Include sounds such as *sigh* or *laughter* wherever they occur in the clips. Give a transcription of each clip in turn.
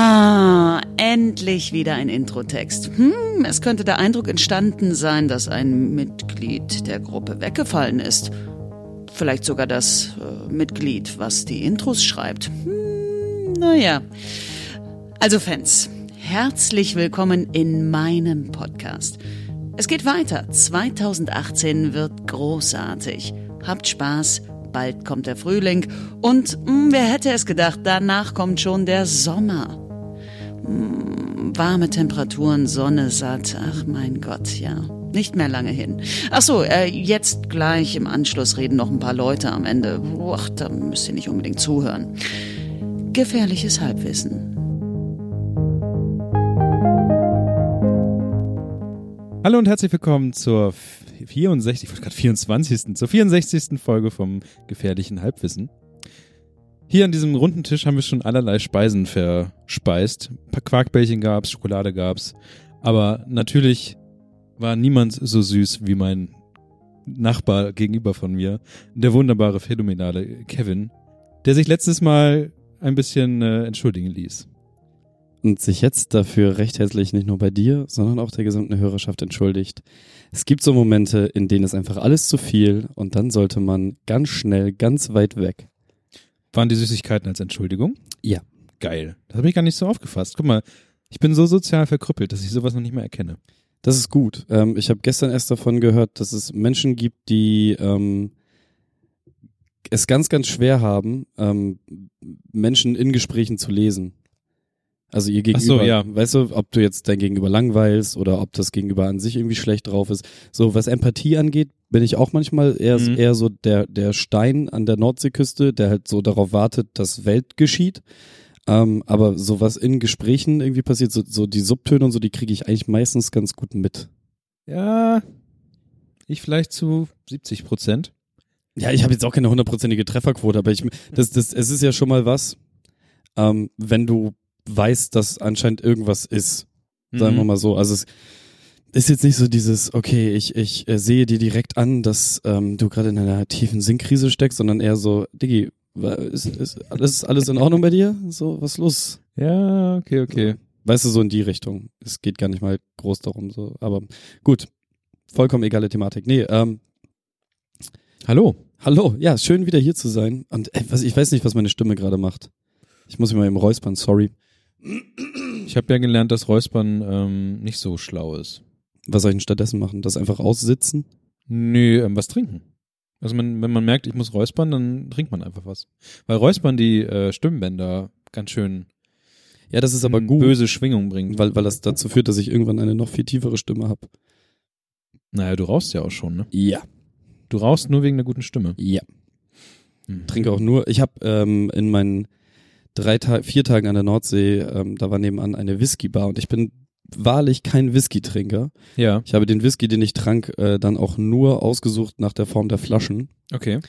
Ah, endlich wieder ein Introtext. Hm, es könnte der Eindruck entstanden sein, dass ein Mitglied der Gruppe weggefallen ist. Vielleicht sogar das äh, Mitglied, was die Intros schreibt. Hm, naja. Also Fans, herzlich willkommen in meinem Podcast. Es geht weiter. 2018 wird großartig. Habt Spaß bald kommt der Frühling und mh, hm, wer hätte es gedacht, danach kommt schon der Sommer. Mh, hm, warme Temperaturen, Sonne satt, ach mein Gott, ja. Nicht mehr lange hin. Ach so, äh, jetzt gleich im Anschluss reden noch ein paar Leute am Ende. Ach, da müsst ihr nicht unbedingt zuhören. Gefährliches Halbwissen. Hallo und herzlich willkommen zur 64, ich wollte gerade 24. zur 64. Folge vom gefährlichen Halbwissen. Hier an diesem runden Tisch haben wir schon allerlei Speisen verspeist. Ein paar Quarkbällchen gab's, Schokolade gab's, aber natürlich war niemand so süß wie mein Nachbar gegenüber von mir, der wunderbare, phänomenale Kevin, der sich letztes Mal ein bisschen äh, entschuldigen ließ und sich jetzt dafür recht herzlich nicht nur bei dir, sondern auch der gesamten Hörerschaft entschuldigt. Es gibt so Momente, in denen ist einfach alles zu viel und dann sollte man ganz schnell, ganz weit weg. Waren die Süßigkeiten als Entschuldigung? Ja. Geil. Das habe ich gar nicht so aufgefasst. Guck mal, ich bin so sozial verkrüppelt, dass ich sowas noch nicht mehr erkenne. Das ist gut. Ähm, ich habe gestern erst davon gehört, dass es Menschen gibt, die ähm, es ganz, ganz schwer haben, ähm, Menschen in Gesprächen zu lesen. Also ihr Gegenüber, so, ja. weißt du, ob du jetzt dein Gegenüber langweilst oder ob das Gegenüber an sich irgendwie schlecht drauf ist. So, was Empathie angeht, bin ich auch manchmal eher, mhm. eher so der, der Stein an der Nordseeküste, der halt so darauf wartet, dass Welt geschieht. Ähm, aber so was in Gesprächen irgendwie passiert, so, so die Subtöne und so, die kriege ich eigentlich meistens ganz gut mit. Ja, ich vielleicht zu 70 Prozent. Ja, ich habe jetzt auch keine hundertprozentige Trefferquote, aber ich, das, das, es ist ja schon mal was, ähm, wenn du weiß, dass anscheinend irgendwas ist. Sagen mhm. wir mal so. Also es ist jetzt nicht so dieses, okay, ich, ich äh, sehe dir direkt an, dass ähm, du gerade in einer tiefen Sinnkrise steckst, sondern eher so, Diggi, ist, ist alles, alles in Ordnung bei dir? So, was los? Ja, okay, okay. Weißt du, so in die Richtung. Es geht gar nicht mal groß darum, so. Aber gut. Vollkommen egale Thematik. Nee, ähm. Hallo. Hallo. Ja, schön wieder hier zu sein. Und äh, was, ich weiß nicht, was meine Stimme gerade macht. Ich muss mich mal eben räuspern, sorry. Ich habe ja gelernt, dass Räuspern ähm, nicht so schlau ist. Was soll ich denn stattdessen machen? Das einfach aussitzen? Nö, ähm, was trinken. Also man, wenn man merkt, ich muss räuspern, dann trinkt man einfach was. Weil Räuspern die äh, Stimmbänder ganz schön ja, das ist aber gut. böse Schwingung bringt. Weil, weil das dazu führt, dass ich irgendwann eine noch viel tiefere Stimme habe. Naja, du rauchst ja auch schon, ne? Ja. Du rauchst nur wegen der guten Stimme. Ja. Hm. Trinke auch nur. Ich habe ähm, in meinen drei Ta vier Tagen an der Nordsee, ähm, da war nebenan eine Whisky-Bar und ich bin wahrlich kein Whisky-Trinker. Ja. Ich habe den Whisky, den ich trank, äh, dann auch nur ausgesucht nach der Form der Flaschen. Okay.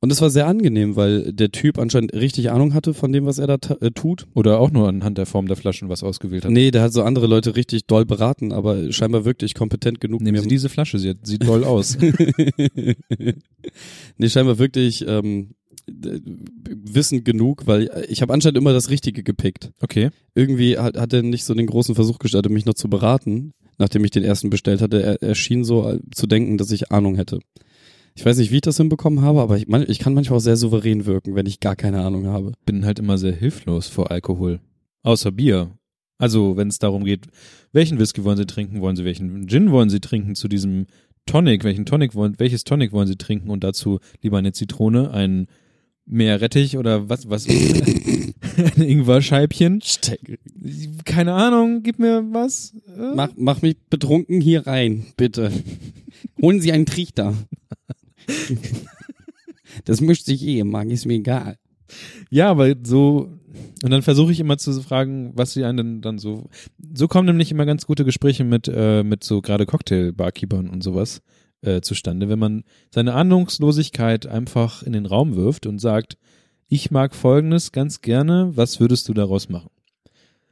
Und es war sehr angenehm, weil der Typ anscheinend richtig Ahnung hatte von dem, was er da äh, tut. Oder auch nur anhand der Form der Flaschen was ausgewählt hat. Nee, der hat so andere Leute richtig doll beraten, aber scheinbar wirklich kompetent genug. Nehmen Sie diese Flasche, sie sieht doll aus. *laughs* nee, scheinbar wirklich ähm, wissend genug, weil ich habe anscheinend immer das Richtige gepickt. Okay. Irgendwie hat, hat er nicht so den großen Versuch gestartet, mich noch zu beraten, nachdem ich den ersten bestellt hatte. Er, er schien so äh, zu denken, dass ich Ahnung hätte. Ich weiß nicht, wie ich das hinbekommen habe, aber ich, ich kann manchmal auch sehr souverän wirken, wenn ich gar keine Ahnung habe. Bin halt immer sehr hilflos vor Alkohol. Außer Bier. Also, wenn es darum geht, welchen Whisky wollen Sie trinken, wollen Sie welchen Gin wollen Sie trinken zu diesem Tonic, welchen Tonic wollen, welches Tonic wollen Sie trinken und dazu lieber eine Zitrone, ein mehr Rettich oder was, was, *laughs* ein Ingwer-Scheibchen. Keine Ahnung, gib mir was. Äh? Mach, mach mich betrunken hier rein, bitte. Holen Sie einen Trichter. das mischt sich eh, mag ist mir egal. Ja, aber so, und dann versuche ich immer zu fragen, was sie einen dann so, so kommen nämlich immer ganz gute Gespräche mit, äh, mit so gerade Cocktail-Barkeepern und sowas äh, zustande, wenn man seine Ahnungslosigkeit einfach in den Raum wirft und sagt, ich mag Folgendes ganz gerne, was würdest du daraus machen?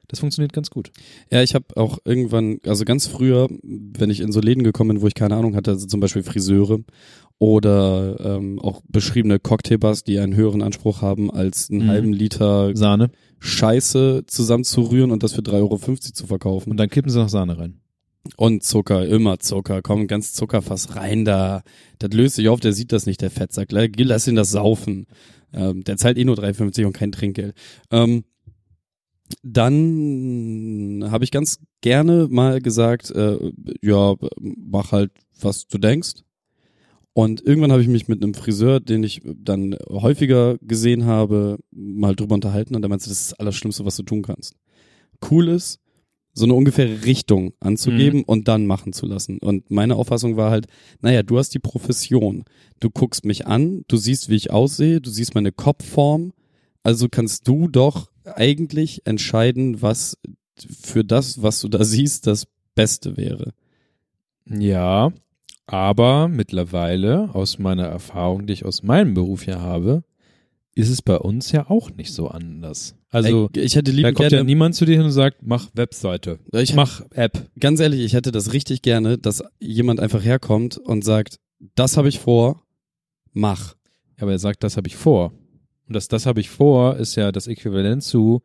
Das funktioniert ganz gut. Ja, ich habe auch irgendwann, also ganz früher, wenn ich in so Läden gekommen bin, wo ich keine Ahnung hatte, also zum Beispiel Friseure oder ähm, auch beschriebene Cocktailbars, die einen höheren Anspruch haben, als einen Mhm. halben Liter Sahne. Scheiße zusammenzurühren und das für 3,50 Euro zu verkaufen. Und dann kippen sie noch Sahne rein. Und Zucker, immer Zucker. Komm, ganz Zuckerfass rein da. Das löst sich auf, der sieht das nicht, der Fettsack. Lass ihn das saufen. Ähm, der zahlt eh nur 3,50 und kein Trinkgeld. Ähm, dann habe ich ganz gerne mal gesagt, äh, ja, mach halt, was du denkst. Und irgendwann habe ich mich mit einem Friseur, den ich dann häufiger gesehen habe, mal drüber unterhalten und der meinte, das ist das Allerschlimmste, was du tun kannst. Cool ist, so eine ungefähre Richtung anzugeben und dann machen zu lassen. Und meine Auffassung war halt, naja, du hast die Profession. Du guckst mich an, du siehst, wie ich aussehe, du siehst meine Kopfform. Also kannst du doch eigentlich entscheiden, was für das, was du da *laughs* siehst, das Beste wäre. Ja, aber mittlerweile, aus meiner Erfahrung, die ich aus meinem Beruf hier habe, ist es bei uns ja auch nicht so anders. Also, ich hätte da lieber kommt ja gerne, niemand zu dir hin und sagt, mach Webseite, ich mach App. ganz ehrlich, ich hätte das richtig gerne, dass jemand einfach herkommt und sagt, das habe ich vor, mach. Ja, aber er sagt, das habe ich vor. Und das, das habe ich vor, ist ja das Äquivalent zu,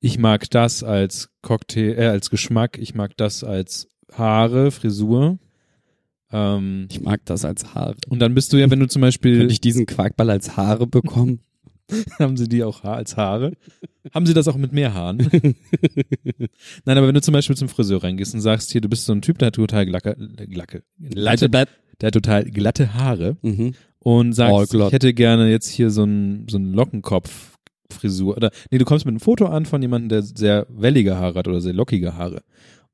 ich mag das als Cocktail, äh, als Geschmack, ich mag das als Haare, Frisur. Ähm, Ich mag das als Haare. und dann bist du ja, wenn du zum Beispiel, Könnte ich diesen Quarkball als Haare bekommen? *laughs* haben sie die auch als Haare? haben sie das auch mit mehr Haaren? *laughs* Nein, aber wenn du zum Beispiel zum Friseur reingehst und sagst, hier, du bist so ein Typ, der hat total glacke, glacke, glatte, der hat total glatte Haare Mhm. und sagst, ich hätte gerne jetzt hier so einen so einen Lockenkopf Frisur oder nee, du kommst mit einem Foto an von jemandem, der sehr wellige Haare hat oder sehr lockige Haare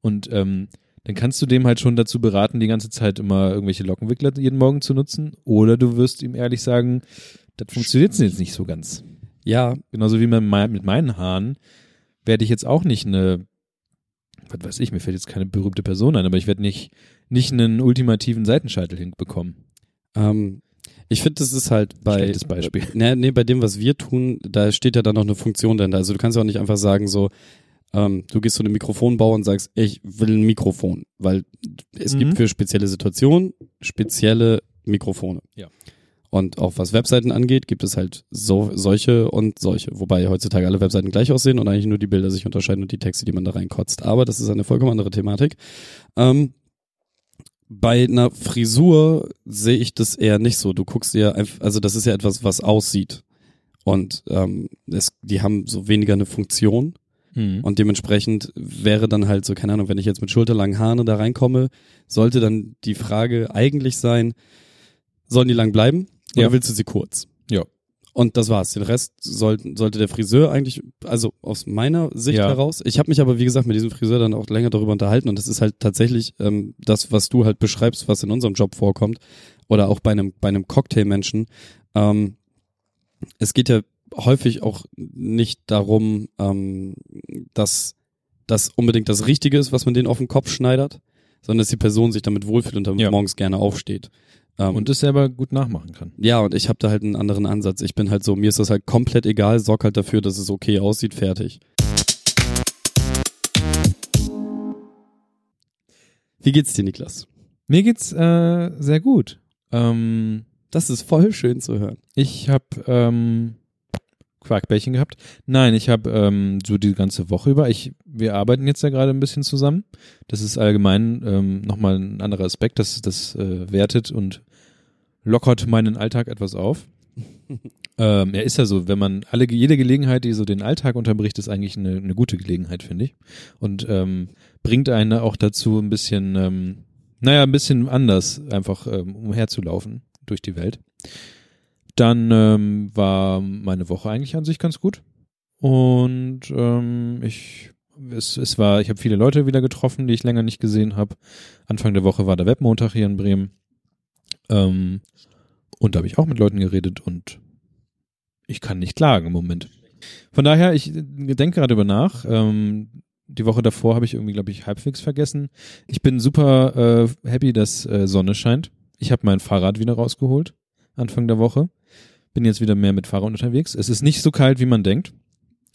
und ähm, dann kannst du dem halt schon dazu beraten, die ganze Zeit immer irgendwelche Lockenwickler jeden Morgen zu nutzen oder du wirst ihm ehrlich sagen, das funktioniert jetzt nicht so ganz. Ja, Genauso wie mit, mein, mit meinen Haaren werde ich jetzt auch nicht eine, was weiß ich, mir fällt jetzt keine berühmte Person ein, aber ich werde nicht, nicht einen ultimativen Seitenscheitel hinbekommen. ähm, ich finde, das ist halt bei, Schlechtes Beispiel. *laughs* Nee, nee, bei dem, was wir tun, da steht ja dann noch eine Funktion dahinter. Also du kannst ja auch nicht einfach sagen so, ähm, du gehst zu einem Mikrofonbauer und sagst, ich will ein Mikrofon, weil es Mhm. gibt für spezielle Situationen spezielle Mikrofone. Ja. Und auch was Webseiten angeht, gibt es halt so, solche und solche. Wobei heutzutage alle Webseiten gleich aussehen und eigentlich nur die Bilder sich unterscheiden und die Texte, die man da reinkotzt. Aber das ist eine vollkommen andere Thematik. Ähm, bei einer Frisur sehe ich das eher nicht so. Du guckst dir einfach, also das ist ja etwas, was aussieht. Und ähm, es, die haben so weniger eine Funktion. Mhm. Und dementsprechend wäre dann halt so, keine Ahnung, wenn ich jetzt mit schulterlangen Haaren da reinkomme, sollte dann die Frage eigentlich sein, sollen die lang bleiben oder Ja. willst du sie kurz? Ja. Und das war's. Den Rest sollten, sollte der Friseur eigentlich, also aus meiner Sicht Ja. heraus. Ich habe mich aber, wie gesagt, mit diesem Friseur dann auch länger darüber unterhalten und das ist halt tatsächlich ähm, das, was du halt beschreibst, was in unserem Job vorkommt oder auch bei einem, bei einem Cocktailmenschen. Ähm, es geht ja häufig auch nicht darum, ähm, dass das unbedingt das Richtige ist, was man denen auf den Kopf schneidert, sondern dass die Person sich damit wohlfühlt und damit Ja. morgens gerne aufsteht. Ähm, Und es selber gut nachmachen kann. ja, und ich habe da halt einen anderen Ansatz. Ich bin halt so, mir ist das halt komplett egal, sorg halt dafür, dass es okay aussieht, fertig. Wie geht's dir, Niklas? Mir geht's äh, sehr gut. Ähm, Das ist voll schön zu hören. ich habe ähm, Quarkbällchen gehabt. Nein, ich habe ähm, so die ganze Woche über. Ich, wir arbeiten jetzt ja gerade ein bisschen zusammen. Das ist allgemein ähm, nochmal ein anderer Aspekt. Das, das äh, wertet und lockert meinen Alltag etwas auf. *laughs* ähm, er ist ja so, wenn man alle jede Gelegenheit, die so den Alltag unterbricht, ist eigentlich eine, eine gute Gelegenheit, finde ich. Und ähm, bringt einen auch dazu, ein bisschen, ähm, naja, ein bisschen anders einfach ähm, umherzulaufen durch die Welt. Dann ähm, war meine Woche eigentlich an sich ganz gut. Und ähm, ich es, es war, ich habe viele Leute wieder getroffen, die ich länger nicht gesehen habe. Anfang der Woche war der Webmontag hier in Bremen. Ähm, und da habe ich auch mit Leuten geredet und ich kann nicht klagen im Moment. Von daher, ich denke gerade über nach. Ähm, die Woche davor habe ich irgendwie, glaube ich, halbwegs vergessen. Ich bin super äh, happy, dass äh, Sonne scheint. Ich habe mein Fahrrad wieder rausgeholt, Anfang der Woche. Bin jetzt wieder mehr mit Fahrrad unterwegs. Es ist nicht so kalt, wie man denkt.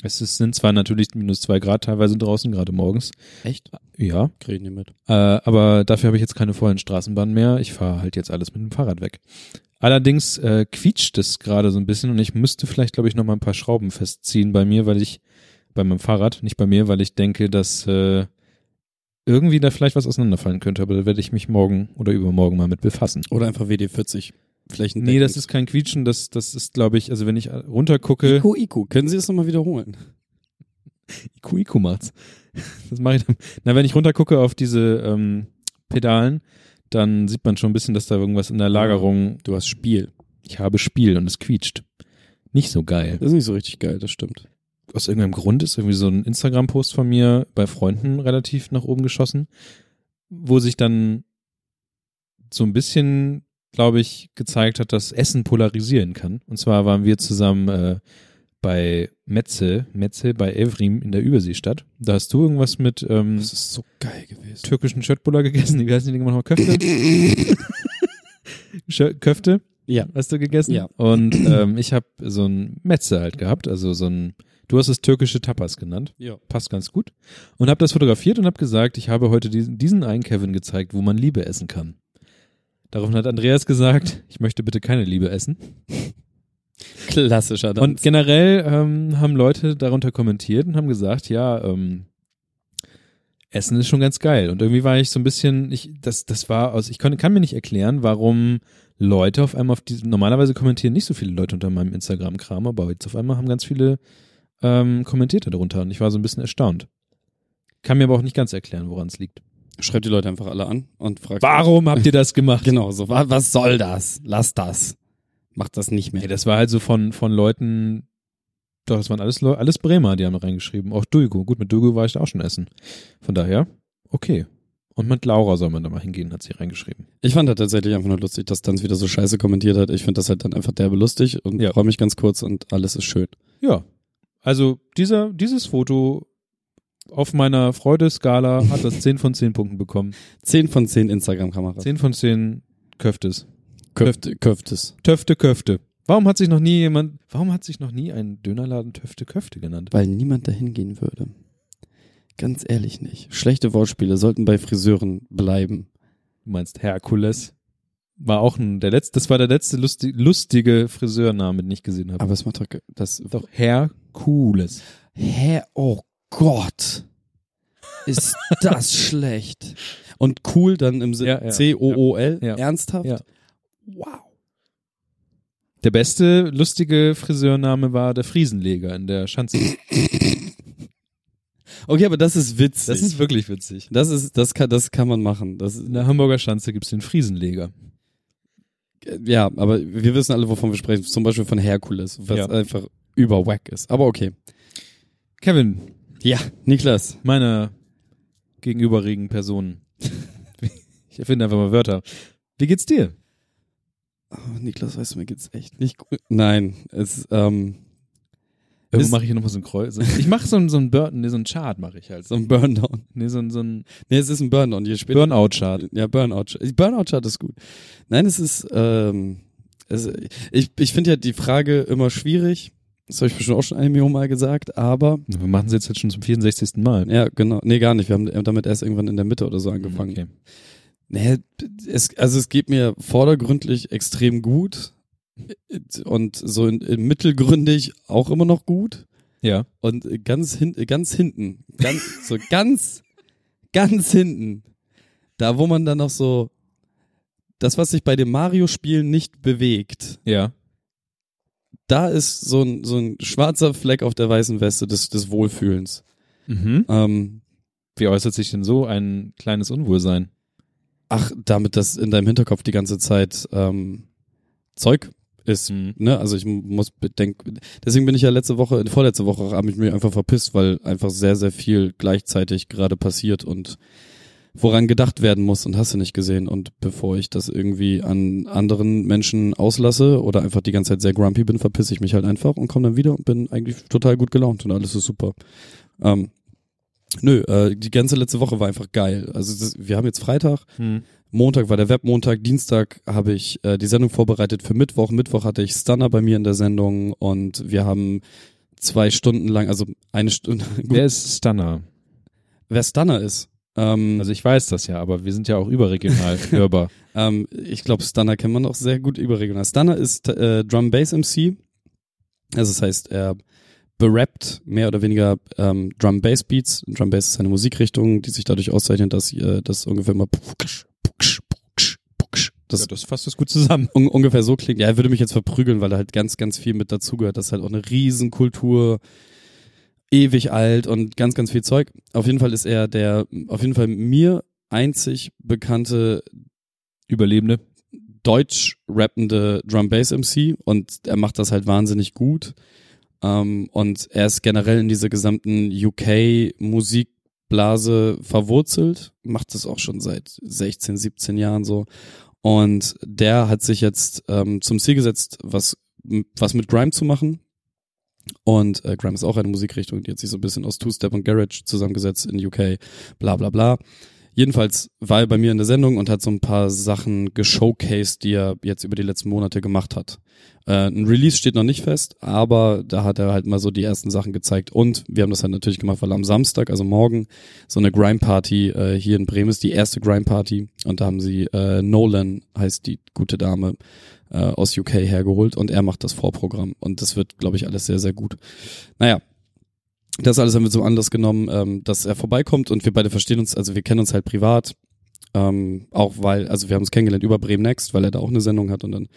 Es ist, sind zwar natürlich minus zwei Grad teilweise draußen, gerade morgens. Echt? Ja. Krieg ich nicht mit. Äh, aber dafür habe ich jetzt keine vollen Straßenbahnen mehr. Ich fahre halt jetzt alles mit dem Fahrrad weg. Allerdings äh, quietscht es gerade so ein bisschen und ich müsste vielleicht, glaube ich, noch mal ein paar Schrauben festziehen bei mir, weil ich bei meinem Fahrrad, nicht bei mir, weil ich denke, dass äh, irgendwie da vielleicht was auseinanderfallen könnte. Aber da werde ich mich morgen oder übermorgen mal mit befassen. Oder einfach WD40 Flächen. Nee, das ist kein Quietschen, das, das ist, glaube ich, also wenn ich runtergucke. Iku, Iku. Können Sie das nochmal wiederholen? *laughs* Iku, Iku macht's. *laughs* Das mache ich dann. Na, wenn ich runtergucke auf diese ähm, Pedalen, dann sieht man schon ein bisschen, dass da irgendwas in der Lagerung. Du hast Spiel. Ich habe Spiel und es quietscht. Nicht so geil. Das ist nicht so richtig geil, das stimmt. Aus irgendeinem Grund ist irgendwie so ein Instagram-Post von mir bei Freunden relativ nach oben geschossen, wo sich dann so ein bisschen, glaube ich, gezeigt hat, dass Essen polarisieren kann. Und zwar waren wir zusammen äh, bei Metze, Metze bei Evrim in der Überseestadt. Da hast du irgendwas mit ähm, Das ist so geil gewesen. türkischen Schöttbuller gegessen. Wie heißen die Dinger nochmal? Köfte? *laughs* Köfte Ja. hast du gegessen? Ja. Und ähm, ich habe so ein Metze halt gehabt, also so ein, du hast es türkische Tapas genannt, Ja. passt ganz gut. Und habe das fotografiert und habe gesagt, ich habe heute diesen, diesen einen Kevin gezeigt, wo man Liebe essen kann. Daraufhin hat Andreas gesagt, ich möchte bitte keine Liebe essen. Klassischer Tanz. Und generell ähm, haben Leute darunter kommentiert und haben gesagt, ja, ähm, Essen ist schon ganz geil. Und irgendwie war ich so ein bisschen, ich, das, das war aus, ich kann, kann mir nicht erklären, warum Leute auf einmal auf diese, normalerweise kommentieren nicht so viele Leute unter meinem Instagram-Kram, aber jetzt auf einmal haben ganz viele ähm, kommentiert darunter und ich war so ein bisschen erstaunt. Kann mir aber auch nicht ganz erklären, woran es liegt. Schreibt die Leute einfach alle an und fragt. Warum habt ihr das gemacht? Genau, so, wa- was soll das? Lass das. Macht das nicht mehr. Nee, das war halt so von, von Leuten, doch, das waren alles, Leu- alles Bremer, die haben reingeschrieben. Auch Dulgo. Gut, mit Dulgo war ich da auch schon essen. Von daher, okay. Und mit Laura soll man da mal hingehen, hat sie reingeschrieben. Ich fand das tatsächlich einfach nur lustig, dass Tanz wieder so scheiße kommentiert hat. Ich finde das halt dann einfach derbe lustig und Ja. freue mich ganz kurz und alles ist schön. Ja. Also, dieser, dieses Foto auf meiner Freudeskala hat das 10 von 10 Punkten bekommen. Zehn von zehn Instagram-Kameras. 10 von 10 Köftes. Köfte, Köftes. Töfte, Köfte. Warum hat sich noch nie jemand, warum hat sich noch nie ein Dönerladen Töfte, Köfte genannt? Weil niemand dahin gehen würde. Ganz ehrlich nicht. Schlechte Wortspiele sollten bei Friseuren bleiben. Du meinst Herkules? War auch ein, der letzte, das war der letzte lustig, lustige Friseurname, den ich gesehen habe. Aber es macht doch, das, Doch, Herkules. Hä? Oh Gott. Ist das *laughs* schlecht. Und cool dann im Sinne Ja, ja, C-O-O-L. ja. Ernsthaft? Ja. Wow. Der beste lustige Friseurname war der Friesenleger in der Schanze. *laughs* Okay, aber das ist witzig. Das ist wirklich witzig. das ist, das kann, das kann man machen. Das In der Hamburger Schanze gibt's den Friesenleger. ja, aber wir wissen alle, wovon wir sprechen. Zum Beispiel von Herkules, was Ja. einfach über Wack ist. Aber okay. Kevin, Ja, Niklas. meiner gegenüberliegenden Person. ich erfinde einfach mal Wörter. Wie geht's dir? Oh, Niklas, weißt du, mir geht's echt nicht gut. Nein, es, ähm, Irgendwo Ist- mache ich hier nochmal so ein Kreuz. Ich mache so, ein- so ein Burn, nee, so ein Chart mache ich halt. so ein Burndown. Nee, so ein, so ein Nee, es ist ein. Je später, Burnout-Chart. Ja, Burnout. Burnout-Chart ist gut. Nein, es ist, ähm, es, ich, ich finde ja die Frage immer schwierig. Das habe ich bestimmt auch schon eine Million Mal gesagt, aber, Wir machen es jetzt, jetzt schon zum 64. Mal. ja, genau. Nee, gar nicht. Wir haben damit erst irgendwann in der Mitte oder so angefangen. Okay. Nee, es, also es geht mir vordergründlich extrem gut und so in, in mittelgründig auch immer noch gut. Ja. Und ganz, hin, ganz hinten, ganz, so ganz, ganz hinten, da wo man dann noch so, das, was sich bei den Mario-Spielen nicht bewegt, Ja. Da ist so ein, so ein schwarzer Fleck auf der weißen Weste des, des Wohlfühlens. Mhm. Ähm, Wie äußert sich denn so ein kleines Unwohlsein? ach, damit das in deinem Hinterkopf die ganze Zeit ähm, Zeug ist. Mhm. Ne? Also ich muss bedenken, deswegen bin ich ja letzte Woche, vorletzte Woche habe ich mich einfach verpisst, weil einfach sehr, sehr viel gleichzeitig gerade passiert und woran gedacht werden muss und hast du nicht gesehen. Und bevor ich das irgendwie an anderen Menschen auslasse oder einfach die ganze Zeit sehr grumpy bin, verpisse ich mich halt einfach und komme dann wieder und bin eigentlich total gut gelaunt und alles ist super. Ähm, nö, äh, die ganze letzte Woche war einfach geil. Also das, wir haben jetzt Freitag, Hm. Montag war der Webmontag, Dienstag habe ich äh, die Sendung vorbereitet für Mittwoch. Mittwoch hatte ich Stunner bei mir in der Sendung und wir haben zwei Stunden lang, also eine Stunde. *laughs* Wer ist Stunner? Wer Stunner ist? Ähm, Also ich weiß das ja, aber wir sind ja auch überregional *laughs* hörbar. ähm, ich glaube, Stunner kennt man auch sehr gut überregional. Stunner ist äh, Drum Bass MC. Also das heißt, er berappt mehr oder weniger ähm, Drum Bass Beats. Drum Bass ist eine Musikrichtung, die sich dadurch auszeichnet, dass äh, das ungefähr immer das ja, das fasst das gut zusammen. un ungefähr so klingt. Ja, er würde mich jetzt verprügeln, weil da halt ganz, ganz viel mit dazugehört. Das ist halt auch eine Riesenkultur, ewig alt und ganz, ganz viel Zeug. Auf jeden Fall ist er der, auf jeden Fall mir einzig bekannte Überlebende. deutsch rappende Drum Bass MC und er macht das halt wahnsinnig gut. Ähm, und er ist generell in dieser gesamten UK Musikblase verwurzelt, macht das auch schon seit 16, 17 Jahren so. Und der hat sich jetzt ähm, zum Ziel gesetzt, was, was mit Grime zu machen. Und äh, Grime ist auch eine Musikrichtung, die hat sich so ein bisschen aus Two-Step und Garage zusammengesetzt in UK, bla bla bla. Jedenfalls war er bei mir in der Sendung und hat so ein paar Sachen geshowcased, die er jetzt über die letzten Monate gemacht hat. Äh, ein Release steht noch nicht fest, aber da hat er halt mal so die ersten Sachen gezeigt. Und wir haben das halt natürlich gemacht, weil am Samstag, also morgen, so eine Grime-Party äh, hier in Bremen ist, die erste Grime-Party. Und da haben sie äh, Nolan, heißt die gute Dame, äh, aus UK hergeholt und er macht das Vorprogramm. Und das wird, glaube ich, alles sehr, sehr gut. Naja, das alles haben wir zum Anlass genommen, ähm, dass er vorbeikommt und wir beide verstehen uns, also wir kennen uns halt privat, ähm, auch weil, also wir haben uns kennengelernt über Bremen Next, weil er da auch eine Sendung hat und dann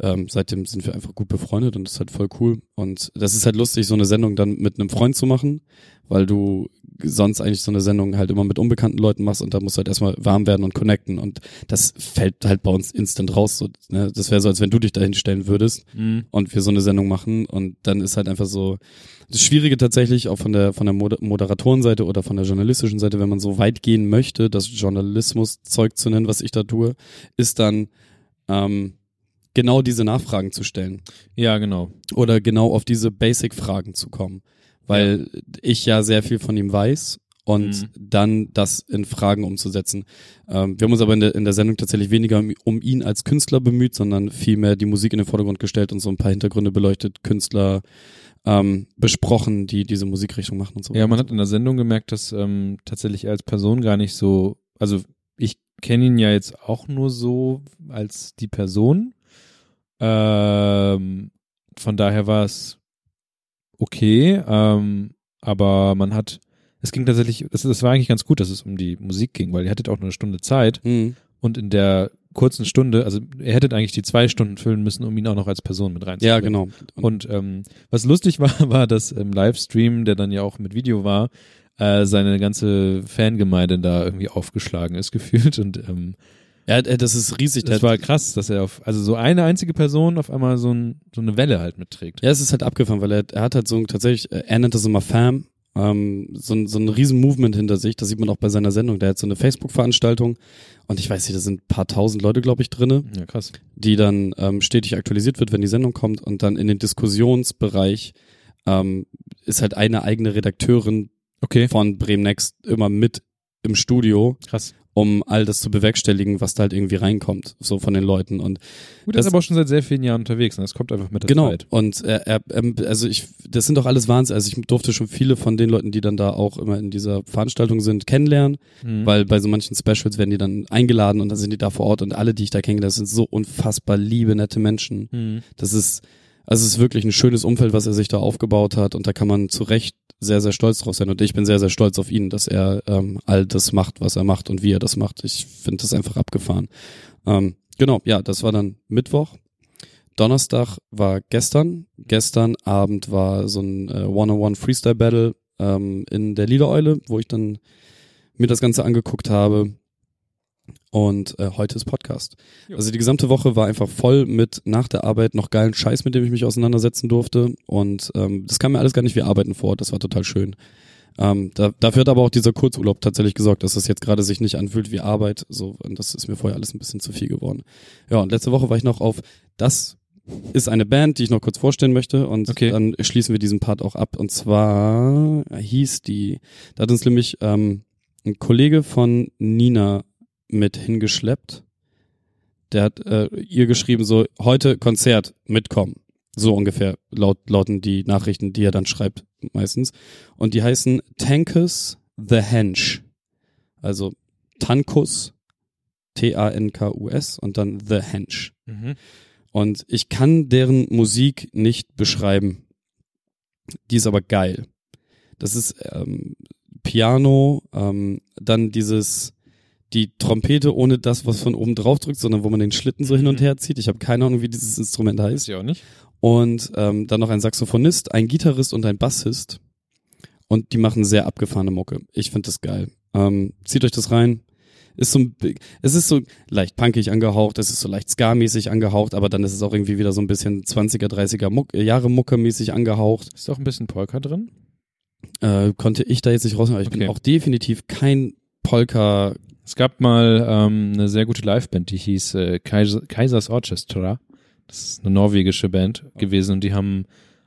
ähm, seitdem sind wir einfach gut befreundet und das ist halt voll cool. Und das ist halt lustig, so eine Sendung dann mit einem Freund zu machen, weil du sonst eigentlich so eine Sendung halt immer mit unbekannten Leuten machst und da musst du halt erstmal warm werden und connecten und das fällt halt bei uns instant raus. So, ne? Das wäre so, als wenn du dich dahin stellen würdest Mhm. und wir so eine Sendung machen und dann ist halt einfach so das Schwierige tatsächlich auch von der von der Moder Moderatorenseite oder von der journalistischen Seite, wenn man so weit gehen möchte, das Journalismus-Zeug zu nennen, was ich da tue, ist dann ähm, genau diese Nachfragen zu stellen Ja, genau. oder genau auf diese Basic-Fragen zu kommen, weil ich ja sehr viel von ihm weiß und Mhm. dann das in Fragen umzusetzen. Ähm, wir haben uns aber in der, in der Sendung tatsächlich weniger um, um ihn als Künstler bemüht, sondern vielmehr die Musik in den Vordergrund gestellt und so ein paar Hintergründe beleuchtet, Künstler ähm, besprochen, die diese Musikrichtung machen und so. Ja, man hat in der Sendung gemerkt, dass ähm, tatsächlich er als Person gar nicht so, also ich kenne ihn ja jetzt auch nur so als die Person. Ähm, von daher war es okay, ähm, aber man hat, es ging tatsächlich, das, das war eigentlich ganz gut, dass es um die Musik ging, weil ihr hattet auch nur eine Stunde Zeit Mhm. und in der kurzen Stunde, also ihr hättet eigentlich die zwei Stunden füllen müssen, um ihn auch noch als Person mit reinzubringen. Ja, genau. Und ähm, was lustig *laughs* war, war, dass im Livestream, der dann ja auch mit Video war, äh, seine ganze Fangemeinde da irgendwie aufgeschlagen ist *laughs* gefühlt und ähm, ja, äh, das ist riesig. das Der- war krass, dass er auf also so eine einzige Person auf einmal so, ein, so eine Welle halt mitträgt. Ja, es ist halt abgefahren, weil er, er hat halt so ein, tatsächlich, äh, er nennt das immer Fam, ähm, so, ein, so ein riesen Movement hinter sich, das sieht man auch bei seiner Sendung. Der hat so eine Facebook-Veranstaltung und ich weiß nicht, da sind ein paar tausend Leute, glaube ich, drinne, Ja, krass. die dann ähm, stetig aktualisiert wird, wenn die Sendung kommt und dann in den Diskussionsbereich ähm, ist halt eine eigene Redakteurin Okay, von Bremen Next immer mit im Studio, krass. Um all das zu bewerkstelligen, was da halt irgendwie reinkommt, so von den Leuten und Gut, Das- ist aber auch schon seit sehr vielen Jahren unterwegs und das kommt einfach mit der Genau. Zeit. Und er, er, ähm, also ich, das sind doch alles Wahnsinn. Also ich durfte schon viele von den Leuten, die dann da auch immer in dieser Veranstaltung sind, kennenlernen, Mhm. weil bei so manchen Specials werden die dann eingeladen und dann sind die da vor Ort und alle, die ich da kennengelernt habe, sind so unfassbar liebe, nette Menschen. Mhm. Das ist, also es ist wirklich ein schönes Umfeld, was er sich da aufgebaut hat und da kann man zu Recht sehr, sehr stolz drauf sein. Und ich bin sehr, sehr stolz auf ihn, dass er ähm, all das macht, was er macht und wie er das macht. Ich finde das einfach abgefahren. Ähm, genau, ja, das war dann Mittwoch. Donnerstag war gestern. Gestern Abend war so ein äh, One-on-One Freestyle Battle ähm, in der Liedereule, wo ich dann mir das Ganze angeguckt habe. Und äh, heute ist Podcast. Jo. Also die gesamte Woche war einfach voll mit nach der Arbeit noch geilen Scheiß, mit dem ich mich auseinandersetzen durfte. Und ähm, das kam mir alles gar nicht wie Arbeiten vor. Das war total schön. Ähm, da, dafür hat aber auch dieser Kurzurlaub tatsächlich gesorgt, dass das jetzt gerade sich nicht anfühlt wie Arbeit. So, und das ist mir vorher alles ein bisschen zu viel geworden. Ja, und letzte Woche war ich noch auf das ist eine Band, die ich noch kurz vorstellen möchte und Okay. dann schließen wir diesen Part auch ab. Und zwar hieß die, da hat uns nämlich ähm, ein Kollege von Nina mit hingeschleppt. Der hat äh, ihr geschrieben so, heute Konzert, mitkommen. So ungefähr laut, lauten die Nachrichten, die er dann schreibt meistens. Und die heißen Tankus the Hench. Also Tankus, T-A-N-K-U-S und dann The Hench. Mhm. Und ich kann deren Musik nicht beschreiben. Die ist aber geil. Das ist ähm, Piano, ähm, dann dieses die Trompete ohne das, was von oben drauf drückt, sondern wo man den Schlitten so hin und Mhm. her zieht. Ich habe keine Ahnung, wie dieses Instrument heißt. Ist ja auch nicht. Und ähm, dann noch ein Saxophonist, ein Gitarrist und ein Bassist. Und die machen sehr abgefahrene Mucke. Ich finde das geil. Ähm, zieht euch das rein. Ist so ein, es ist so leicht punkig angehaucht, es ist so leicht ska-mäßig angehaucht, aber dann ist es auch irgendwie wieder so ein bisschen 20er, 30er Muck, äh, Jahre Mucke-mäßig angehaucht. Ist auch ein bisschen Polka drin? Äh, konnte ich da jetzt nicht rausnehmen, aber ich bin Okay. auch definitiv kein Polka. Es gab mal ähm, eine sehr gute Liveband, die hieß äh, Kaiser, Kaisers Orchestra. Das ist eine norwegische Band gewesen und die haben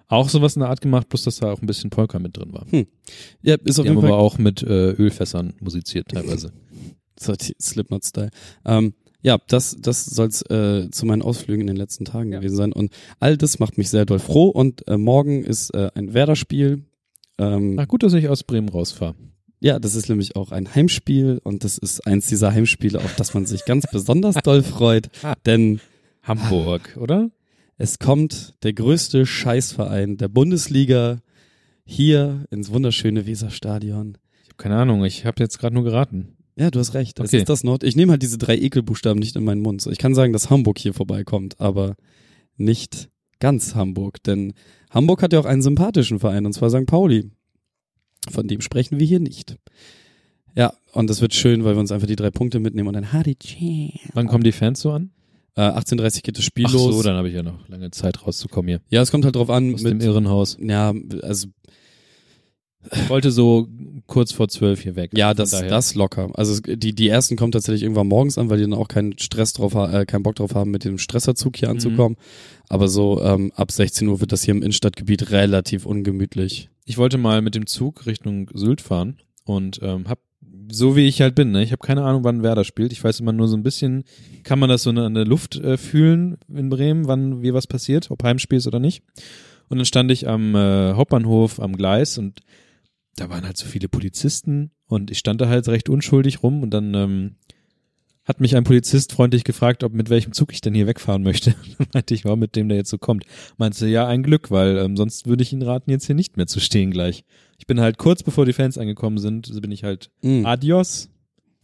auch sowas in der Art gemacht, bloß dass da auch ein bisschen Polka mit drin war. Ja, ist auf Die jeden haben Fall aber auch mit äh, Ölfässern musiziert teilweise. *laughs* So, die Slipknot-Style. Ähm, ja, das, das soll's äh, zu meinen Ausflügen in den letzten Tagen Ja. gewesen sein. Und all das macht mich sehr doll froh. Und äh, morgen ist äh, ein Werder-Spiel. Ähm, Ach gut, dass ich aus Bremen rausfahre. Ja, das ist nämlich auch ein Heimspiel. Und das ist eins dieser Heimspiele, auf das man sich ganz besonders doll freut. *laughs* Denn Hamburg, oder? es kommt der größte Scheißverein der Bundesliga hier ins wunderschöne Weserstadion. Ich habe keine Ahnung, ich habe jetzt gerade nur geraten. Ja, du hast recht. Es Okay. ist das Nord. Ich nehme halt diese drei Ekelbuchstaben nicht in meinen Mund. So, Ich kann sagen, dass Hamburg hier vorbeikommt, aber nicht ganz Hamburg. Denn Hamburg hat ja auch einen sympathischen Verein, und zwar St. Pauli. Von dem sprechen wir hier nicht. Ja, und das wird schön, weil wir uns einfach die drei Punkte mitnehmen und dann Hadi Wann kommen die Fans so an? äh, 18.30 geht das Spiel Ach los. so, dann habe ich ja noch lange Zeit rauszukommen hier. ja, es kommt halt drauf an. Aus dem Mit, Irrenhaus. ja, also Ich wollte so kurz vor zwölf hier weg. Ja, das, das locker. Also die, die ersten kommen tatsächlich irgendwann morgens an, weil die dann auch keinen Stress drauf äh, keinen Bock drauf haben, mit dem Stresserzug hier Mhm. anzukommen. Aber so ähm, ab 16 Uhr wird das hier im Innenstadtgebiet relativ ungemütlich. Ich wollte mal mit dem Zug Richtung Sylt fahren und ähm, hab so wie ich halt bin, ne? ich habe keine Ahnung, wann Werder spielt. Ich weiß immer nur so ein bisschen, kann man das so an der Luft äh, fühlen in Bremen, wann wie was passiert, ob Heimspiel ist oder nicht. Und dann stand ich am äh, Hauptbahnhof am Gleis und da waren halt so viele Polizisten und ich stand da halt recht unschuldig rum und dann ähm, hat mich ein Polizist freundlich gefragt, ob mit welchem Zug ich denn hier wegfahren möchte. *laughs* Dann meinte ich, war mit dem der jetzt so kommt. Meinte ja, ein Glück, weil ähm, sonst würde ich Ihnen raten, jetzt hier nicht mehr zu stehen gleich. Ich bin halt kurz bevor die Fans angekommen sind, bin ich halt Mhm. Adios.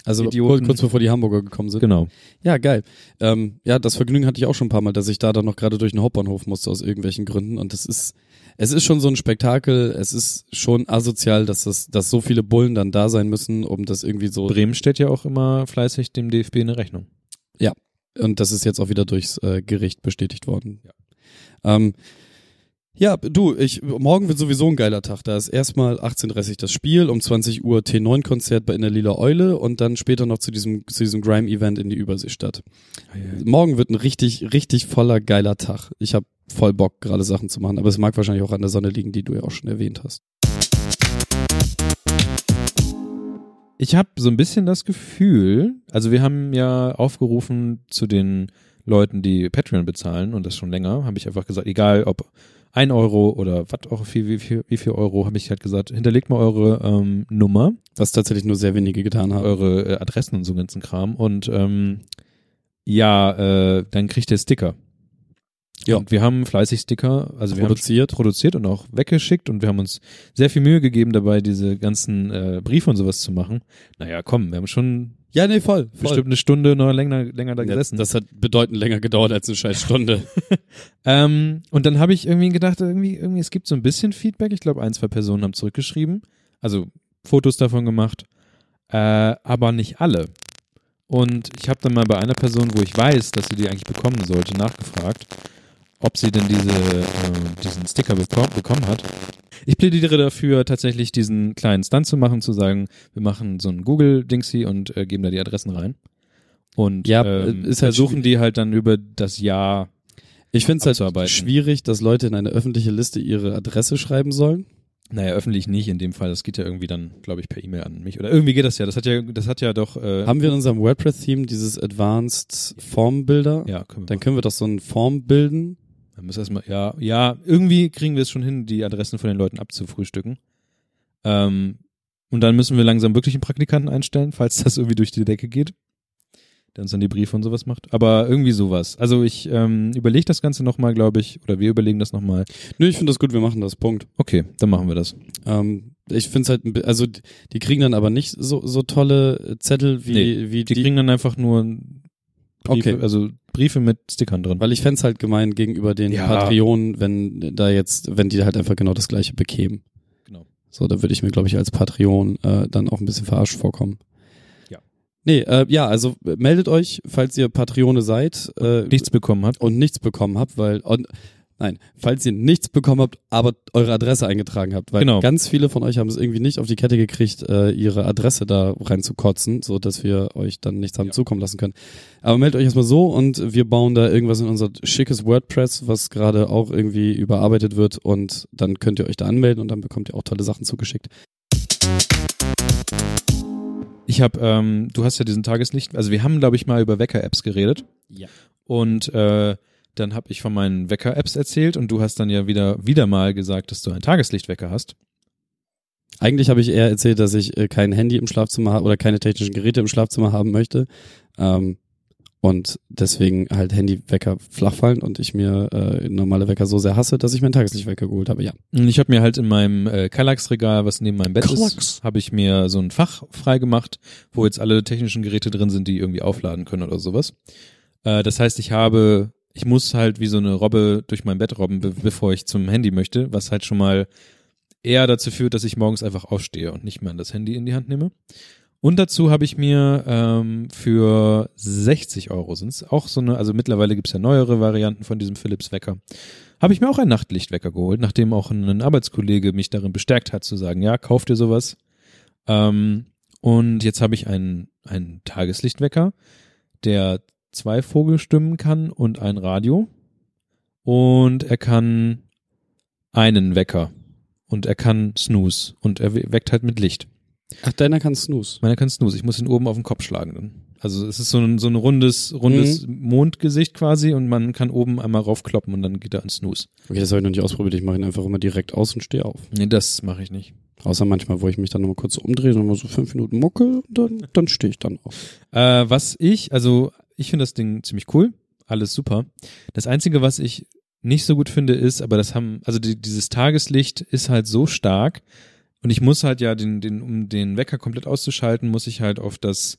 Also Idioten. kurz, bevor die Hamburger gekommen sind. Genau. Ja, geil. Ähm, ja, das Vergnügen hatte ich auch schon ein paar Mal, dass ich da dann noch gerade durch den Hauptbahnhof musste aus irgendwelchen Gründen. Und das ist, es ist schon so ein Spektakel. Es ist schon asozial, dass das, dass so viele Bullen dann da sein müssen, um das irgendwie so. Bremen steht ja auch immer fleißig dem DFB eine Rechnung. Und das ist jetzt auch wieder durchs äh, Gericht bestätigt worden. Ja. Ähm, ja, du, ich, morgen wird sowieso ein geiler Tag. Da ist erstmal 18.30 das Spiel, um 20 Uhr T9-Konzert bei in der Lila Eule und dann später noch zu diesem, zu diesem Grime-Event in die Überseestadt. Morgen wird ein richtig, richtig voller geiler Tag. Ich habe voll Bock, gerade Sachen zu machen, aber es mag wahrscheinlich auch an der Sonne liegen, die du ja auch schon erwähnt hast. Ich habe so ein bisschen das Gefühl, also wir haben ja aufgerufen zu den Leuten, die Patreon bezahlen und das schon länger, habe ich einfach gesagt, egal ob ein Euro oder was auch viel, wie viel, wie viel Euro, habe ich halt gesagt, hinterlegt mal eure ähm, Nummer, Was tatsächlich nur sehr wenige getan haben. eure äh, Adressen und so ganzen Kram und ähm, ja, äh, dann kriegt ihr Sticker. Ja. Und wir haben fleißig Sticker, also wir haben produziert. produziert und auch weggeschickt und wir haben uns sehr viel Mühe gegeben dabei, diese ganzen äh, Briefe und sowas zu machen. Naja, komm, wir haben schon Ja, nee, voll. voll. bestimmt eine Stunde noch länger, länger da Ja, gesessen. das hat bedeutend länger gedauert als eine scheiß Stunde. *laughs* ähm, und dann habe ich irgendwie gedacht, irgendwie, irgendwie, es gibt so ein bisschen Feedback. Ich glaube, ein, zwei Personen haben zurückgeschrieben, also Fotos davon gemacht, äh, aber nicht alle. Und ich habe dann mal bei einer Person, wo ich weiß, dass sie die eigentlich bekommen sollte, nachgefragt, ob sie denn diese, äh, diesen Sticker beko bekommen hat. Ich plädiere dafür, tatsächlich diesen kleinen Stunt zu machen, zu sagen, wir machen so ein Google-Dingsy und äh, geben da die Adressen rein. Und Ja, ähm, ist halt versuchen die halt dann über das Jahr Ich finde es halt schwierig, dass Leute in eine öffentliche Liste ihre Adresse schreiben sollen. Naja, öffentlich nicht in dem Fall. Das geht ja irgendwie dann, glaube ich, per E-Mail an mich. Oder irgendwie geht das ja. Das hat ja, das hat ja doch. Äh, Haben wir in unserem WordPress-Theme dieses Advanced Form Builder? ja, können wir Dann können wir doch so eine Form bilden Man muss erstmal, ja, ja, irgendwie kriegen wir es schon hin, die Adressen von den Leuten abzufrühstücken. Ähm, und dann müssen wir langsam wirklich einen Praktikanten einstellen, falls das irgendwie durch die Decke geht. Der uns dann die Briefe und sowas macht. Aber irgendwie sowas. Also ich ähm, überlege das Ganze nochmal, glaube ich, oder wir überlegen das nochmal. Nö, ich finde das gut, wir machen das, Punkt. Okay, dann machen wir das. Ähm, ich finde es halt, also die- die kriegen dann aber nicht so, so tolle Zettel wie, Nee, wie Die, kriegen dann einfach nur Briefe, Okay. also Briefe mit Stickern drin. Weil ich fänd's halt gemein gegenüber den Ja. Patreonen, wenn da jetzt, wenn die halt einfach genau das gleiche bekämen. Genau. So, da würde ich mir, glaube ich, als Patreon äh, dann auch ein bisschen verarscht vorkommen. Ja. Nee, äh, ja, also meldet euch, falls ihr Patreone seid äh, Nichts bekommen hat. und nichts bekommen habt, weil und, nein, falls ihr nichts bekommen habt, aber eure Adresse eingetragen habt, weil Genau. ganz viele von euch haben es irgendwie nicht auf die Kette gekriegt, äh, ihre Adresse da reinzukotzen, so dass wir euch dann nichts haben Ja. zukommen lassen können. Aber meldet euch erstmal so und wir bauen da irgendwas in unser schickes WordPress, was gerade auch irgendwie überarbeitet wird und dann könnt ihr euch da anmelden und dann bekommt ihr auch tolle Sachen zugeschickt. Ich habe, ähm, du hast ja diesen Tageslicht, also wir haben, glaube ich, mal über Wecker-Apps geredet. Ja. Und äh, dann habe ich von meinen Wecker-Apps erzählt und du hast dann ja wieder, wieder mal gesagt, dass du einen Tageslichtwecker hast. Eigentlich habe ich eher erzählt, dass ich äh, kein Handy im Schlafzimmer habe oder keine technischen Geräte im Schlafzimmer haben möchte. Ähm, und deswegen halt Handywecker flach fallen und ich mir äh, normale Wecker so sehr hasse, dass ich mir einen Tageslichtwecker geholt habe. Ja. Und ich habe mir halt in meinem äh, Kallax-Regal, was neben meinem Bett Kallax. ist, habe ich mir so ein Fach freigemacht, wo jetzt alle technischen Geräte drin sind, die irgendwie aufladen können oder sowas. Äh, das heißt, ich habe, ich muss halt wie so eine Robbe durch mein Bett robben, be bevor ich zum Handy möchte, was halt schon mal eher dazu führt, dass ich morgens einfach aufstehe und nicht mehr das Handy in die Hand nehme. Und dazu habe ich mir ähm, für 60 Euro sind's auch so eine, also mittlerweile gibt's ja neuere Varianten von diesem Philips Wecker, habe ich mir auch einen Nachtlichtwecker geholt, nachdem auch ein Arbeitskollege mich darin bestärkt hat zu sagen, ja, kauf dir sowas. Ähm, und jetzt habe ich einen, einen Tageslichtwecker, der zwei Vogelstimmen kann und ein Radio. Und er kann einen Wecker. Und er kann Snooze. Und er we- weckt halt mit Licht. Ach, deiner kann Snooze. Meiner kann Snooze. Ich muss ihn oben auf den Kopf schlagen dann. Also es ist so ein, so ein rundes, rundes Mondgesicht quasi und man kann oben einmal raufkloppen und dann geht er ins Snooze. Okay, das habe ich noch nicht ausprobiert. Ich mache ihn einfach immer direkt aus und stehe auf. Nee, das mache ich nicht. Außer manchmal, wo ich mich dann nochmal kurz umdrehe und mal so fünf Minuten mucke, dann, dann stehe ich dann auf. Äh, was ich, also ich finde das Ding ziemlich cool, alles super. Das Einzige, was ich nicht so gut finde, ist, aber das haben, also die, dieses Tageslicht ist halt so stark und ich muss halt ja den, den, um den Wecker komplett auszuschalten, muss ich halt auf das,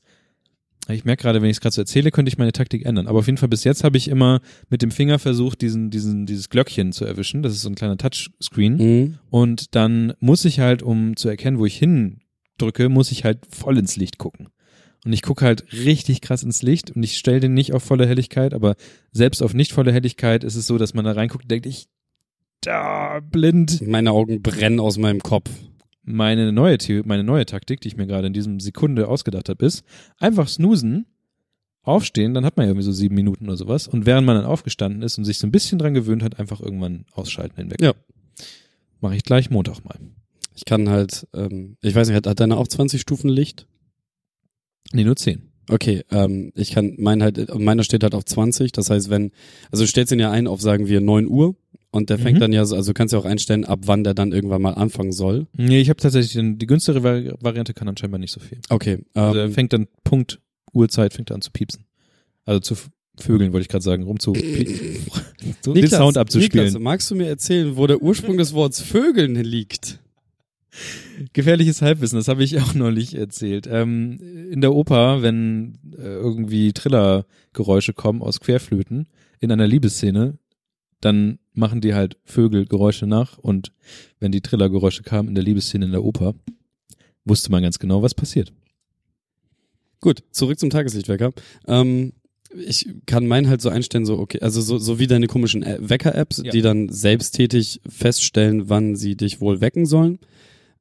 ich merke gerade, wenn ich es gerade so erzähle, könnte ich meine Taktik ändern. Aber auf jeden Fall bis jetzt habe ich immer mit dem Finger versucht, diesen, diesen, dieses Glöckchen zu erwischen. Das ist so ein kleiner Touchscreen. Mhm. Und dann muss ich halt, um zu erkennen, wo ich hindrücke, muss ich halt voll ins Licht gucken. Und ich gucke halt richtig krass ins Licht und ich stelle den nicht auf volle Helligkeit, aber selbst auf nicht volle Helligkeit ist es so, dass man da reinguckt und denkt, ich da blind. Meine Augen brennen aus meinem Kopf. Meine neue, The meine neue Taktik, die ich mir gerade in diesem Sekunde ausgedacht habe, ist einfach snoosen, aufstehen, dann hat man ja irgendwie so sieben Minuten oder sowas. Und während man dann aufgestanden ist und sich so ein bisschen dran gewöhnt hat, einfach irgendwann ausschalten Wecker. Ja. Mache ich gleich Montag mal. Ich kann halt, ähm, ich weiß nicht, hat, hat deine auch 20 Stufen Licht? Nee, nur zehn. Okay, ähm, ich kann, mein halt, meiner steht halt auf 20, das heißt, wenn, also du stellst ihn ja ein auf, sagen wir, 9 Uhr und der fängt Mhm. dann ja, so- also du kannst ja auch einstellen, ab wann der dann irgendwann mal anfangen soll. Nee, ich habe tatsächlich den, die günstigere Vari Variante kann dann scheinbar nicht so viel. Okay, Also er ähm, fängt dann Punkt Uhrzeit fängt er an zu piepsen. Also zu Vögeln wollte ich gerade sagen, rum zu so *laughs* *laughs* den Niklas, Sound abzuspielen. Niklas, magst du mir erzählen, wo der Ursprung des Wortes Vögeln liegt? Gefährliches Halbwissen, das habe ich auch neulich erzählt. Ähm, in der Oper, wenn äh, irgendwie Trillergeräusche kommen aus Querflöten in einer Liebesszene, dann machen die halt Vögel Geräusche nach und wenn die Trillergeräusche kamen in der Liebesszene in der Oper, wusste man ganz genau, was passiert. Gut, zurück zum Tageslichtwecker. Ähm, ich kann meinen halt so einstellen, so okay, also so, so wie deine komischen Wecker-Apps, Ja. die dann selbsttätig feststellen, wann sie dich wohl wecken sollen,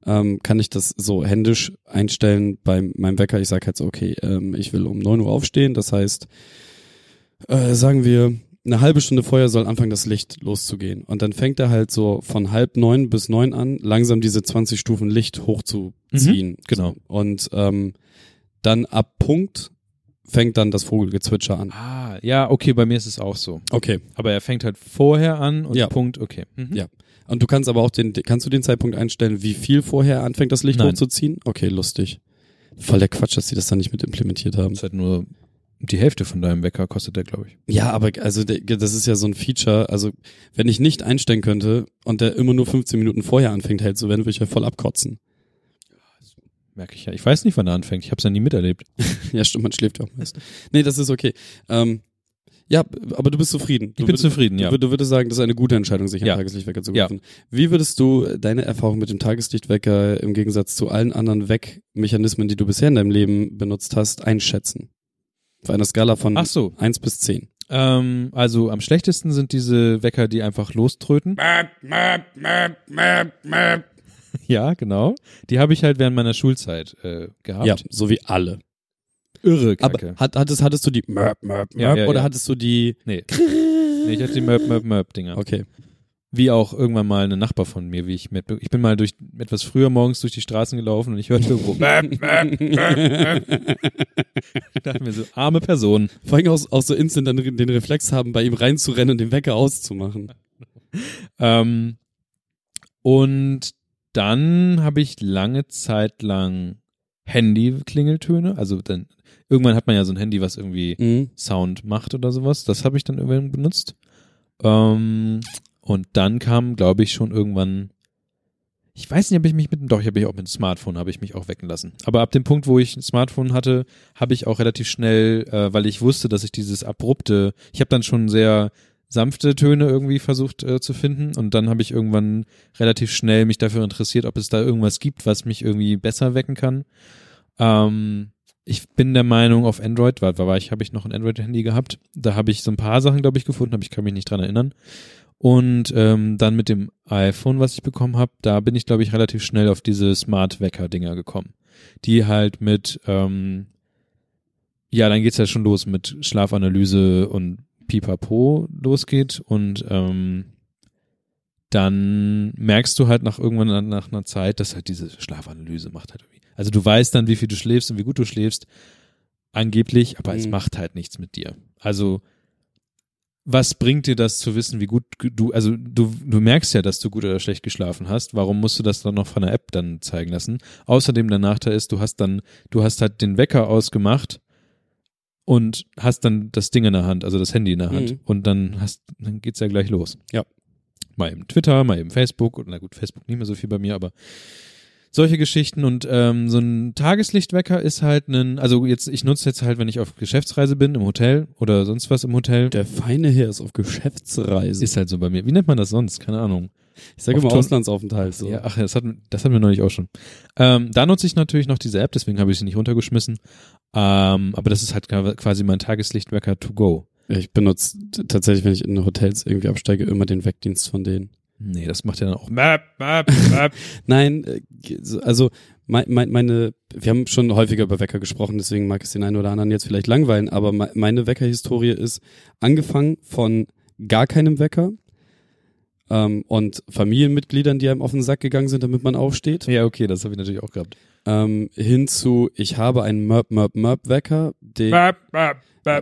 ähm, kann ich das so händisch einstellen bei meinem Wecker. Ich sage halt so, okay, ähm, ich will um 9 Uhr aufstehen, das heißt, äh, sagen wir, eine halbe Stunde vorher soll anfangen, das Licht loszugehen. Und dann fängt er halt so von halb neun bis neun an, langsam diese 20 Stufen Licht hochzuziehen. genau. Und ähm, dann ab Punkt fängt dann das Vogelgezwitscher an. Ah, ja, okay, bei mir ist es auch so. Okay. Aber er fängt halt vorher an und Ja. Punkt, okay. Mhm. Ja. Und du kannst aber auch den, kannst du den Zeitpunkt einstellen, wie viel vorher anfängt das Licht Nein. hochzuziehen? Okay, lustig. Voll der Quatsch, dass sie das dann nicht mit implementiert haben. Das ist halt nur die Hälfte von deinem Wecker kostet der, glaube ich. Ja, aber also das ist ja so ein Feature. Also wenn ich nicht einstellen könnte und der immer nur 15 Minuten vorher anfängt hell zu werden, würde ich ja voll abkotzen. Merke ich ja. Ich weiß nicht, wann er anfängt. Ich habe es ja nie miterlebt. *laughs* Ja, stimmt, man schläft ja auch meist. Nee, das ist okay. Ähm, ja, aber du bist zufrieden. Du Ich bin würd- zufrieden, ja. Du, du würdest sagen, das ist eine gute Entscheidung, sich einen Ja. Tageslichtwecker zu Ja. kaufen. Wie würdest du deine Erfahrung mit dem Tageslichtwecker im Gegensatz zu allen anderen Weckmechanismen, die du bisher in deinem Leben benutzt hast, einschätzen? Auf einer Skala von Ach so. 1 bis 10. Ähm, also am schlechtesten sind diese Wecker, die einfach loströten. *laughs* ja, genau. Die habe ich halt während meiner Schulzeit äh, gehabt. Ja, so wie alle. Irre Aber Kacke. hat, hattest, hattest du die Mörp, Mörp, Ja, Mörp ja, oder ja. hattest du die nee. nee, ich hatte die Möp, Möp, Möp Dinger. Okay. Wie auch irgendwann mal eine Nachbar von mir, wie ich mit, ich bin mal durch, etwas früher morgens durch die Straßen gelaufen und ich hörte irgendwo, *laughs* Möp, Möp, Möp, Möp. Ich dachte mir so, arme Person. Vor allem auch, auch so instant dann den Reflex haben, bei ihm reinzurennen und den Wecker auszumachen. Ähm, und dann habe ich lange Zeit lang Handy-Klingeltöne. Also dann, irgendwann hat man ja so ein Handy, was irgendwie Mhm. Sound macht oder sowas. Das habe ich dann irgendwann benutzt. Ähm, und dann kam, glaube ich, schon irgendwann. Ich weiß nicht, ob ich mich mit dem, doch, ich habe mich auch mit dem Smartphone, habe ich mich auch wecken lassen. Aber ab dem Punkt, wo ich ein Smartphone hatte, habe ich auch relativ schnell, äh, weil ich wusste, dass ich dieses abrupte, ich habe dann schon sehr sanfte Töne irgendwie versucht äh, zu finden und dann habe ich irgendwann relativ schnell mich dafür interessiert, ob es da irgendwas gibt, was mich irgendwie besser wecken kann. Ähm, ich bin der Meinung, auf Android, war, war ich, habe ich noch ein Android-Handy gehabt. Da habe ich so ein paar Sachen, glaube ich, gefunden, aber ich kann mich nicht dran erinnern. Und ähm, dann mit dem iPhone, was ich bekommen habe, da bin ich, glaube ich, relativ schnell auf diese Smart-Wecker-Dinger gekommen. Die halt mit, ähm, ja, dann geht's ja schon los mit Schlafanalyse und Pipapo losgeht und ähm, dann merkst du halt nach irgendwann nach- einer Zeit, dass halt diese Schlafanalyse macht halt irgendwie. Also du weißt dann, wie viel du schläfst und wie gut du schläfst, angeblich, aber es Mhm. macht halt nichts mit dir. Also was bringt dir das zu wissen, wie gut du, also du, du merkst ja, dass du gut oder schlecht geschlafen hast. Warum musst du das dann noch von der App dann zeigen lassen? Außerdem der Nachteil ist, du hast dann, du hast halt den Wecker ausgemacht und hast dann das Ding in der Hand, also das Handy in der Hand. Mhm. Und dann hast, dann geht's ja gleich los. Ja. Mal eben Twitter, mal eben Facebook und na gut, Facebook nicht mehr so viel bei mir, aber solche Geschichten und ähm, so ein Tageslichtwecker ist halt ein, also jetzt, ich nutze jetzt halt, wenn ich auf Geschäftsreise bin, im Hotel oder sonst was im Hotel. Der feine Herr ist auf Geschäftsreise. Ist halt so bei mir. Wie nennt man das sonst? Keine Ahnung. Ich sage immer Auslandsaufenthalt. So. Ja, ach, das hatten, das hatten wir neulich auch schon. Ähm, da nutze ich natürlich noch diese App, deswegen habe ich sie nicht runtergeschmissen. Ähm, aber das ist halt quasi mein Tageslichtwecker to go. Ich benutze tatsächlich, wenn ich in Hotels irgendwie absteige, immer den Weckdienst von denen. Nee, das macht ja dann auch Map, Map, Map. *laughs* Nein, äh, also mein, mein, meine, wir haben schon häufiger über Wecker gesprochen, deswegen mag es den einen oder anderen jetzt vielleicht langweilen, aber me- meine Weckerhistorie ist angefangen von gar keinem Wecker ähm, und Familienmitgliedern, die einem auf den Sack gegangen sind, damit man aufsteht, ja, okay, das habe ich natürlich auch gehabt. ähm, hin zu ich habe einen Merp Merp Merp Wecker, den Map, Map.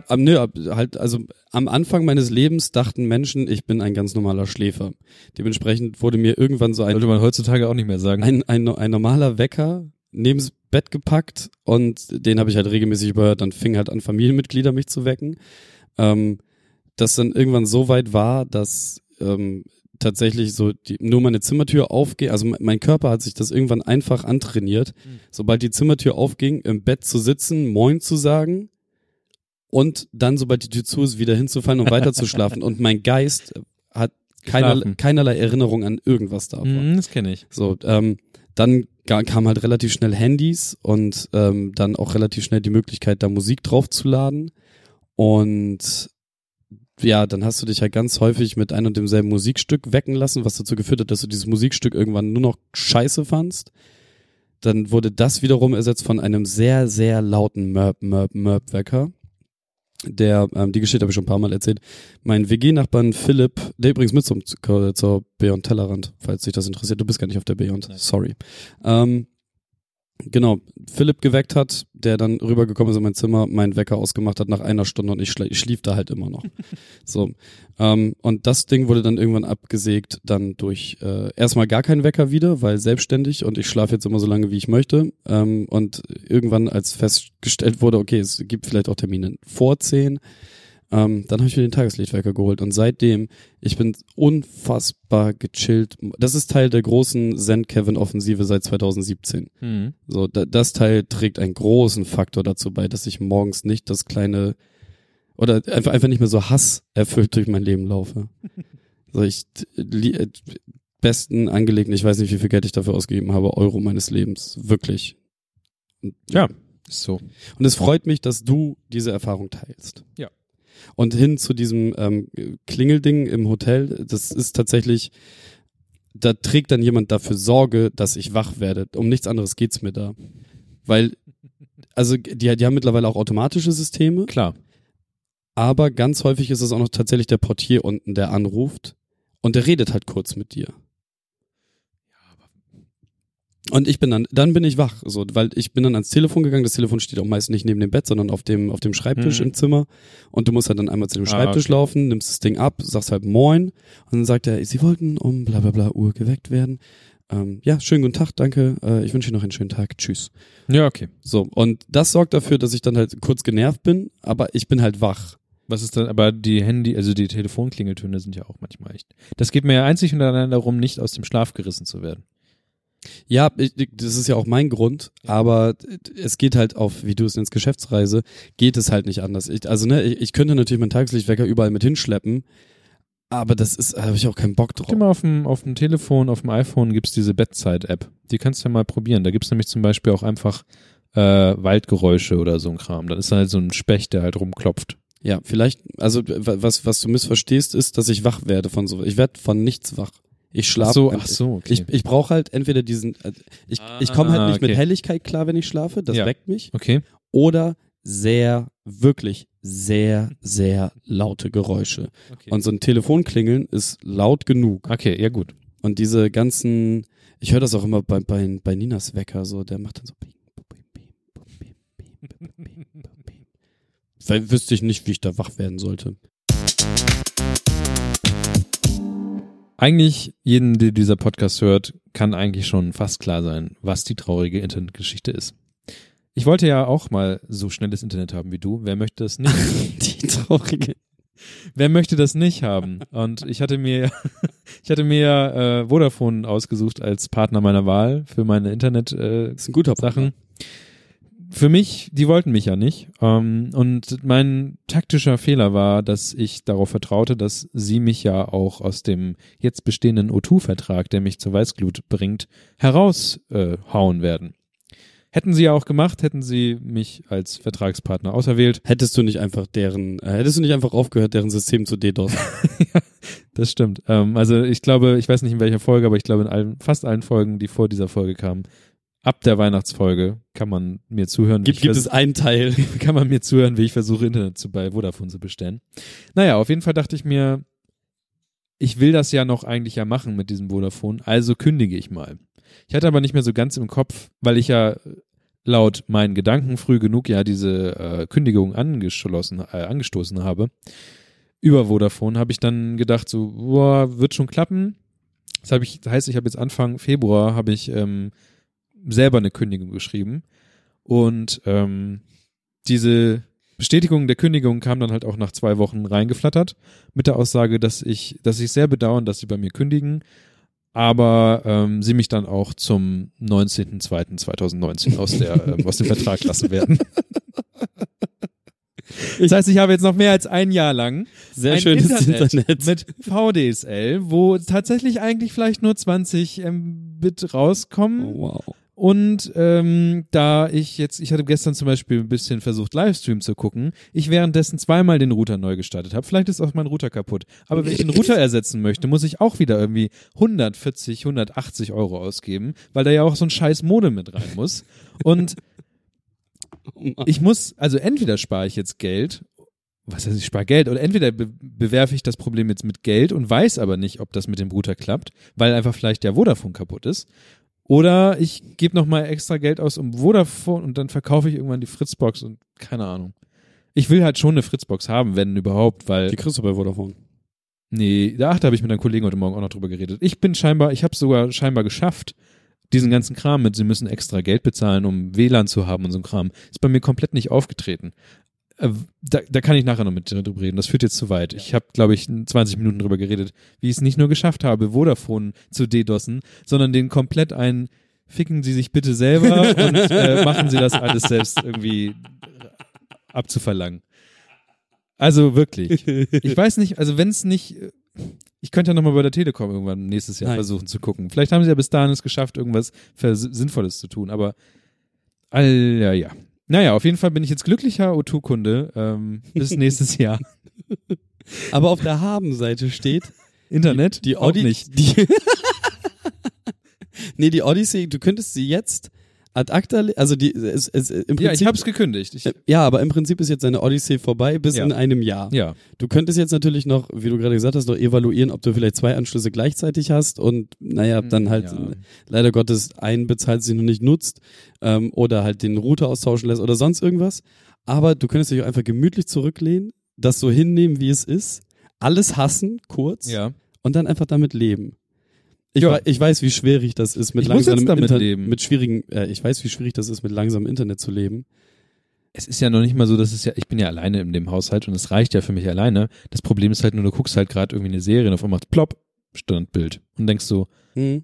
Am, nö, halt, also am Anfang meines Lebens dachten Menschen, ich bin ein ganz normaler Schläfer. Dementsprechend wurde mir irgendwann so ein, Sollte man heutzutage auch nicht mehr sagen. ein, ein, ein normaler Wecker neben's Bett gepackt und den habe ich halt regelmäßig überhört. Dann fing halt an, Familienmitglieder mich zu wecken. Ähm, das dann irgendwann so weit war, dass ähm, tatsächlich so die, nur meine Zimmertür aufgeht. Also mein, Körper hat sich das irgendwann einfach antrainiert. Mhm. Sobald die Zimmertür aufging, im Bett zu sitzen, Moin zu sagen und dann, sobald die Tür zu ist, wieder hinzufallen und weiter zu schlafen. Und mein Geist hat keinerlei, keinerlei Erinnerung an irgendwas davon. Mhm, das kenne ich. So, ähm, dann kam halt relativ schnell Handys und ähm, dann auch relativ schnell die Möglichkeit, da Musik draufzuladen. Und ja, dann hast du dich halt ganz häufig mit ein und demselben Musikstück wecken lassen, was dazu geführt hat, dass du dieses Musikstück irgendwann nur noch scheiße fandst. Dann wurde das wiederum ersetzt von einem sehr, sehr lauten Merp, Merp, Merp-Wecker. Der, ähm, die Geschichte habe ich schon ein paar Mal erzählt. Mein WG-Nachbarn Philipp, der übrigens mit zum, zur, zur Beyond Tellerrand, falls dich das interessiert. Du bist gar nicht auf der Beyond, Nein. sorry. Ähm, genau, Philipp geweckt hat, der dann rübergekommen ist in mein Zimmer, meinen Wecker ausgemacht hat nach einer Stunde und ich, schla ich schlief da halt immer noch. *laughs* so. Ähm, und das Ding wurde dann irgendwann abgesägt, dann durch äh, erstmal gar keinen Wecker wieder, weil selbstständig und ich schlafe jetzt immer so lange, wie ich möchte. Ähm, und irgendwann, als festgestellt wurde, okay, es gibt vielleicht auch Termine vor zehn, ähm, dann habe ich mir den Tageslichtwecker geholt und seitdem, ich bin unfassbar gechillt. Das ist Teil der großen Zen-Kevin-Offensive seit 2017. Mhm. So, da, das Teil trägt einen großen Faktor dazu bei, dass ich morgens nicht das kleine oder einfach, einfach nicht mehr so Hass erfüllt durch mein Leben laufe. *laughs* So, ich äh, besten angelegten, ich weiß nicht, wie viel Geld ich dafür ausgegeben habe, Euro meines Lebens. Wirklich. Und, Ja. Ist so. Und es freut mich, dass du diese Erfahrung teilst. Ja. Und hin zu diesem ähm, Klingelding im Hotel, das ist tatsächlich, da trägt dann jemand dafür Sorge, dass ich wach werde. Um nichts anderes geht's mir da. Weil, also die, die haben mittlerweile auch automatische Systeme, Klar. aber ganz häufig ist es auch noch tatsächlich der Portier unten, der anruft und der redet halt kurz mit dir. Und ich bin dann, dann bin ich wach, so, weil ich bin dann ans Telefon gegangen. Das Telefon steht auch meist nicht neben dem Bett, sondern auf dem, auf dem Schreibtisch Mhm. im Zimmer. Und du musst halt dann einmal zu dem Ah, Schreibtisch okay. laufen, nimmst das Ding ab, sagst halt Moin. Und dann sagt er, Sie wollten um bla bla bla Uhr geweckt werden. Ähm, ja, schönen guten Tag, danke. Äh, ich wünsche Ihnen noch einen schönen Tag. Tschüss. Ja, okay. So, und das sorgt dafür, dass ich dann halt kurz genervt bin, aber ich bin halt wach. Was ist dann, aber die Handy, also die Telefonklingeltöne sind ja auch manchmal echt. Das geht mir ja einzig und allein darum, nicht aus dem Schlaf gerissen zu werden. Ja, das ist ja auch mein Grund, aber es geht halt auf, wie du es nennst, Geschäftsreise, geht es halt nicht anders. Ich, also ne, ich, ich könnte natürlich meinen Tageslichtwecker überall mit hinschleppen, aber das ist, da habe ich auch keinen Bock Guck drauf. dir mal auf dem, auf dem Telefon, auf dem iPhone gibt's diese Bettzeit-App. Die kannst du ja mal probieren. Da gibt's nämlich zum Beispiel auch einfach äh, Waldgeräusche oder so ein Kram. Dann ist da halt so ein Specht, der halt rumklopft. Ja, vielleicht, also wa- was, was du missverstehst, ist, dass ich wach werde von so. Ich werde von nichts wach. Ich schlafe. Ach so, ach so, okay. Ich, ich brauche halt entweder diesen, äh, ich, Ah, ich komme halt nicht mit okay. Helligkeit klar, wenn ich schlafe, das Ja. weckt mich. okay. Oder sehr, wirklich sehr, sehr laute Geräusche. Okay. Und so ein Telefonklingeln ist laut genug. okay, ja gut. Und diese ganzen, ich höre das auch immer bei, bei, bei Ninas Wecker, so, der macht dann so. Weil wüsste ich nicht, wie ich da wach werden sollte. Eigentlich, jeden, der dieser Podcast hört, kann eigentlich schon fast klar sein, was die traurige Internetgeschichte ist. Ich wollte ja auch mal so schnelles Internet haben wie du. Wer möchte das nicht? *laughs* Die traurige. Wer möchte das nicht haben? Und ich hatte mir, *laughs* ich hatte mir äh, Vodafone ausgesucht als Partner meiner Wahl für meine Internet äh, ist ein guter Sachen. Für mich, die wollten mich ja nicht. Ähm, und mein taktischer Fehler war, dass ich darauf vertraute, dass sie mich ja auch aus dem jetzt bestehenden O2-Vertrag, der mich zur Weißglut bringt, heraushauen äh, hauen werden. Hätten sie ja auch gemacht, hätten sie mich als Vertragspartner auserwählt. Hättest du nicht einfach deren, äh, hättest du nicht einfach aufgehört, deren System zu DDoS? *laughs* Das stimmt. Ähm, also ich glaube, ich weiß nicht in welcher Folge, aber ich glaube in allen, fast allen Folgen, die vor dieser Folge kamen, ab der Weihnachtsfolge kann man mir zuhören. wie gibt, ich gibt es einen Teil? *laughs* kann man mir zuhören, wie ich versuche, Internet zu, bei Vodafone zu bestellen. Naja, auf jeden Fall dachte ich mir, ich will das ja noch eigentlich ja machen mit diesem Vodafone, also kündige ich mal. Ich hatte aber nicht mehr so ganz im Kopf, weil ich ja laut meinen Gedanken früh genug ja diese äh, Kündigung angeschlossen, äh, angestoßen habe. Über Vodafone habe ich dann gedacht, so, boah, wird schon klappen. Das, ich, das heißt, ich habe jetzt Anfang Februar habe ich ähm, selber eine Kündigung geschrieben und ähm, diese Bestätigung der Kündigung kam dann halt auch nach zwei Wochen reingeflattert mit der Aussage, dass ich, dass ich sehr bedauern, dass sie bei mir kündigen, aber ähm, sie mich dann auch zum 19.02.2019 aus der ähm, aus dem Vertrag lassen werden. *laughs* Das heißt, ich habe jetzt noch mehr als ein Jahr lang Sehr ein schönes Internet, Internet. mit VDSL, wo tatsächlich eigentlich vielleicht nur 20 Mbit rauskommen. Oh, wow. Und ähm, da ich jetzt, ich hatte gestern zum Beispiel ein bisschen versucht, Livestream zu gucken, ich währenddessen zweimal den Router neu gestartet habe. Vielleicht ist auch mein Router kaputt. Aber wenn ich den Router ersetzen möchte, muss ich auch wieder irgendwie 140, 180 Euro ausgeben, weil da ja auch so ein scheiß Modem mit rein muss. Und *laughs* ich muss, also entweder spare ich jetzt Geld, was heißt, ich spare Geld, oder entweder be bewerfe ich das Problem jetzt mit Geld und weiß aber nicht, ob das mit dem Router klappt, weil einfach vielleicht der Vodafone kaputt ist. Oder ich gebe nochmal extra Geld aus um Vodafone und dann verkaufe ich irgendwann die Fritzbox und keine Ahnung. Ich will halt schon eine Fritzbox haben, wenn überhaupt, weil. Die kriegst du bei Vodafone. Nee, ach, da habe ich mit einem Kollegen heute Morgen auch noch drüber geredet. Ich bin scheinbar, ich habe sogar scheinbar geschafft, diesen ganzen Kram mit, sie müssen extra Geld bezahlen, um WLAN zu haben und so ein Kram, ist bei mir komplett nicht aufgetreten. Äh, Da, da kann ich nachher noch mit dir drüber reden. Das führt jetzt zu weit. Ich habe, glaube ich, 20 Minuten drüber geredet, wie ich es nicht nur geschafft habe, Vodafone zu DDoSen, sondern den komplett ein Ficken Sie sich bitte selber *laughs* und äh, machen Sie das alles selbst irgendwie abzuverlangen. Also wirklich. Ich *laughs* weiß nicht, also wenn es nicht, äh, ich könnte ja nochmal bei der Telekom irgendwann nächstes Jahr Nein. versuchen zu gucken. Vielleicht haben sie ja bis dahin es geschafft, irgendwas Sinnvolles zu tun, aber all, ja, ja. Naja, auf jeden Fall bin ich jetzt glücklicher O2-Kunde ähm, bis *laughs* nächstes Jahr. Aber auf der Haben-Seite steht Internet? die auch Audi nicht. *laughs* Die *laughs* nee, die Odyssey, du könntest sie jetzt ad acta, also die, es, es, im Ja, ich Prinzip, hab's gekündigt. Ich, äh, ja, aber im Prinzip ist jetzt deine Odyssey vorbei bis Ja. in einem Jahr. ja. Du könntest jetzt natürlich noch, wie du gerade gesagt hast, noch evaluieren, ob du vielleicht zwei Anschlüsse gleichzeitig hast und naja, dann halt Hm, Ja. leider Gottes einen bezahlst, den du nicht nutzt ähm, oder halt den Router austauschen lässt oder sonst irgendwas. Aber du könntest dich auch einfach gemütlich zurücklehnen, das so hinnehmen, wie es ist, alles hassen, kurz Ja. und dann einfach damit leben. Ich, Ja. ich weiß, wie schwierig das ist, mit Ich langsamem Internet, leben. mit schwierigen, äh, ich weiß, wie schwierig das ist, mit langsamem Internet zu leben. Es ist ja noch nicht mal so, dass es ja, ich bin ja alleine in dem Haushalt und es reicht ja für mich alleine. Das Problem ist halt nur, du guckst halt gerade irgendwie eine Serie und auf einmal macht plopp, Standbild. Und denkst so, Hm.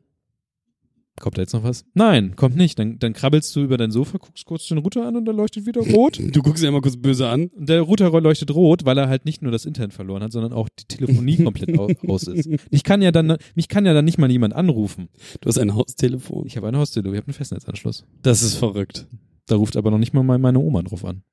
Kommt da jetzt noch was? Nein, kommt nicht. Dann, dann krabbelst du über dein Sofa, guckst kurz den Router an und der leuchtet wieder rot. Du guckst ihn immer kurz böse an. Der Router leuchtet rot, weil er halt nicht nur das Internet verloren hat, sondern auch die Telefonie *laughs* komplett au aus ist. Ich kann ja dann, mich kann ja dann nicht mal jemand anrufen. Du hast ein Haustelefon. Ich habe ein Haustele, ich habe einen Festnetzanschluss. Das ist verrückt. Da ruft aber noch nicht mal meine Oma drauf an.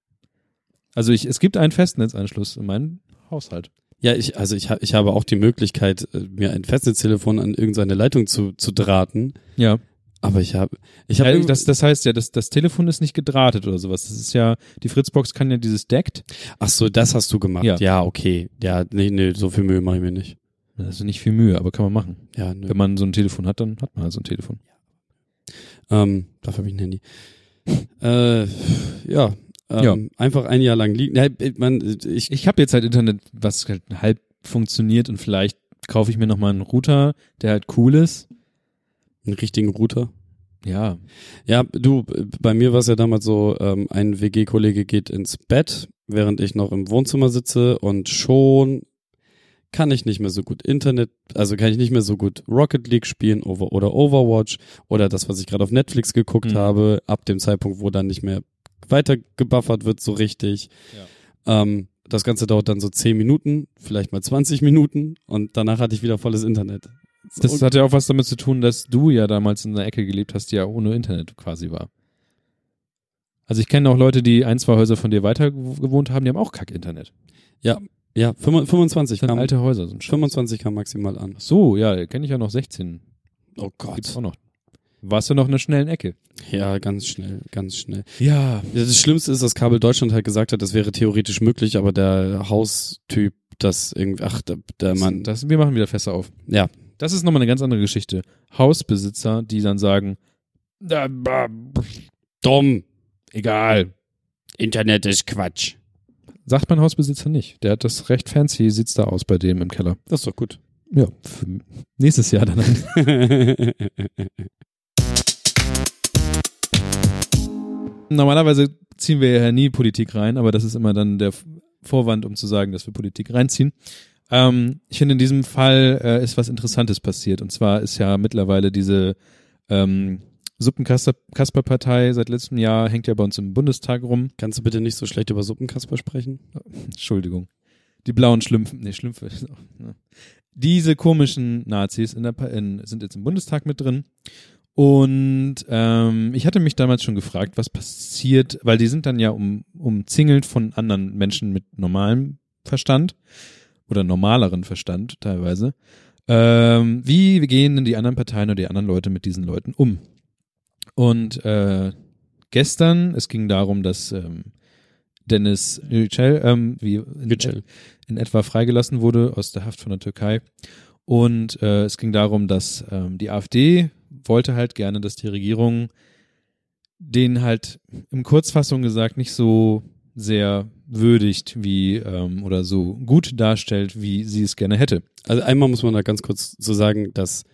Also ich, es gibt einen Festnetzanschluss in meinem Haushalt. Ja, ich, also ich, ich habe auch die Möglichkeit, äh, mir ein Festnetztelefon an irgendeine Leitung zu, zu drahten. Ja. Aber ich habe, ich habe, ja das, das heißt ja, das, das Telefon ist nicht gedrahtet oder sowas. Das ist ja, die Fritzbox kann ja dieses deckt. ach so, das hast du gemacht. Ja. Ja, okay. Ja, nee, nee, so viel Mühe mache ich mir nicht. Das ist nicht viel Mühe, aber kann man machen. Ja, nö. Wenn man so ein Telefon hat, dann hat man halt so ein Telefon. Ähm, dafür habe ich ein Handy. äh, ja. Ähm, Ja. Einfach ein Jahr lang liegen. Ja, man, ich, Ich habe jetzt halt Internet, was halt halb funktioniert und vielleicht kaufe ich mir nochmal einen Router, der halt cool ist. einen richtigen Router. Ja. Ja, du, bei mir war es ja damals so, ähm, ein WG-Kollege geht ins Bett, während ich noch im Wohnzimmer sitze und schon kann ich nicht mehr so gut Internet, also kann ich nicht mehr so gut Rocket League spielen oder Overwatch oder das, was ich gerade auf Netflix geguckt Mhm. habe, ab dem Zeitpunkt, wo dann nicht mehr weiter gebuffert wird so richtig. Ähm, das Ganze dauert dann so 10 Minuten, vielleicht mal 20 Minuten und danach hatte ich wieder volles Internet. Das hat ja auch was damit zu tun, dass du ja damals in einer Ecke gelebt hast, die ja ohne Internet quasi war. Also ich kenne auch Leute, die ein, zwei Häuser von dir weiter gew- gewohnt haben, die haben auch Kack-Internet. ja, ja, 25 Das sind kam, alte Häuser. Ein Scheiß. 25 kam maximal an. Ach so, ja, kenne ich ja noch 16. Oh Gibt's Gott. auch noch. Warst du noch in einer schnellen Ecke? Ja, ganz schnell, ganz schnell. Ja. Das Schlimmste ist, dass Kabel Deutschland halt gesagt hat, das wäre theoretisch möglich, aber der Haustyp, das irgendwie, ach, der, der Mann, Das, wir machen wieder Fässer auf. ja, Das ist nochmal eine ganz andere Geschichte. Hausbesitzer, die dann sagen, "Da, ba, dumm, egal. Internet ist Quatsch. Sagt mein Hausbesitzer nicht. Der hat das recht fancy, sieht's da aus bei dem im Keller. Das ist doch gut. Ja, nächstes Jahr dann. *laughs* Normalerweise ziehen wir ja nie Politik rein, aber das ist immer dann der Vorwand, um zu sagen, dass wir Politik reinziehen. Ähm, ich finde, in diesem Fall äh, ist was Interessantes passiert. Und zwar ist ja mittlerweile diese ähm, Suppenkasper-Partei seit letztem Jahr, hängt ja bei uns im Bundestag rum. Kannst du bitte nicht so schlecht über Suppenkasper sprechen? Entschuldigung. Die blauen Schlümpfe, nee, Schlümpfe. ne. Diese komischen Nazis in der, in, sind jetzt im Bundestag mit drin. Und ähm, ich hatte mich damals schon gefragt, was passiert, weil die sind dann ja um, umzingelt von anderen Menschen mit normalem Verstand oder normaleren Verstand teilweise. Ähm, wie gehen denn die anderen Parteien oder die anderen Leute mit diesen Leuten um? Und äh, gestern, es ging darum, dass ähm, Dennis Yücel, ähm, wie in, Yücel. in etwa freigelassen wurde aus der Haft von der Türkei. Und äh, es ging darum, dass ähm, die AfD wollte halt gerne, dass die Regierung den halt im Kurzfassung gesagt nicht so sehr würdigt wie ähm, oder so gut darstellt, wie sie es gerne hätte. Also einmal muss man da ganz kurz so sagen, dass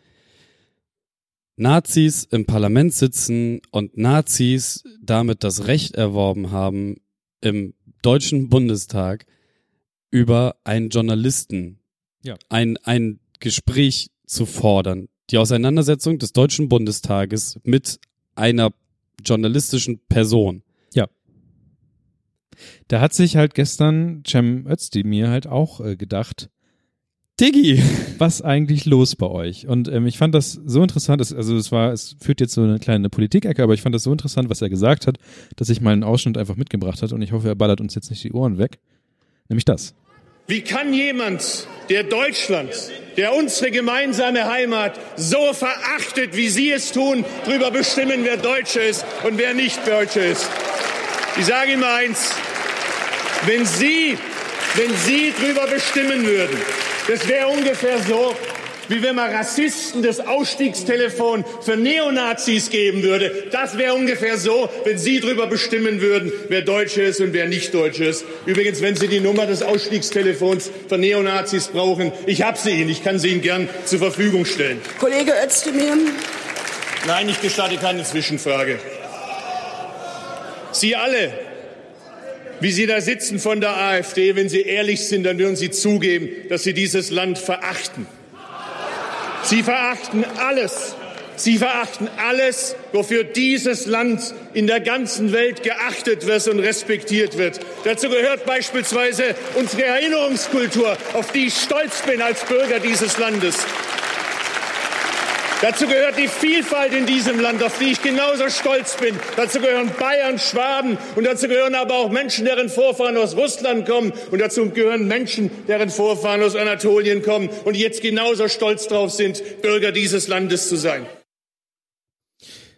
Nazis im Parlament sitzen und Nazis damit das Recht erworben haben, im Deutschen Bundestag über einen Journalisten Ja. ein, ein Gespräch zu fordern. Die Auseinandersetzung des Deutschen Bundestages mit einer journalistischen Person. Da hat sich halt gestern Cem Özdemir halt auch äh, gedacht, Diggi! was eigentlich los bei euch? Und ähm, ich fand das so interessant, es, also es war, es führt jetzt so eine kleine Politikecke, aber ich fand das so interessant, was er gesagt hat, dass ich mal einen Ausschnitt einfach mitgebracht hat und ich hoffe, er ballert uns jetzt nicht die Ohren weg. Nämlich das. Wie kann jemand, der Deutschland, der unsere gemeinsame Heimat so verachtet, wie Sie es tun, darüber bestimmen, wer Deutsche ist und wer nicht Deutsche ist? Ich sage Ihnen eins, wenn Sie, wenn Sie darüber bestimmen würden, das wäre ungefähr so, wie wenn man Rassisten das Ausstiegstelefon für Neonazis geben würde. Das wäre ungefähr so, wenn Sie darüber bestimmen würden, wer Deutsche ist und wer nicht Deutsche ist. Übrigens, wenn Sie die Nummer des Ausstiegstelefons für Neonazis brauchen, ich habe sie Ihnen, ich kann sie Ihnen gern zur Verfügung stellen. Kollege Özdemir, Nein, ich gestatte keine Zwischenfrage. Sie alle, wie Sie da sitzen von der AfD, wenn Sie ehrlich sind, dann würden Sie zugeben, dass Sie dieses Land verachten. Sie verachten alles. Sie verachten alles, wofür dieses Land in der ganzen Welt geachtet wird und respektiert wird. Dazu gehört beispielsweise unsere Erinnerungskultur, auf die ich stolz bin als Bürger dieses Landes. Dazu gehört die Vielfalt in diesem Land, auf die ich genauso stolz bin. Dazu gehören Bayern, Schwaben und dazu gehören aber auch Menschen, deren Vorfahren aus Russland kommen und dazu gehören Menschen, deren Vorfahren aus Anatolien kommen und jetzt genauso stolz drauf sind, Bürger dieses Landes zu sein.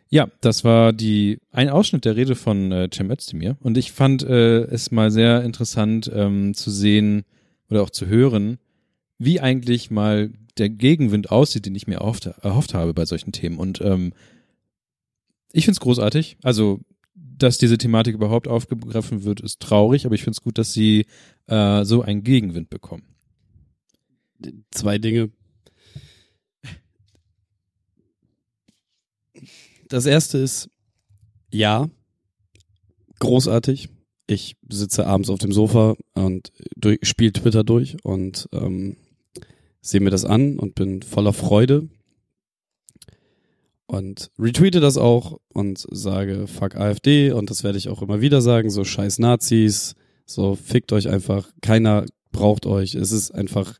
Ja, das war die ein Ausschnitt der Rede von äh, Cem Özdemir und ich fand äh, es mal sehr interessant ähm, zu sehen oder auch zu hören, wie eigentlich mal der Gegenwind aussieht, den ich mir erhofft, erhofft habe bei solchen Themen. Und ähm, ich find's großartig. Also, dass diese Thematik überhaupt aufgegriffen wird, ist traurig, aber ich find's gut, dass sie äh, so einen Gegenwind bekommen. Zwei Dinge. Das erste ist, ja, großartig. Ich sitze abends auf dem Sofa und durch, spiele Twitter durch und ähm, sehe mir das an und bin voller Freude und retweete das auch und sage fuck AfD und das werde ich auch immer wieder sagen, so scheiß Nazis, so fickt euch einfach, keiner braucht euch, es ist einfach,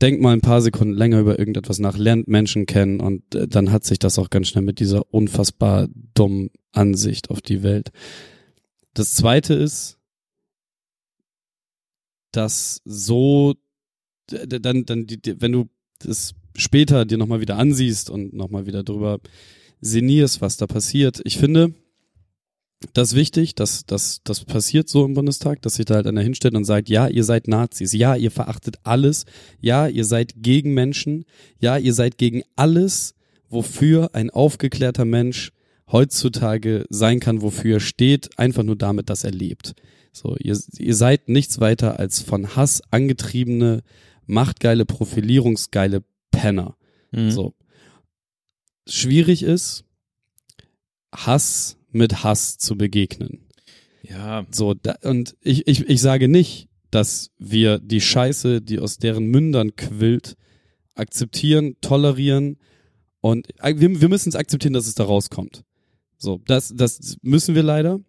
denkt mal ein paar Sekunden länger über irgendetwas nach, lernt Menschen kennen und äh, dann hat sich das auch ganz schnell mit dieser unfassbar dummen Ansicht auf die Welt. Das zweite ist, dass so dann, dann, die, die, wenn du das später dir nochmal wieder ansiehst und nochmal wieder drüber sinnierst, was da passiert. Ich finde, das ist wichtig, dass, dass das passiert so im Bundestag, dass sich da halt einer hinstellt und sagt, ja, ihr seid Nazis, ja, ihr verachtet alles, ja, ihr seid gegen Menschen, ja, ihr seid gegen alles, wofür ein aufgeklärter Mensch heutzutage sein kann, wofür er steht, einfach nur damit, dass er lebt. So, ihr, ihr seid nichts weiter als von Hass angetriebene, machtgeile, profilierungsgeile Penner. Mhm. So. Schwierig ist, Hass mit Hass zu begegnen. Ja, So, da, und ich, ich, ich sage nicht, dass wir die Scheiße, die aus deren Mündern quillt, akzeptieren, tolerieren und äh, wir, wir müssen es akzeptieren, dass es da rauskommt. So, das, das müssen wir leider.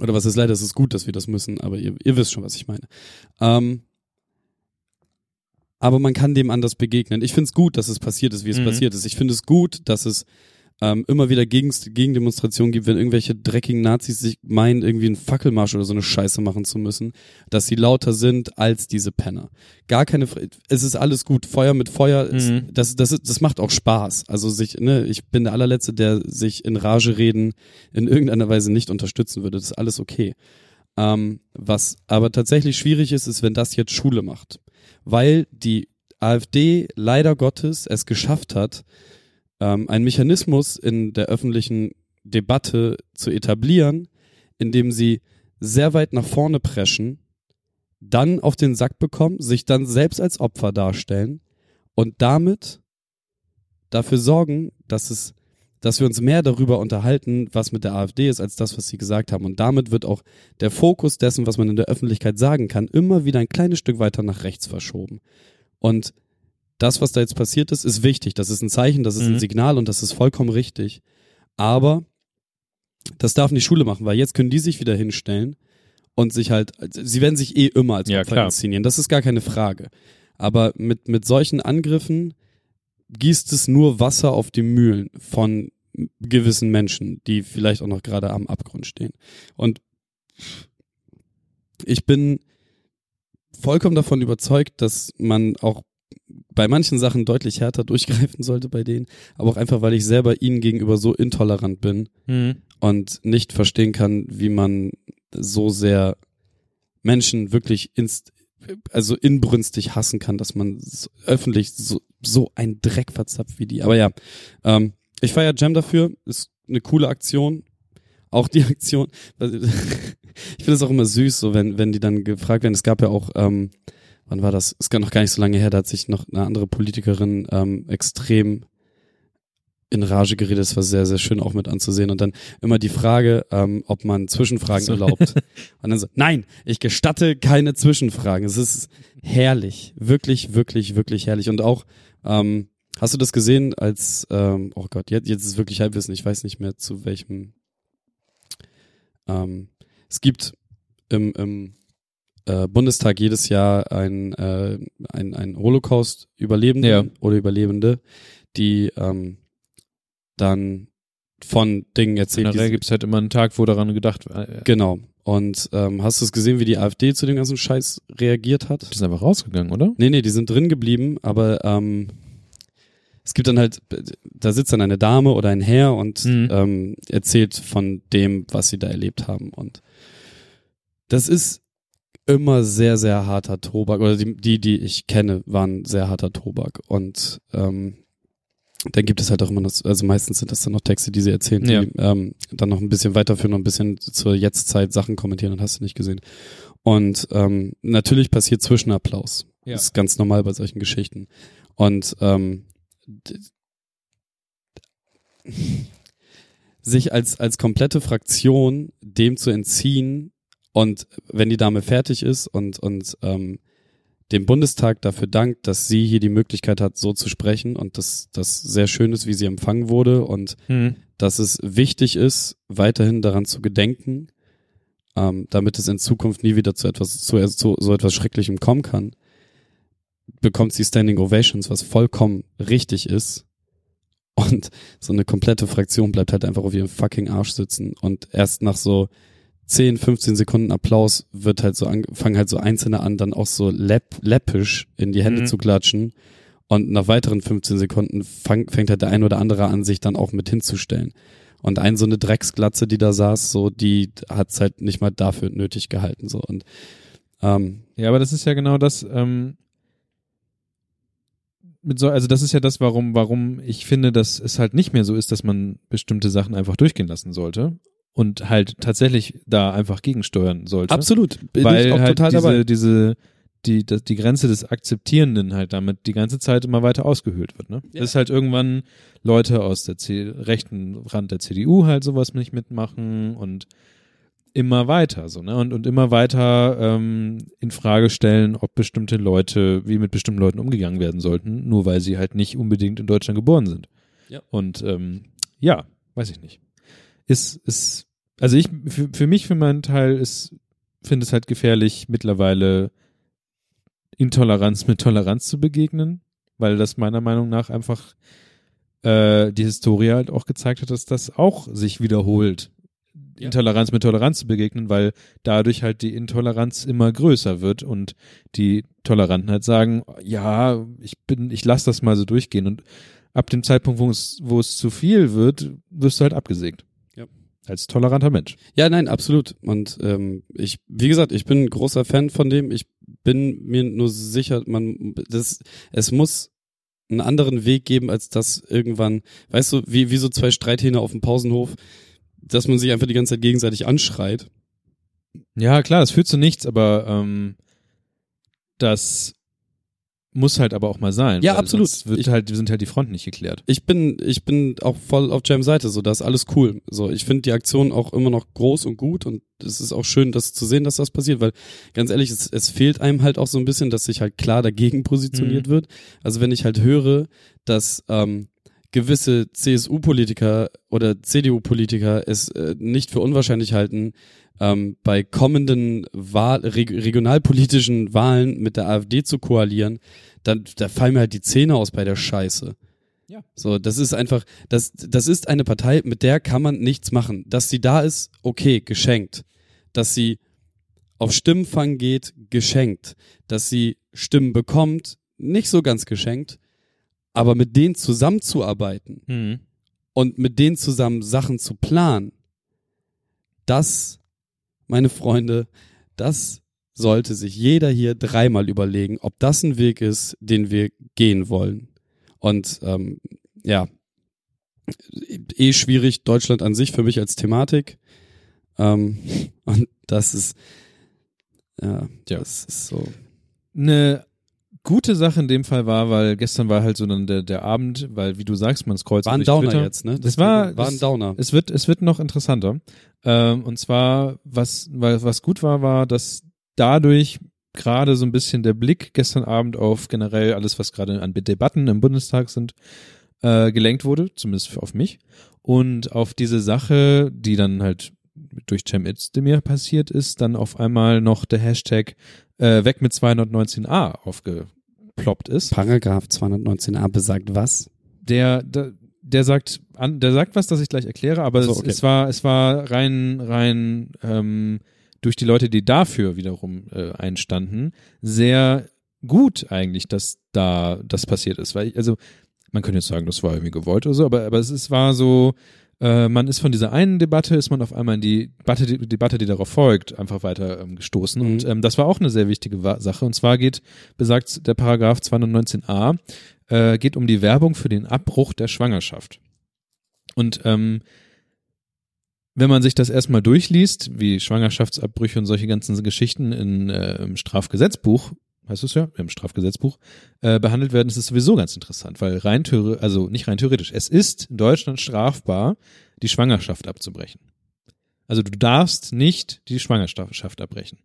Oder was ist leider, es ist gut, dass wir das müssen, aber ihr, ihr wisst schon, was ich meine. Ähm, aber man kann dem anders begegnen. Ich finde es gut, dass es passiert ist, wie es Mhm. passiert ist. Ich finde es gut, dass es ähm, immer wieder Gegen Gegendemonstrationen gibt, wenn irgendwelche dreckigen Nazis sich meinen, irgendwie einen Fackelmarsch oder so eine Scheiße machen zu müssen, dass sie lauter sind als diese Penner. Gar keine, es ist alles gut. Feuer mit Feuer, ist, Mhm. das, das, ist, das macht auch Spaß. Also sich, ne, ich bin der allerletzte, der sich in Rage reden in irgendeiner Weise nicht unterstützen würde. Das ist alles okay. Ähm, was aber tatsächlich schwierig ist, ist, wenn das jetzt Schule macht. Weil die AfD leider Gottes es geschafft hat, ähm, einen Mechanismus in der öffentlichen Debatte zu etablieren, indem sie sehr weit nach vorne preschen, dann auf den Sack bekommen, sich dann selbst als Opfer darstellen und damit dafür sorgen, dass es dass wir uns mehr darüber unterhalten, was mit der AfD ist, als das, was sie gesagt haben. Und damit wird auch der Fokus dessen, was man in der Öffentlichkeit sagen kann, immer wieder ein kleines Stück weiter nach rechts verschoben. Und das, was da jetzt passiert ist, ist wichtig. Das ist ein Zeichen, das ist mhm. ein Signal und das ist vollkommen richtig. Aber das darf nicht Schule machen, weil jetzt können die sich wieder hinstellen und sich halt, sie werden sich eh immer als ja, Opfer inszenieren. Das ist gar keine Frage. Aber mit, mit solchen Angriffen gießt es nur Wasser auf die Mühlen von gewissen Menschen, die vielleicht auch noch gerade am Abgrund stehen. Und ich bin vollkommen davon überzeugt, dass man auch bei manchen Sachen deutlich härter *laughs* durchgreifen sollte bei denen, aber auch einfach, weil ich selber ihnen gegenüber so intolerant bin mhm. und nicht verstehen kann, wie man so sehr Menschen wirklich inst also inbrünstig hassen kann, dass man öffentlich so, so ein Dreck verzapft wie die. Aber ja, ähm, ich feiere Jam dafür, ist eine coole Aktion. Auch die *laughs* Aktion, *laughs* ich finde es auch immer süß, so wenn, wenn die dann gefragt werden. Es gab ja auch, ähm, wann war das? Es gab noch gar nicht so lange her, da hat sich noch eine andere Politikerin ähm, extrem in Rage geredet. Das war sehr, sehr schön auch mit anzusehen. Und dann immer die Frage, ähm, ob man Zwischenfragen so. erlaubt. *laughs* Und dann so, nein, ich gestatte keine Zwischenfragen. Es ist herrlich. Wirklich, wirklich, wirklich herrlich. Und auch, ähm, hast du das gesehen als, ähm, oh Gott, jetzt, jetzt ist wirklich Halbwissen. Ich weiß nicht mehr zu welchem. Ähm, es gibt im, im äh, Bundestag jedes Jahr ein, äh, ein, ein Holocaust-Überlebende ja. oder Überlebende, die ähm, dann von Dingen erzählt. Generell gibt es halt immer einen Tag, wo daran gedacht wird. Äh, genau. Und ähm, hast du es gesehen, wie die AfD zu dem ganzen Scheiß reagiert hat? Die sind einfach rausgegangen, oder? Nee, nee, die sind drin geblieben, aber ähm, es gibt dann halt, da sitzt dann eine Dame oder ein Herr und mhm. ähm, erzählt von dem, was sie da erlebt haben. Und das ist immer sehr, sehr harter Tobak. Oder die, die, die ich kenne, waren sehr harter Tobak. Und ähm, dann gibt es halt auch immer noch, also meistens sind das dann noch Texte, die sie erzählen, ja. die ähm, dann noch ein bisschen weiterführen und ein bisschen zur Jetztzeit Sachen kommentieren, dann hast du nicht gesehen. Und ähm, natürlich passiert Zwischenapplaus. Ja. Das ist ganz normal bei solchen Geschichten. Und ähm, sich als, als komplette Fraktion dem zu entziehen und wenn die Dame fertig ist und, und ähm, dem Bundestag dafür dankt, dass sie hier die Möglichkeit hat, so zu sprechen und dass das sehr schön ist, wie sie empfangen wurde und mhm. dass es wichtig ist, weiterhin daran zu gedenken, ähm, damit es in Zukunft nie wieder zu etwas, zu, zu so etwas Schrecklichem kommen kann, bekommt sie Standing Ovations, was vollkommen richtig ist. Und so eine komplette Fraktion bleibt halt einfach auf ihrem fucking Arsch sitzen und erst nach so 10, 15 Sekunden Applaus wird halt so angefangen halt so Einzelne an, dann auch so läpp, läppisch in die Hände mhm. zu klatschen. Und nach weiteren 15 Sekunden fang, fängt halt der ein oder andere an, sich dann auch mit hinzustellen. Und ein so eine Drecksglatze, die da saß, so, die hat's halt nicht mal dafür nötig gehalten, so. Und, ähm, Ja, aber das ist ja genau das, ähm, mit so, also das ist ja das, warum, warum ich finde, dass es halt nicht mehr so ist, dass man bestimmte Sachen einfach durchgehen lassen sollte und halt tatsächlich da einfach gegensteuern sollte. Absolut. Bin weil auch halt total diese, dabei. diese die, die, die Grenze des Akzeptierenden halt damit die ganze Zeit immer weiter ausgehöhlt wird. Ne? Ja. Dass halt irgendwann Leute aus der C rechten Rand der CDU halt sowas nicht mitmachen und immer weiter so, ne? Und, und immer weiter ähm, in Frage stellen, ob bestimmte Leute, wie mit bestimmten Leuten umgegangen werden sollten, nur weil sie halt nicht unbedingt in Deutschland geboren sind. Ja. Und ähm, ja, weiß ich nicht ist, ist, also ich, für, für mich, für meinen Teil, ist, finde es halt gefährlich, mittlerweile Intoleranz mit Toleranz zu begegnen, weil das meiner Meinung nach einfach äh, die Historie halt auch gezeigt hat, dass das auch sich wiederholt. Ja. Intoleranz mit Toleranz zu begegnen, weil dadurch halt die Intoleranz immer größer wird und die Toleranten halt sagen, ja, ich bin, ich lasse das mal so durchgehen und ab dem Zeitpunkt, wo es, wo es zu viel wird, wirst du halt abgesägt. Als toleranter Mensch. Ja, nein, absolut. Und ähm, ich, wie gesagt, ich bin ein großer Fan von dem. Ich bin mir nur sicher, man, das, es muss einen anderen Weg geben, als das irgendwann, weißt du, wie, wie so zwei Streithähne auf dem Pausenhof, dass man sich einfach die ganze Zeit gegenseitig anschreit. Ja, klar, das führt zu nichts, aber ähm, das muss halt aber auch mal sein. Ja, absolut. Wird Ich- halt, sind halt die Fronten nicht geklärt. Ich bin, ich bin auch voll auf Jams Seite, so, das ist alles cool. So, ich finde die Aktion auch immer noch groß und gut und es ist auch schön, das zu sehen, dass das passiert, weil ganz ehrlich, es, es fehlt einem halt auch so ein bisschen, dass sich halt klar dagegen positioniert Mhm. wird. Also wenn ich halt höre, dass ähm, gewisse CSU-Politiker oder CDU-Politiker es äh, nicht für unwahrscheinlich halten, ähm, bei kommenden Wahl, reg regionalpolitischen Wahlen mit der AfD zu koalieren, dann da fallen mir halt die Zähne aus bei der Scheiße. Ja. So, das ist einfach, das, das ist eine Partei, mit der kann man nichts machen. Dass sie da ist, okay, geschenkt. Dass sie auf Stimmenfang geht, geschenkt. Dass sie Stimmen bekommt, nicht so ganz geschenkt. Aber mit denen zusammenzuarbeiten Mhm. und mit denen zusammen Sachen zu planen, das, meine Freunde, das sollte sich jeder hier dreimal überlegen, ob das ein Weg ist, den wir gehen wollen. Und ähm, ja, eh schwierig, Deutschland an sich für mich als Thematik. Ähm, *laughs* und das ist, ja, Ja. das ist so. Eine gute Sache in dem Fall war, weil gestern war halt so dann der, der Abend, weil wie du sagst, man scrollt War ein Downer Twitter. jetzt, ne? Das war- war ein das- Downer. Es wird, es wird noch interessanter. Ähm, und zwar, was, weil, was gut war, war, dass dadurch gerade so ein bisschen der Blick gestern Abend auf generell alles, was gerade an Debatten im Bundestag sind, äh, gelenkt wurde, zumindest auf mich. Und auf diese Sache, die dann halt durch Cem Özdemir passiert ist, dann auf einmal noch der Hashtag äh, weg mit 219a aufgeploppt ist. Paragraph 219a besagt was? der, der, der sagt, an, der sagt was, das ich gleich erkläre, aber so, es, okay. es war, es war rein, rein ähm, durch die Leute, die dafür wiederum äh, einstanden, sehr gut eigentlich, dass da das passiert ist, weil ich, also man könnte jetzt sagen, das war irgendwie gewollt oder so, aber aber es ist, war so, äh, man ist von dieser einen Debatte, ist man auf einmal in die Debatte, die Debatte, die darauf folgt, einfach weiter ähm, gestoßen. Mhm. Und ähm, das war auch eine sehr wichtige Sache. Und zwar geht, besagt der Paragraph 219a, äh, geht um die Werbung für den Abbruch der Schwangerschaft. Und ähm, wenn man sich das erstmal durchliest, wie Schwangerschaftsabbrüche und solche ganzen Geschichten in, äh, im Strafgesetzbuch, heißt es ja, im Strafgesetzbuch, äh, behandelt werden, ist es sowieso ganz interessant, weil rein theoretisch, also nicht rein theoretisch, es ist in Deutschland strafbar, die Schwangerschaft abzubrechen. Also du darfst nicht die Schwangerschaft abbrechen.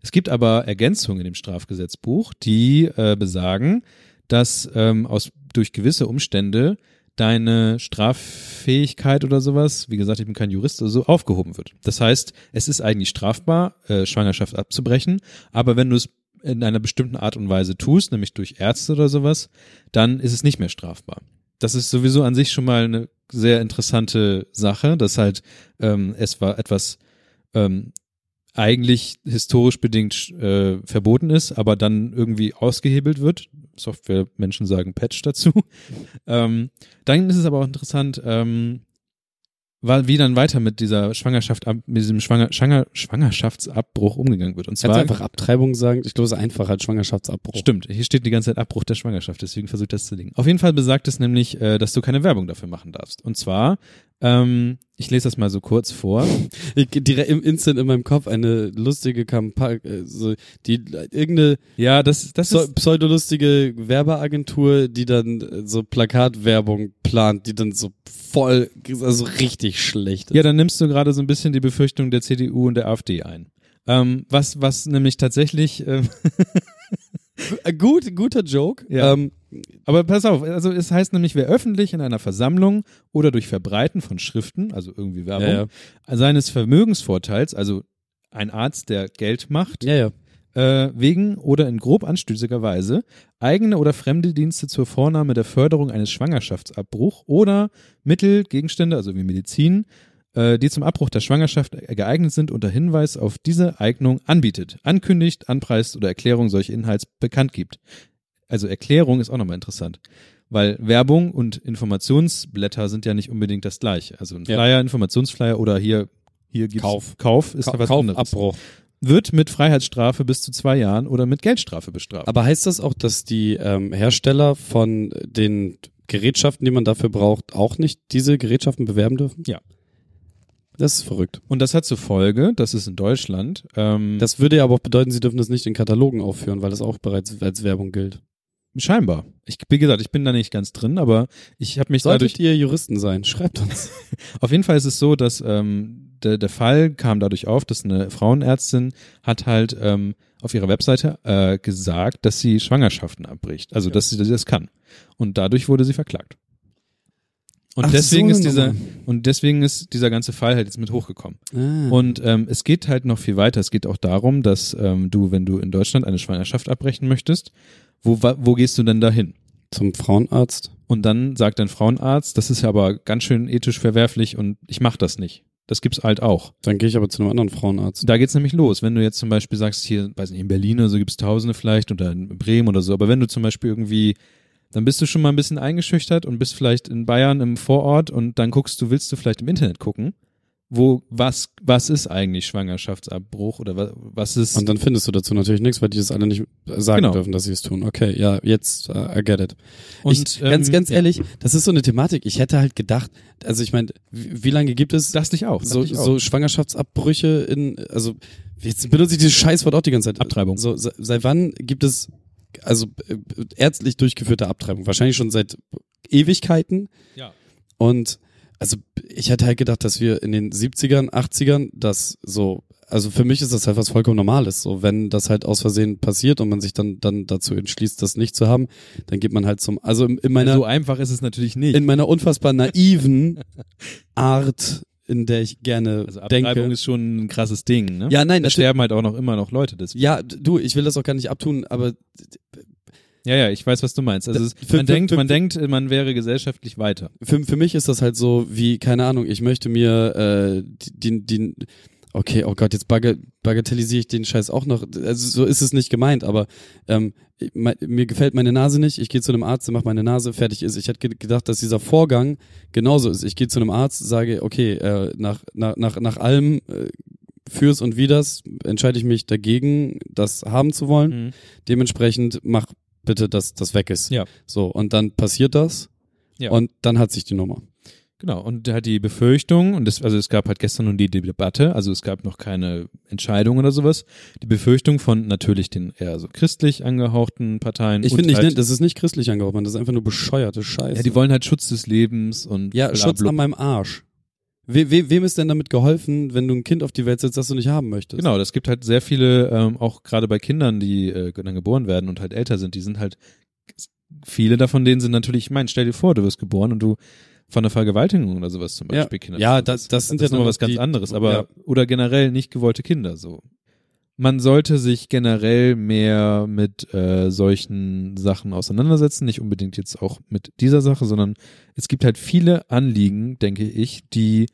Es gibt aber Ergänzungen dem Strafgesetzbuch, die äh, besagen, dass ähm, aus durch gewisse Umstände deine Straffähigkeit oder sowas, wie gesagt, ich bin kein Jurist, oder so aufgehoben wird. Das heißt, es ist eigentlich strafbar, äh, Schwangerschaft abzubrechen, aber wenn du es in einer bestimmten Art und Weise tust, nämlich durch Ärzte oder sowas, dann ist es nicht mehr strafbar. Das ist sowieso an sich schon mal eine sehr interessante Sache, dass halt ähm, es war etwas ähm, eigentlich historisch bedingt äh, verboten ist, aber dann irgendwie ausgehebelt wird. Softwaremenschen sagen Patch dazu. *laughs* ähm, dann ist es aber auch interessant, ähm, weil, wie dann weiter mit dieser Schwangerschaft, ab- mit diesem Schwanger, Schwanger, Schwangerschaftsabbruch umgegangen wird. Und Kannst du zwar einfach Abtreibung sagen? Ich glaube, es ist einfacher als Schwangerschaftsabbruch. Stimmt, hier steht die ganze Zeit Abbruch der Schwangerschaft, deswegen versucht das zu legen. Auf jeden Fall besagt es nämlich, äh, dass du keine Werbung dafür machen darfst. Und zwar, ähm, ich lese das mal so kurz vor. Ich, direkt im Instant in meinem Kopf eine lustige Kampagne, äh, so, die irgendeine Ja, das, das ist, pseudolustige Werbeagentur, die dann äh, so Plakatwerbung plant, die dann so voll, also richtig schlecht ist. ja, dann nimmst du gerade so ein bisschen die Befürchtung der CDU und der AfD ein. Ähm, was, was nämlich tatsächlich, ähm, Äh, *laughs* gut, guter Joke. Ja. Ähm, aber pass auf, also es heißt nämlich, wer öffentlich in einer Versammlung oder durch Verbreiten von Schriften, also irgendwie Werbung, ja, seines Vermögensvorteils, also ein Arzt, der Geld macht, ja, ja. äh, wegen oder in grob anstößiger Weise eigene oder fremde Dienste zur Vornahme der Förderung eines Schwangerschaftsabbruchs oder Mittel, Gegenstände, also wie Medizin, äh, die zum Abbruch der Schwangerschaft geeignet sind, unter Hinweis auf diese Eignung anbietet, ankündigt, anpreist oder Erklärung solch Inhalts bekannt gibt. Also Erklärung ist auch nochmal interessant. Weil Werbung und Informationsblätter sind ja nicht unbedingt das gleiche. Also ein Ja. Flyer, Informationsflyer oder hier, hier gibt's Kauf. Kauf ist Ka was Kauf, anderes. Abbruch. wird mit Freiheitsstrafe bis zu zwei Jahren oder mit Geldstrafe bestraft. Aber heißt das auch, dass die ähm, Hersteller von den Gerätschaften, die man dafür braucht, auch nicht diese Gerätschaften bewerben dürfen? Ja. Das ist verrückt. Und das hat zur Folge, das ist in Deutschland, ähm, Das würde ja aber auch bedeuten, sie dürfen das nicht in Katalogen aufführen, weil das auch bereits als Werbung gilt. Scheinbar. Ich, wie gesagt, ich bin da nicht ganz drin, aber ich habe mich dadurch Solltet ihr Juristen sein, schreibt uns. *laughs* Auf jeden Fall ist es so, dass ähm, der, der Fall kam dadurch auf, dass eine Frauenärztin hat halt ähm, auf ihrer Webseite äh, gesagt, dass sie Schwangerschaften abbricht. Also, dass sie dass sie das kann. Und dadurch wurde sie verklagt. Und Ach, deswegen so ist dieser und deswegen ist dieser ganze Fall halt jetzt mit hochgekommen. Ah. Und ähm, es geht halt noch viel weiter. Es geht auch darum, dass ähm, du, wenn du in Deutschland eine Schwangerschaft abbrechen möchtest, wo, wo gehst du denn dahin? Zum Frauenarzt. Und dann sagt dein Frauenarzt, das ist ja aber ganz schön ethisch verwerflich und ich mache das nicht. Das gibt's halt auch. Dann gehe ich aber zu einem anderen Frauenarzt. Da geht's nämlich los. Wenn du jetzt zum Beispiel sagst, hier, weiß nicht, in Berlin oder so gibt's Tausende vielleicht oder in Bremen oder so, aber wenn du zum Beispiel irgendwie, dann bist du schon mal ein bisschen eingeschüchtert und bist vielleicht in Bayern im Vorort und dann guckst du, willst du vielleicht im Internet gucken, wo, was, was ist eigentlich Schwangerschaftsabbruch oder was, was ist, Und dann findest du dazu natürlich nichts, weil die das alle nicht sagen Genau. dürfen, dass sie es tun. Okay, ja, jetzt, uh, I get it. und, ich, ganz, ähm, ganz ja, ehrlich, das ist so eine Thematik. Ich hätte halt gedacht, also ich meine, wie, wie lange gibt es dachte ich auch. so, auch. so Schwangerschaftsabbrüche in, also jetzt benutze ich dieses Scheißwort auch die ganze Zeit. Abtreibung. So, se- seit wann gibt es also äh, ärztlich durchgeführte Abtreibung? Wahrscheinlich schon seit Ewigkeiten. Ja. Und also ich hätte halt gedacht, dass wir in den 70ern, 80ern das so, also für mich ist das halt was vollkommen Normales. So, wenn das halt aus Versehen passiert und man sich dann, dann dazu entschließt, das nicht zu haben, dann geht man halt zum, also in, in meiner, so einfach ist es natürlich nicht. in meiner unfassbar naiven *laughs* Art, in der ich gerne also Abtreibung denke. ist schon ein krasses Ding, ne? Ja, nein, da sterben halt auch noch immer noch Leute deswegen. Ja, du, ich will das auch gar nicht abtun, aber Ja, ja, ich weiß, was du meinst. Also es, Für- man für- denkt, für- man denkt, man wäre gesellschaftlich weiter. für, für mich ist das halt so wie, keine Ahnung, ich möchte mir äh, die, die, okay, oh Gott, jetzt bagge, bagatellisiere ich den Scheiß auch noch. Also so ist es nicht gemeint, aber ähm, mir gefällt meine Nase nicht, ich gehe zu einem Arzt, der macht meine Nase, fertig ist. Ich hätte ge- gedacht, dass dieser Vorgang genauso ist. Ich gehe zu einem Arzt, sage, okay, äh, nach, nach, nach, nach allem äh, fürs und widers entscheide ich mich dagegen, das haben zu wollen. Mhm. Dementsprechend mach bitte, dass das weg ist. Ja. So, und dann passiert das Ja. und dann hat sich die Nummer. Genau, und halt die Befürchtung, und das, also es gab halt gestern nur die Debatte, also es gab noch keine Entscheidung oder sowas, die Befürchtung von natürlich den eher so christlich angehauchten Parteien. Ich finde nicht, halt, das ist nicht christlich angehaucht, man, das ist einfach nur bescheuerte Scheiße. ja, die wollen halt Schutz des Lebens und ja, bla, Schutz bla. an meinem Arsch. We, we, wem ist denn damit geholfen, wenn du ein Kind auf die Welt setzt, das du nicht haben möchtest? Genau, das gibt halt sehr viele, ähm, auch gerade bei Kindern, die äh, dann geboren werden und halt älter sind, die sind halt, viele davon denen sind natürlich, ich meine, stell dir vor, du wirst geboren und du von einer Vergewaltigung oder sowas zum Ja. Beispiel Kinder. Ja, das- das sind ja ist nochmal was ganz anderes, aber, ja. oder generell nicht gewollte Kinder, so. Man sollte sich generell mehr mit äh, solchen Sachen auseinandersetzen, nicht unbedingt jetzt auch mit dieser Sache, sondern es gibt halt viele Anliegen, denke ich, die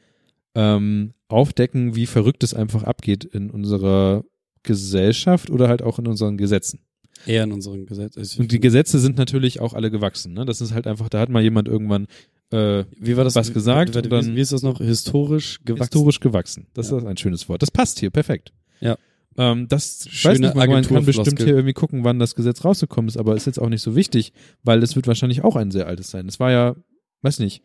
ähm, aufdecken, wie verrückt es einfach abgeht in unserer Gesellschaft oder halt auch in unseren Gesetzen. Eher in unserem Gesetz. Ich- Und die Gesetze sind natürlich auch alle gewachsen. Ne? Das ist halt einfach, da hat mal jemand irgendwann äh, wie war das? was gesagt Wie, dann- wie ist das noch? Historisch gewachsen. historisch gewachsen. Das Ja. ist ein schönes Wort. Das passt hier, perfekt. Ja. Ähm, das ich Schöne weiß nicht, man kann bestimmt Agenturfloskel. hier irgendwie gucken, wann das Gesetz rausgekommen ist, aber ist jetzt auch nicht so wichtig, weil es wird wahrscheinlich auch ein sehr altes sein. Es war ja, weiß nicht,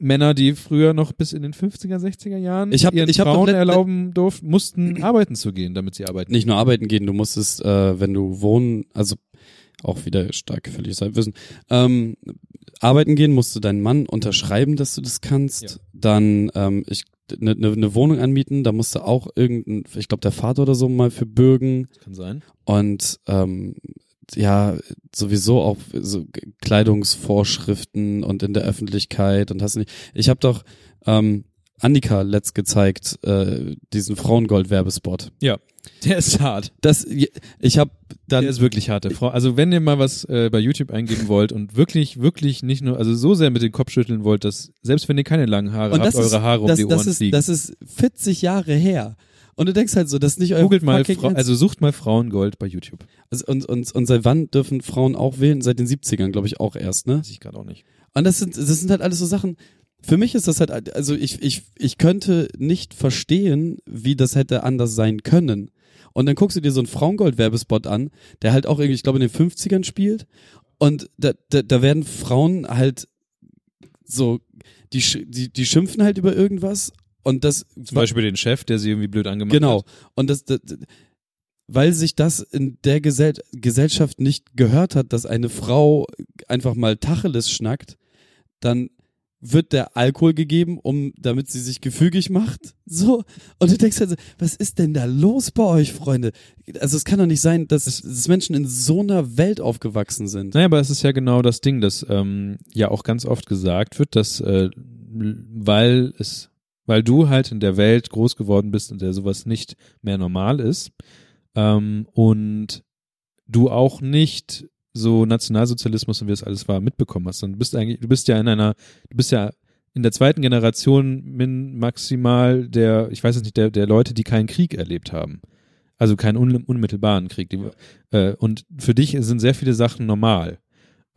Männer, die früher noch bis in den 50er, 60er Jahren Ich hab- ihren ich hab Frauen erlauben durften, mussten arbeiten zu gehen, damit sie arbeiten. Nicht nur arbeiten gehen, du musstest, äh, wenn du wohnen, also auch wieder stark gefälliges Halbwissen, ähm, arbeiten gehen, musst du deinen Mann unterschreiben, dass du das kannst. Ja. Dann ähm, ich eine ne, ne Wohnung anmieten, da musst du auch irgendein, ich glaube der Vater oder so mal für bürgen. Das kann sein. Und ähm, ja, sowieso auch so Kleidungsvorschriften und in der Öffentlichkeit und hast du nicht. Ich habe doch ähm, Annika letzt gezeigt, äh, diesen Frauengold-Werbespot. Der ist hart. Das, ich habe dann Der ist wirklich hart. der Frau. Also wenn ihr mal was äh, bei YouTube eingeben wollt und wirklich, wirklich nicht nur, also so sehr mit dem Kopf schütteln wollt, dass selbst wenn ihr keine langen Haare habt, ist, eure Haare um das, die Ohren das ist, fliegen. Das ist 40 Jahre her. Und du denkst halt so, das ist nicht euer Googelt mal, Ernst. also sucht mal Frauengold bei YouTube. also und, und, und seit wann dürfen Frauen auch wählen? Seit den 70ern, glaube ich, auch erst, ne? Weiß ich gerade auch nicht. Und das sind, das sind halt alles so Sachen, Für mich ist das halt, also ich, ich, ich könnte nicht verstehen, wie das hätte anders sein können. Und dann guckst du dir so einen Frauengold-Werbespot an, der halt auch irgendwie, ich glaube, in den 50ern spielt. Und da, da, da werden Frauen halt so, die, die, die schimpfen halt über irgendwas. Und das. Zum Beispiel den Chef, der sie irgendwie blöd angemacht genau. hat. Genau. Und das, das, weil sich das in der Gesell Gesellschaft nicht gehört hat, dass eine Frau einfach mal Tacheles schnackt, dann wird der Alkohol gegeben, um damit sie sich gefügig macht. So. Und du denkst halt so, was ist denn da los bei euch, Freunde? Also es kann doch nicht sein, dass, dass Menschen in so einer Welt aufgewachsen sind. Naja, aber es ist ja genau das Ding, dass ähm, ja auch ganz oft gesagt wird, dass äh, weil es, weil du halt in der Welt groß geworden bist, in der sowas nicht mehr normal ist, ähm, und du auch nicht so Nationalsozialismus und wie es alles war mitbekommen hast. Du bist eigentlich, du bist ja in einer, du bist ja in der zweiten Generation min maximal der, ich weiß es nicht, der, der Leute, die keinen Krieg erlebt haben. Also keinen un unmittelbaren Krieg. Die, äh, und für dich sind sehr viele Sachen normal.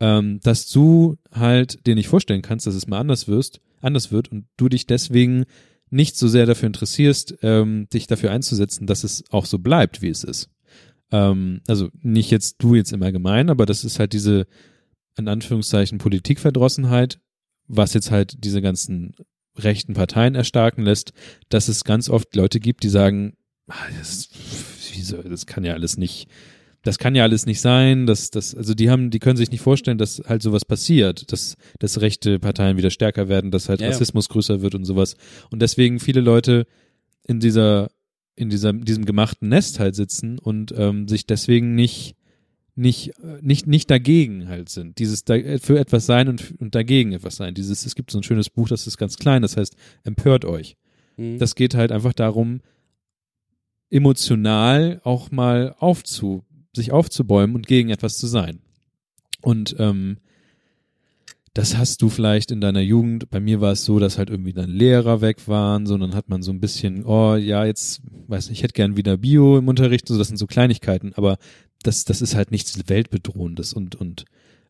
Ähm, dass du halt dir nicht vorstellen kannst, dass es mal anders wirst, anders wird und du dich deswegen nicht so sehr dafür interessierst, ähm, dich dafür einzusetzen, dass es auch so bleibt, wie es ist. Ähm, also nicht jetzt du jetzt im Allgemeinen, aber das ist halt diese, in Anführungszeichen, Politikverdrossenheit, was jetzt halt diese ganzen rechten Parteien erstarken lässt, dass es ganz oft Leute gibt, die sagen, ah, das, das kann ja alles nicht, das kann ja alles nicht sein, dass das, also die haben, die können sich nicht vorstellen, dass halt sowas passiert, dass, dass rechte Parteien wieder stärker werden, dass halt Ja, ja. Rassismus größer wird und sowas. Und deswegen viele Leute in dieser, in dieser, diesem gemachten Nest halt sitzen und ähm, sich deswegen nicht, nicht, äh, nicht, nicht dagegen halt sind. Dieses da, für etwas sein und, und dagegen etwas sein. Dieses, es gibt so ein schönes Buch, das ist ganz klein, das heißt, empört euch. Mhm. Das geht halt einfach darum, emotional auch mal aufzu, sich aufzubäumen und gegen etwas zu sein. Und ähm, das hast du vielleicht in deiner Jugend. Bei mir war es so, dass halt irgendwie dann Lehrer weg waren, so und dann hat man so ein bisschen, oh ja, jetzt, weiß nicht, ich hätte gern wieder Bio im Unterricht, so das sind so Kleinigkeiten, aber das, das ist halt nichts Weltbedrohendes und und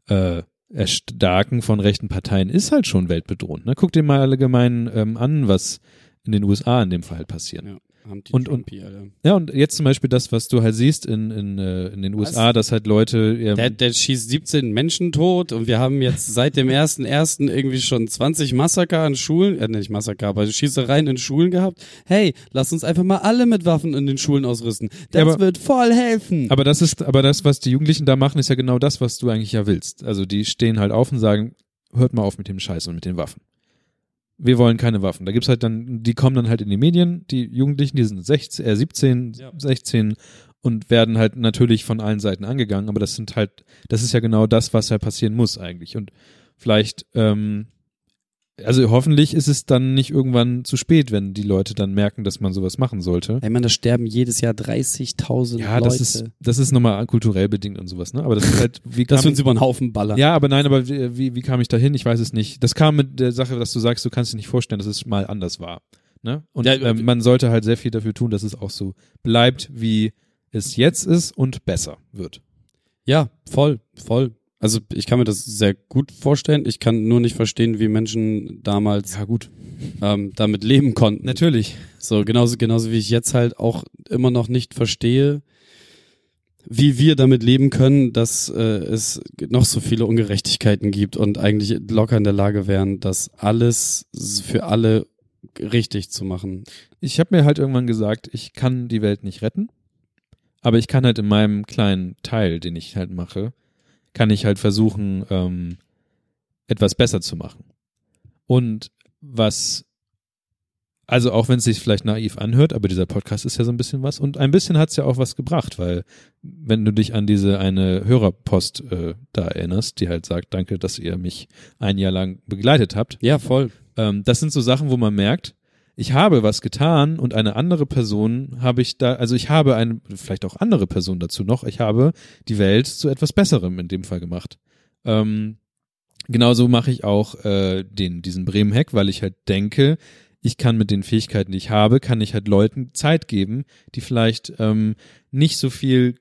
äh, Erstarken von rechten Parteien ist halt schon weltbedrohend. Ne? Guck dir mal allgemein ähm, an, was in den USA in dem Fall halt passiert. ja, Und- und- Trumpy, Alter. Ja, und jetzt zum Beispiel das, was du halt siehst in, in, äh, in den USA, dass halt Leute, ähm, Der, der schießt 17 Menschen tot und wir haben jetzt seit dem ersten ersten irgendwie schon 20 Massaker an Schulen, äh, nicht Massaker, aber Schießereien in Schulen gehabt. Hey, lass uns einfach mal alle mit Waffen in den Schulen ausrüsten. Das Ja, aber- wird voll helfen. aber das ist, aber das, was die Jugendlichen da machen, ist ja genau das, was du eigentlich ja willst. Also die stehen halt auf und sagen, hört mal auf mit dem Scheiß und mit den Waffen. Wir wollen keine Waffen. Da gibt's halt dann, die kommen dann halt in die Medien, die Jugendlichen, die sind 16, äh, 17, Ja. 16 und werden halt natürlich von allen Seiten angegangen, aber das sind halt, das ist ja genau das, was ja passieren muss eigentlich. Und vielleicht, ähm, also hoffentlich ist es dann nicht irgendwann zu spät, wenn die Leute dann merken, dass man sowas machen sollte. Ey, man, da sterben jedes Jahr 30.000 Ja, Leute. das ist, das ist nochmal kulturell bedingt und sowas, ne? Aber das ist halt, wie *laughs* kam wir uns über den Haufen ballern. ja, aber nein, aber wie, wie, kam ich da hin? Ich weiß es nicht. Das kam mit der Sache, dass du sagst, du kannst dir nicht vorstellen, dass es mal anders war. Ne? Und Ja, ähm, man sollte halt sehr viel dafür tun, dass es auch so bleibt, wie es jetzt ist und besser wird. Ja, voll, voll. Also ich kann mir das sehr gut vorstellen. Ich kann nur nicht verstehen, wie Menschen damals gut. ähm, damit leben konnten. Natürlich. So, genauso, genauso wie ich jetzt halt auch immer noch nicht verstehe, wie wir damit leben können, dass äh, es noch so viele Ungerechtigkeiten gibt und eigentlich locker in der Lage wären, das alles für alle richtig zu machen. Ich habe mir halt irgendwann gesagt, ich kann die Welt nicht retten, aber ich kann halt in meinem kleinen Teil, den ich halt mache, kann ich halt versuchen, ähm, etwas besser zu machen. Und was, also auch wenn es sich vielleicht naiv anhört, aber dieser Podcast ist ja so ein bisschen was und ein bisschen hat es ja auch was gebracht, weil wenn du dich an diese eine Hörerpost äh, da erinnerst, die halt sagt, danke, dass ihr mich ein Jahr lang begleitet habt, Ja, voll. ähm, das sind so Sachen, wo man merkt, ich habe was getan und eine andere Person habe ich da, also ich habe eine, vielleicht auch andere Person dazu noch, ich habe die Welt zu etwas Besserem in dem Fall gemacht. Ähm, genauso mache ich auch äh, den, diesen Bremen-Hack, weil ich halt denke, ich kann mit den Fähigkeiten, die ich habe, kann ich halt Leuten Zeit geben, die vielleicht ähm, nicht so viel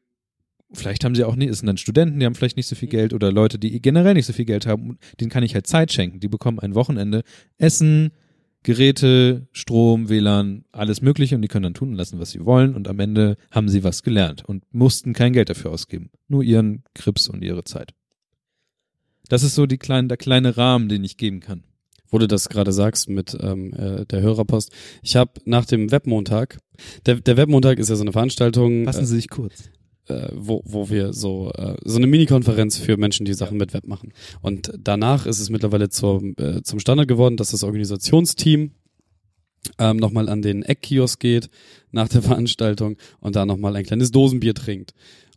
vielleicht haben sie auch nicht, es sind dann Studenten, die haben vielleicht nicht so viel Geld oder Leute, die generell nicht so viel Geld haben, denen kann ich halt Zeit schenken. Die bekommen ein Wochenende Essen, Geräte, Strom, WLAN, alles Mögliche und die können dann tun und lassen, was sie wollen und am Ende haben sie was gelernt und mussten kein Geld dafür ausgeben. Nur ihren Krips und ihre Zeit. Das ist so die kleine, der kleine Rahmen, den ich geben kann. Wo du das gerade sagst mit ähm, äh, der Hörerpost. Ich habe nach dem Webmontag, der, der Webmontag ist ja so eine Veranstaltung. Fassen Sie sich kurz. Äh, wo, wo wir so äh, so eine Mini-Konferenz für Menschen, die Sachen mit Web machen. Und danach ist es mittlerweile zum, äh, zum Standard geworden, dass das Organisationsteam ähm, nochmal an den Eckkiosk geht nach der *laughs* Veranstaltung und da nochmal ein kleines Dosenbier trinkt.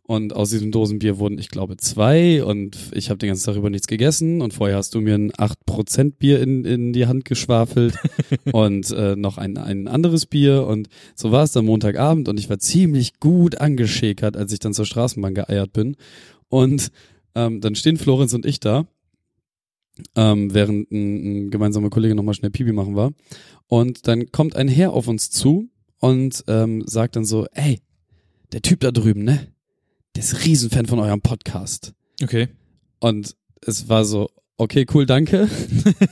Und aus diesem Dosenbier wurden, ich glaube, zwei und ich habe den ganzen Tag über nichts gegessen und vorher hast du mir ein 8% Bier in, in die Hand geschwafelt *laughs* und äh, noch ein, ein anderes Bier und so war es dann Montagabend und ich war ziemlich gut angeschäkert, als ich dann zur Straßenbahn geeiert bin. Und ähm, dann stehen Florenz und ich da, ähm, während ein, ein gemeinsamer Kollege nochmal schnell Pipi machen war. Und dann kommt ein Herr auf uns zu und ähm, sagt dann so, ey, der Typ da drüben, ne? Der ist Riesenfan von eurem Podcast. Okay. Und es war so, okay, cool, danke.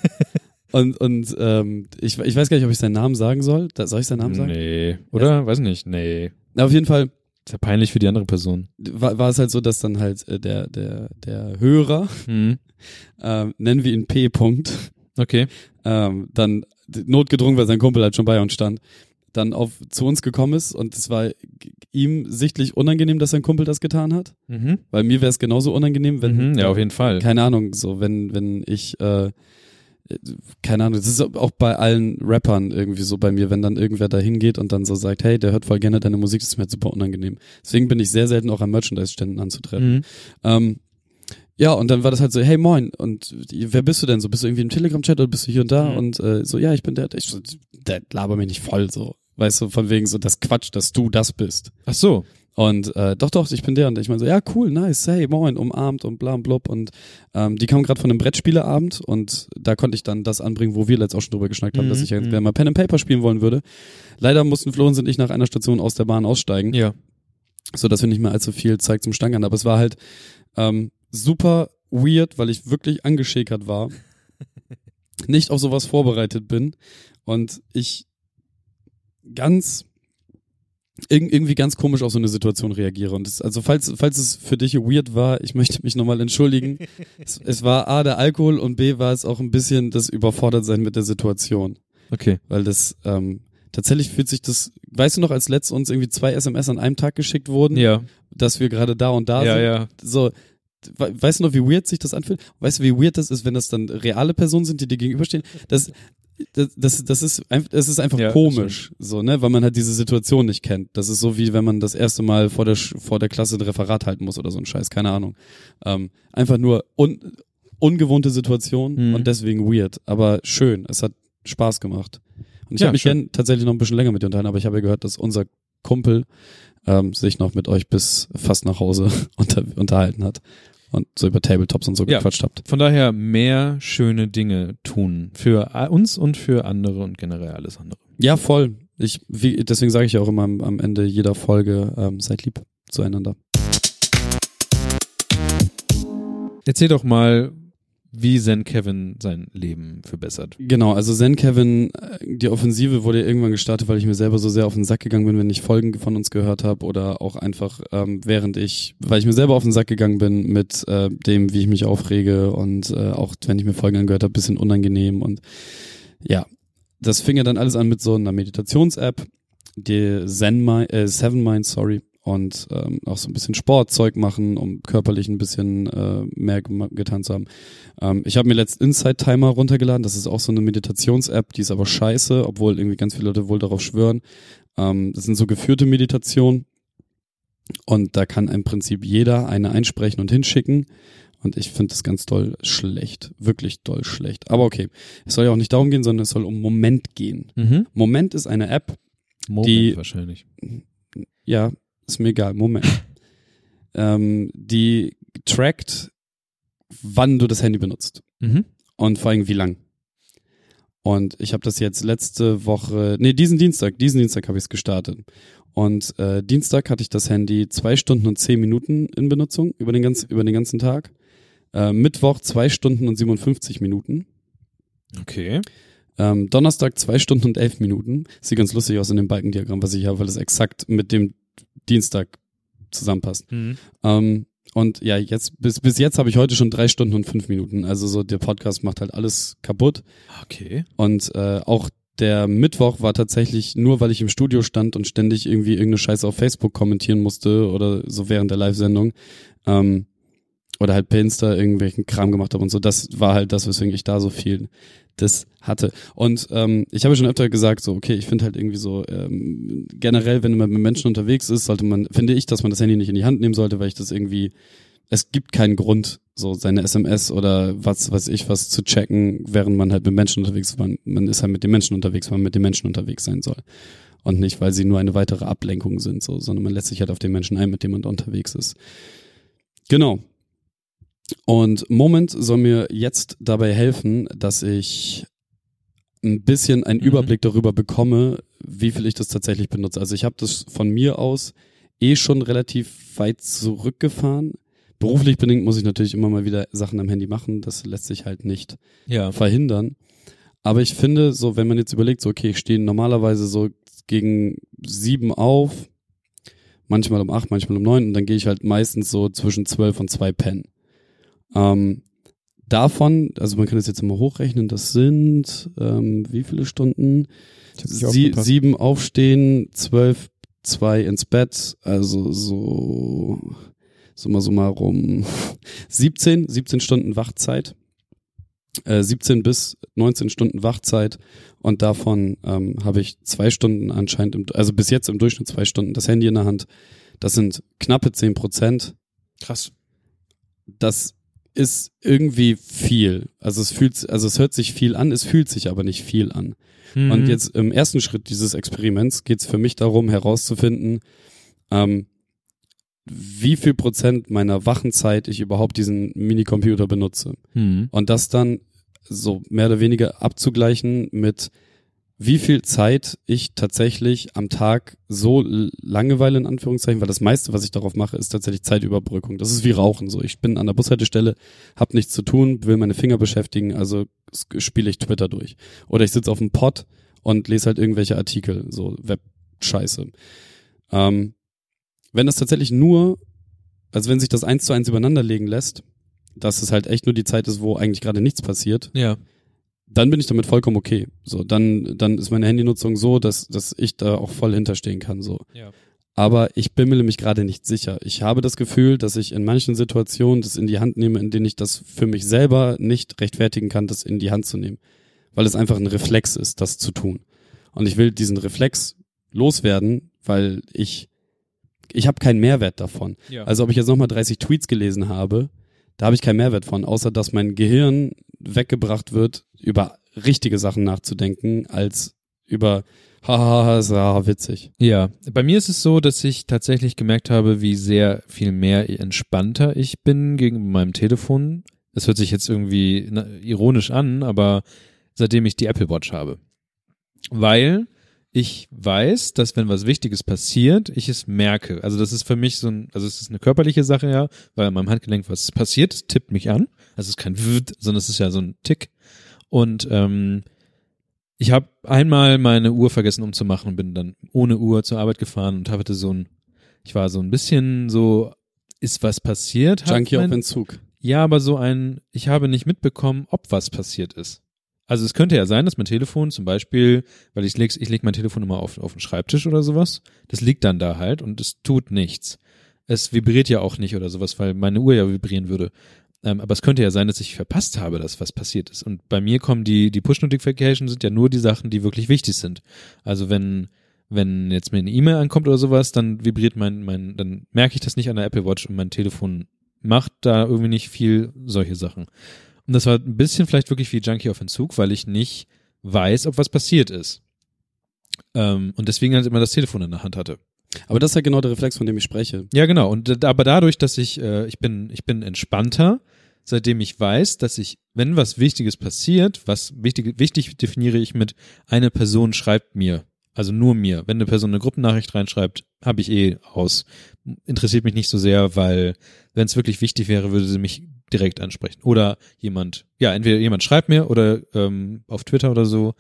*laughs* und und ähm, ich, ich weiß gar nicht, ob ich seinen Namen sagen soll. Da, soll ich seinen Namen sagen? Nee. Oder? Weiß nicht. Nee. Na, auf jeden Fall Ist ja peinlich für die andere Person. war, war es halt so, dass dann halt äh, der, der, der Hörer, Hm. *laughs* ähm, nennen wir ihn P. -Punkt, Okay. ähm, dann notgedrungen, weil sein Kumpel halt schon bei uns stand, dann auf zu uns gekommen ist und es war ihm sichtlich unangenehm, dass sein Kumpel das getan hat. Mhm. Weil mir wäre es genauso unangenehm, wenn Mhm. Ja, auf jeden Fall. keine Ahnung, so wenn wenn ich äh, keine Ahnung, das ist auch bei allen Rappern irgendwie so bei mir, wenn dann irgendwer da hingeht und dann so sagt, hey, der hört voll gerne deine Musik, das ist mir halt super unangenehm. Deswegen bin ich sehr selten auch an Merchandise-Ständen anzutreffen. Mhm. Ähm, ja, und dann war das halt so, hey moin, und wer bist du denn so? Bist du irgendwie im Telegram-Chat oder bist du hier und da? Mhm. Und äh, so, ja, ich bin der, ich so, der laber mich nicht voll, so. Weißt du, von wegen so das Quatsch, dass du das bist. Ach so. Und äh, doch, doch, ich bin der. Und ich meine so, ja, cool, nice, hey, moin, umarmt und bla und blub. Und ähm, die kamen gerade von einem Brettspieleabend und da konnte ich dann das anbringen, wo wir letzt auch schon drüber geschnackt haben, Mhm, dass ich jetzt mhm. gerne mal Pen and Paper spielen wollen würde. Leider mussten Florenz und ich nach einer Station aus der Bahn aussteigen Ja. so dass wir nicht mehr allzu viel Zeit zum Stangern. Aber es war halt ähm, super weird, weil ich wirklich angeschäkert war, *laughs* nicht auf sowas vorbereitet bin und ich ganz irg irgendwie ganz komisch auf so eine Situation reagiere. Und es, also falls, falls es für dich weird war, ich möchte mich nochmal entschuldigen. *laughs* es, es war A, der Alkohol und B, war es auch ein bisschen das Überfordertsein mit der Situation. Okay. Weil das, ähm, tatsächlich fühlt sich das, weißt du noch, als letzt uns irgendwie zwei SMS an einem Tag geschickt wurden, Ja. dass wir gerade da und da Ja, sind. ja. So, we- weißt du noch, wie weird sich das anfühlt? Weißt du, wie weird das ist, wenn das dann reale Personen sind, die dir gegenüberstehen? Das, das, das, das ist einfach, das ist einfach Ja, komisch, so, ne, weil man halt diese Situation nicht kennt. Das ist so wie wenn man das erste Mal vor der, vor der Klasse ein Referat halten muss oder so ein Scheiß, keine Ahnung. Ähm, einfach nur un, ungewohnte Situation Mhm. und deswegen weird, aber schön. Es hat Spaß gemacht. Und ich Ja, habe mich gern tatsächlich noch ein bisschen länger mit dir unterhalten, aber ich habe ja gehört, dass unser Kumpel ähm, sich noch mit euch bis fast nach Hause *laughs* unter, unterhalten hat und so über Tabletops und so Ja. gequatscht habt. Von daher mehr schöne Dinge tun. Für uns und für andere und generell alles andere. Ja, voll. Ich, wie, deswegen sage ich ja auch immer am, am Ende jeder Folge, ähm, seid lieb zueinander. Erzähl doch mal, wie Zen Kevin sein Leben verbessert. Genau, also Zen Kevin, äh, die Offensive wurde ja irgendwann gestartet, weil ich mir selber so sehr auf den Sack gegangen bin, wenn ich Folgen von uns gehört habe oder auch einfach ähm, während ich, weil ich mir selber auf den Sack gegangen bin mit äh, dem, wie ich mich aufrege und äh, auch wenn ich mir Folgen angehört habe, bisschen unangenehm und ja, das fing ja dann alles an mit so einer Meditations-App, die Zen Mi äh, Seven Mind, sorry, und ähm, auch so ein bisschen Sportzeug machen, um körperlich ein bisschen äh, mehr getan zu haben. Ähm, ich habe mir letzt Insight Timer runtergeladen. Das ist auch so eine Meditations-App, die ist aber scheiße, obwohl irgendwie ganz viele Leute wohl darauf schwören. Ähm, das sind so geführte Meditationen und da kann im Prinzip jeder eine einsprechen und hinschicken. Und ich finde das ganz doll schlecht, wirklich doll schlecht. Aber okay, es soll ja auch nicht darum gehen, sondern es soll um Moment gehen. Mhm. Moment ist eine App, Moment Die- wahrscheinlich. ja, ist mir egal, Moment. *laughs* ähm, die trackt, wann du das Handy benutzt. Mhm. und vor allem wie lang. Und ich habe das jetzt letzte Woche, nee, diesen Dienstag, diesen Dienstag habe ich es gestartet. Und äh, Dienstag hatte ich das Handy zwei Stunden und zehn Minuten in Benutzung über den, ganz, über den ganzen Tag. Äh, Mittwoch zwei Stunden und 57 Minuten. Okay. Ähm, Donnerstag zwei Stunden und elf Minuten. Sieht ganz lustig aus in dem Balkendiagramm, was ich habe, weil es exakt mit dem Dienstag zusammenpasst. Mhm. Ähm, und ja, jetzt, bis, bis jetzt habe ich heute schon drei Stunden und fünf Minuten. Also so der Podcast macht halt alles kaputt. Okay. Und äh, auch der Mittwoch war tatsächlich nur, weil ich im Studio stand und ständig irgendwie irgendeine Scheiße auf Facebook kommentieren musste oder so während der Live-Sendung. Ähm, oder halt per Insta irgendwelchen Kram gemacht habe und so. Das war halt das, weswegen ich da so viel das hatte. Und ähm, ich habe schon öfter gesagt, so, okay, ich finde halt irgendwie so, ähm, generell, wenn man mit Menschen unterwegs ist, sollte man, finde ich, dass man das Handy nicht in die Hand nehmen sollte, weil ich das irgendwie, es gibt keinen Grund, so seine SMS oder was weiß ich was zu checken, während man halt mit Menschen unterwegs ist. Man, man ist halt mit den Menschen unterwegs, weil man mit den Menschen unterwegs sein soll. Und nicht, weil sie nur eine weitere Ablenkung sind, so, sondern man lässt sich halt auf den Menschen ein, mit dem man unterwegs ist. Genau. Und Moment soll mir jetzt dabei helfen, dass ich ein bisschen einen Mhm. Überblick darüber bekomme, wie viel ich das tatsächlich benutze. Also ich habe das von mir aus eh schon relativ weit zurückgefahren. Beruflich bedingt muss ich natürlich immer mal wieder Sachen am Handy machen. Das lässt sich halt nicht Ja. verhindern. Aber ich finde, so, wenn man jetzt überlegt, so, okay, ich stehe normalerweise so gegen sieben auf, manchmal um acht, manchmal um neun, und dann gehe ich halt meistens so zwischen zwölf und zwei pennen. Ähm, davon, also man kann das jetzt immer hochrechnen, das sind, ähm, wie viele Stunden? Sie, sieben aufstehen, zwölf, zwei ins Bett, also so, summa summarum, *laughs* 17, 17 Stunden Wachzeit, äh, 17 bis 19 Stunden Wachzeit und davon ähm, habe ich zwei Stunden anscheinend, im, also bis jetzt im Durchschnitt zwei Stunden das Handy in der Hand. Das sind knappe 10 Prozent. Krass. Das ist irgendwie viel. Also es fühlt, also es hört sich viel an, es fühlt sich aber nicht viel an. Mhm. Und jetzt im ersten Schritt dieses Experiments geht es für mich darum, herauszufinden, ähm, wie viel Prozent meiner Wachenzeit ich überhaupt diesen Minicomputer benutze. Mhm. Und das dann so mehr oder weniger abzugleichen mit wie viel Zeit ich tatsächlich am Tag so Langeweile in Anführungszeichen, weil das meiste, was ich darauf mache, ist tatsächlich Zeitüberbrückung. Das ist wie Rauchen so. Ich bin an der Bushaltestelle, hab nichts zu tun, will meine Finger beschäftigen, also spiele ich Twitter durch. Oder ich sitze auf dem Pod und lese halt irgendwelche Artikel, so Web-Scheiße. Ähm, wenn das tatsächlich nur, also wenn sich das eins zu eins übereinander legen lässt, dass es halt echt nur die Zeit ist, wo eigentlich gerade nichts passiert, Ja. Dann bin ich damit vollkommen okay. So, dann, dann ist meine Handynutzung so, dass, dass ich da auch voll hinterstehen kann, so. Ja. Aber ich bimmele mich gerade nicht sicher. Ich habe das Gefühl, dass ich in manchen Situationen das in die Hand nehme, in denen ich das für mich selber nicht rechtfertigen kann, das in die Hand zu nehmen. Weil es einfach ein Reflex ist, das zu tun. Und ich will diesen Reflex loswerden, weil ich, ich habe keinen Mehrwert davon. Ja. Also ob ich jetzt nochmal 30 Tweets gelesen habe, da habe ich keinen Mehrwert von, außer dass mein Gehirn weggebracht wird, über richtige Sachen nachzudenken, als über haha, ist ja witzig. Ja, bei mir ist es so, dass ich tatsächlich gemerkt habe, wie sehr viel mehr entspannter ich bin gegenüber meinem Telefon. Das hört sich jetzt irgendwie ironisch an, aber seitdem ich die Apple Watch habe. Weil ich weiß, dass wenn was Wichtiges passiert, ich es merke. Also das ist für mich so ein, also es ist eine körperliche Sache, ja, weil an meinem Handgelenk was passiert, es tippt mich an. Also es ist kein Wut, sondern es ist ja so ein Tick. Und ähm, ich habe einmal meine Uhr vergessen umzumachen und bin dann ohne Uhr zur Arbeit gefahren und hatte so ein, ich war so ein bisschen so, ist was passiert? Junkie auf Entzug. ja, aber so ein, ich habe nicht mitbekommen, ob was passiert ist. Also es könnte ja sein, dass mein Telefon zum Beispiel, weil ich leg, ich leg mein Telefon immer auf, auf den Schreibtisch oder sowas, das liegt dann da halt und es tut nichts. Es vibriert ja auch nicht oder sowas, weil meine Uhr ja vibrieren würde. Ähm, aber es könnte ja sein, dass ich verpasst habe, dass was passiert ist. Und bei mir kommen die, die Push-Notifications sind ja nur die Sachen, die wirklich wichtig sind. Also wenn, wenn jetzt mir eine E-Mail ankommt oder sowas, dann vibriert mein, mein, dann merke ich das nicht an der Apple Watch und mein Telefon macht da irgendwie nicht viel solche Sachen. Und das war ein bisschen vielleicht wirklich wie Junkie auf Entzug, weil ich nicht weiß, ob was passiert ist. Ähm, und deswegen halt immer das Telefon in der Hand hatte. Aber das ist ja genau der Reflex, von dem ich spreche. Ja, genau. Und aber dadurch, dass ich, äh, ich bin, ich bin entspannter, seitdem ich weiß, dass ich, wenn was Wichtiges passiert, was wichtig, wichtig definiere ich mit, eine Person schreibt mir. Also nur mir. Wenn eine Person eine Gruppennachricht reinschreibt, habe ich eh aus. Interessiert mich nicht so sehr, weil wenn es wirklich wichtig wäre, würde sie mich direkt ansprechen. Oder jemand, ja, entweder jemand schreibt mir oder ähm, auf Twitter oder so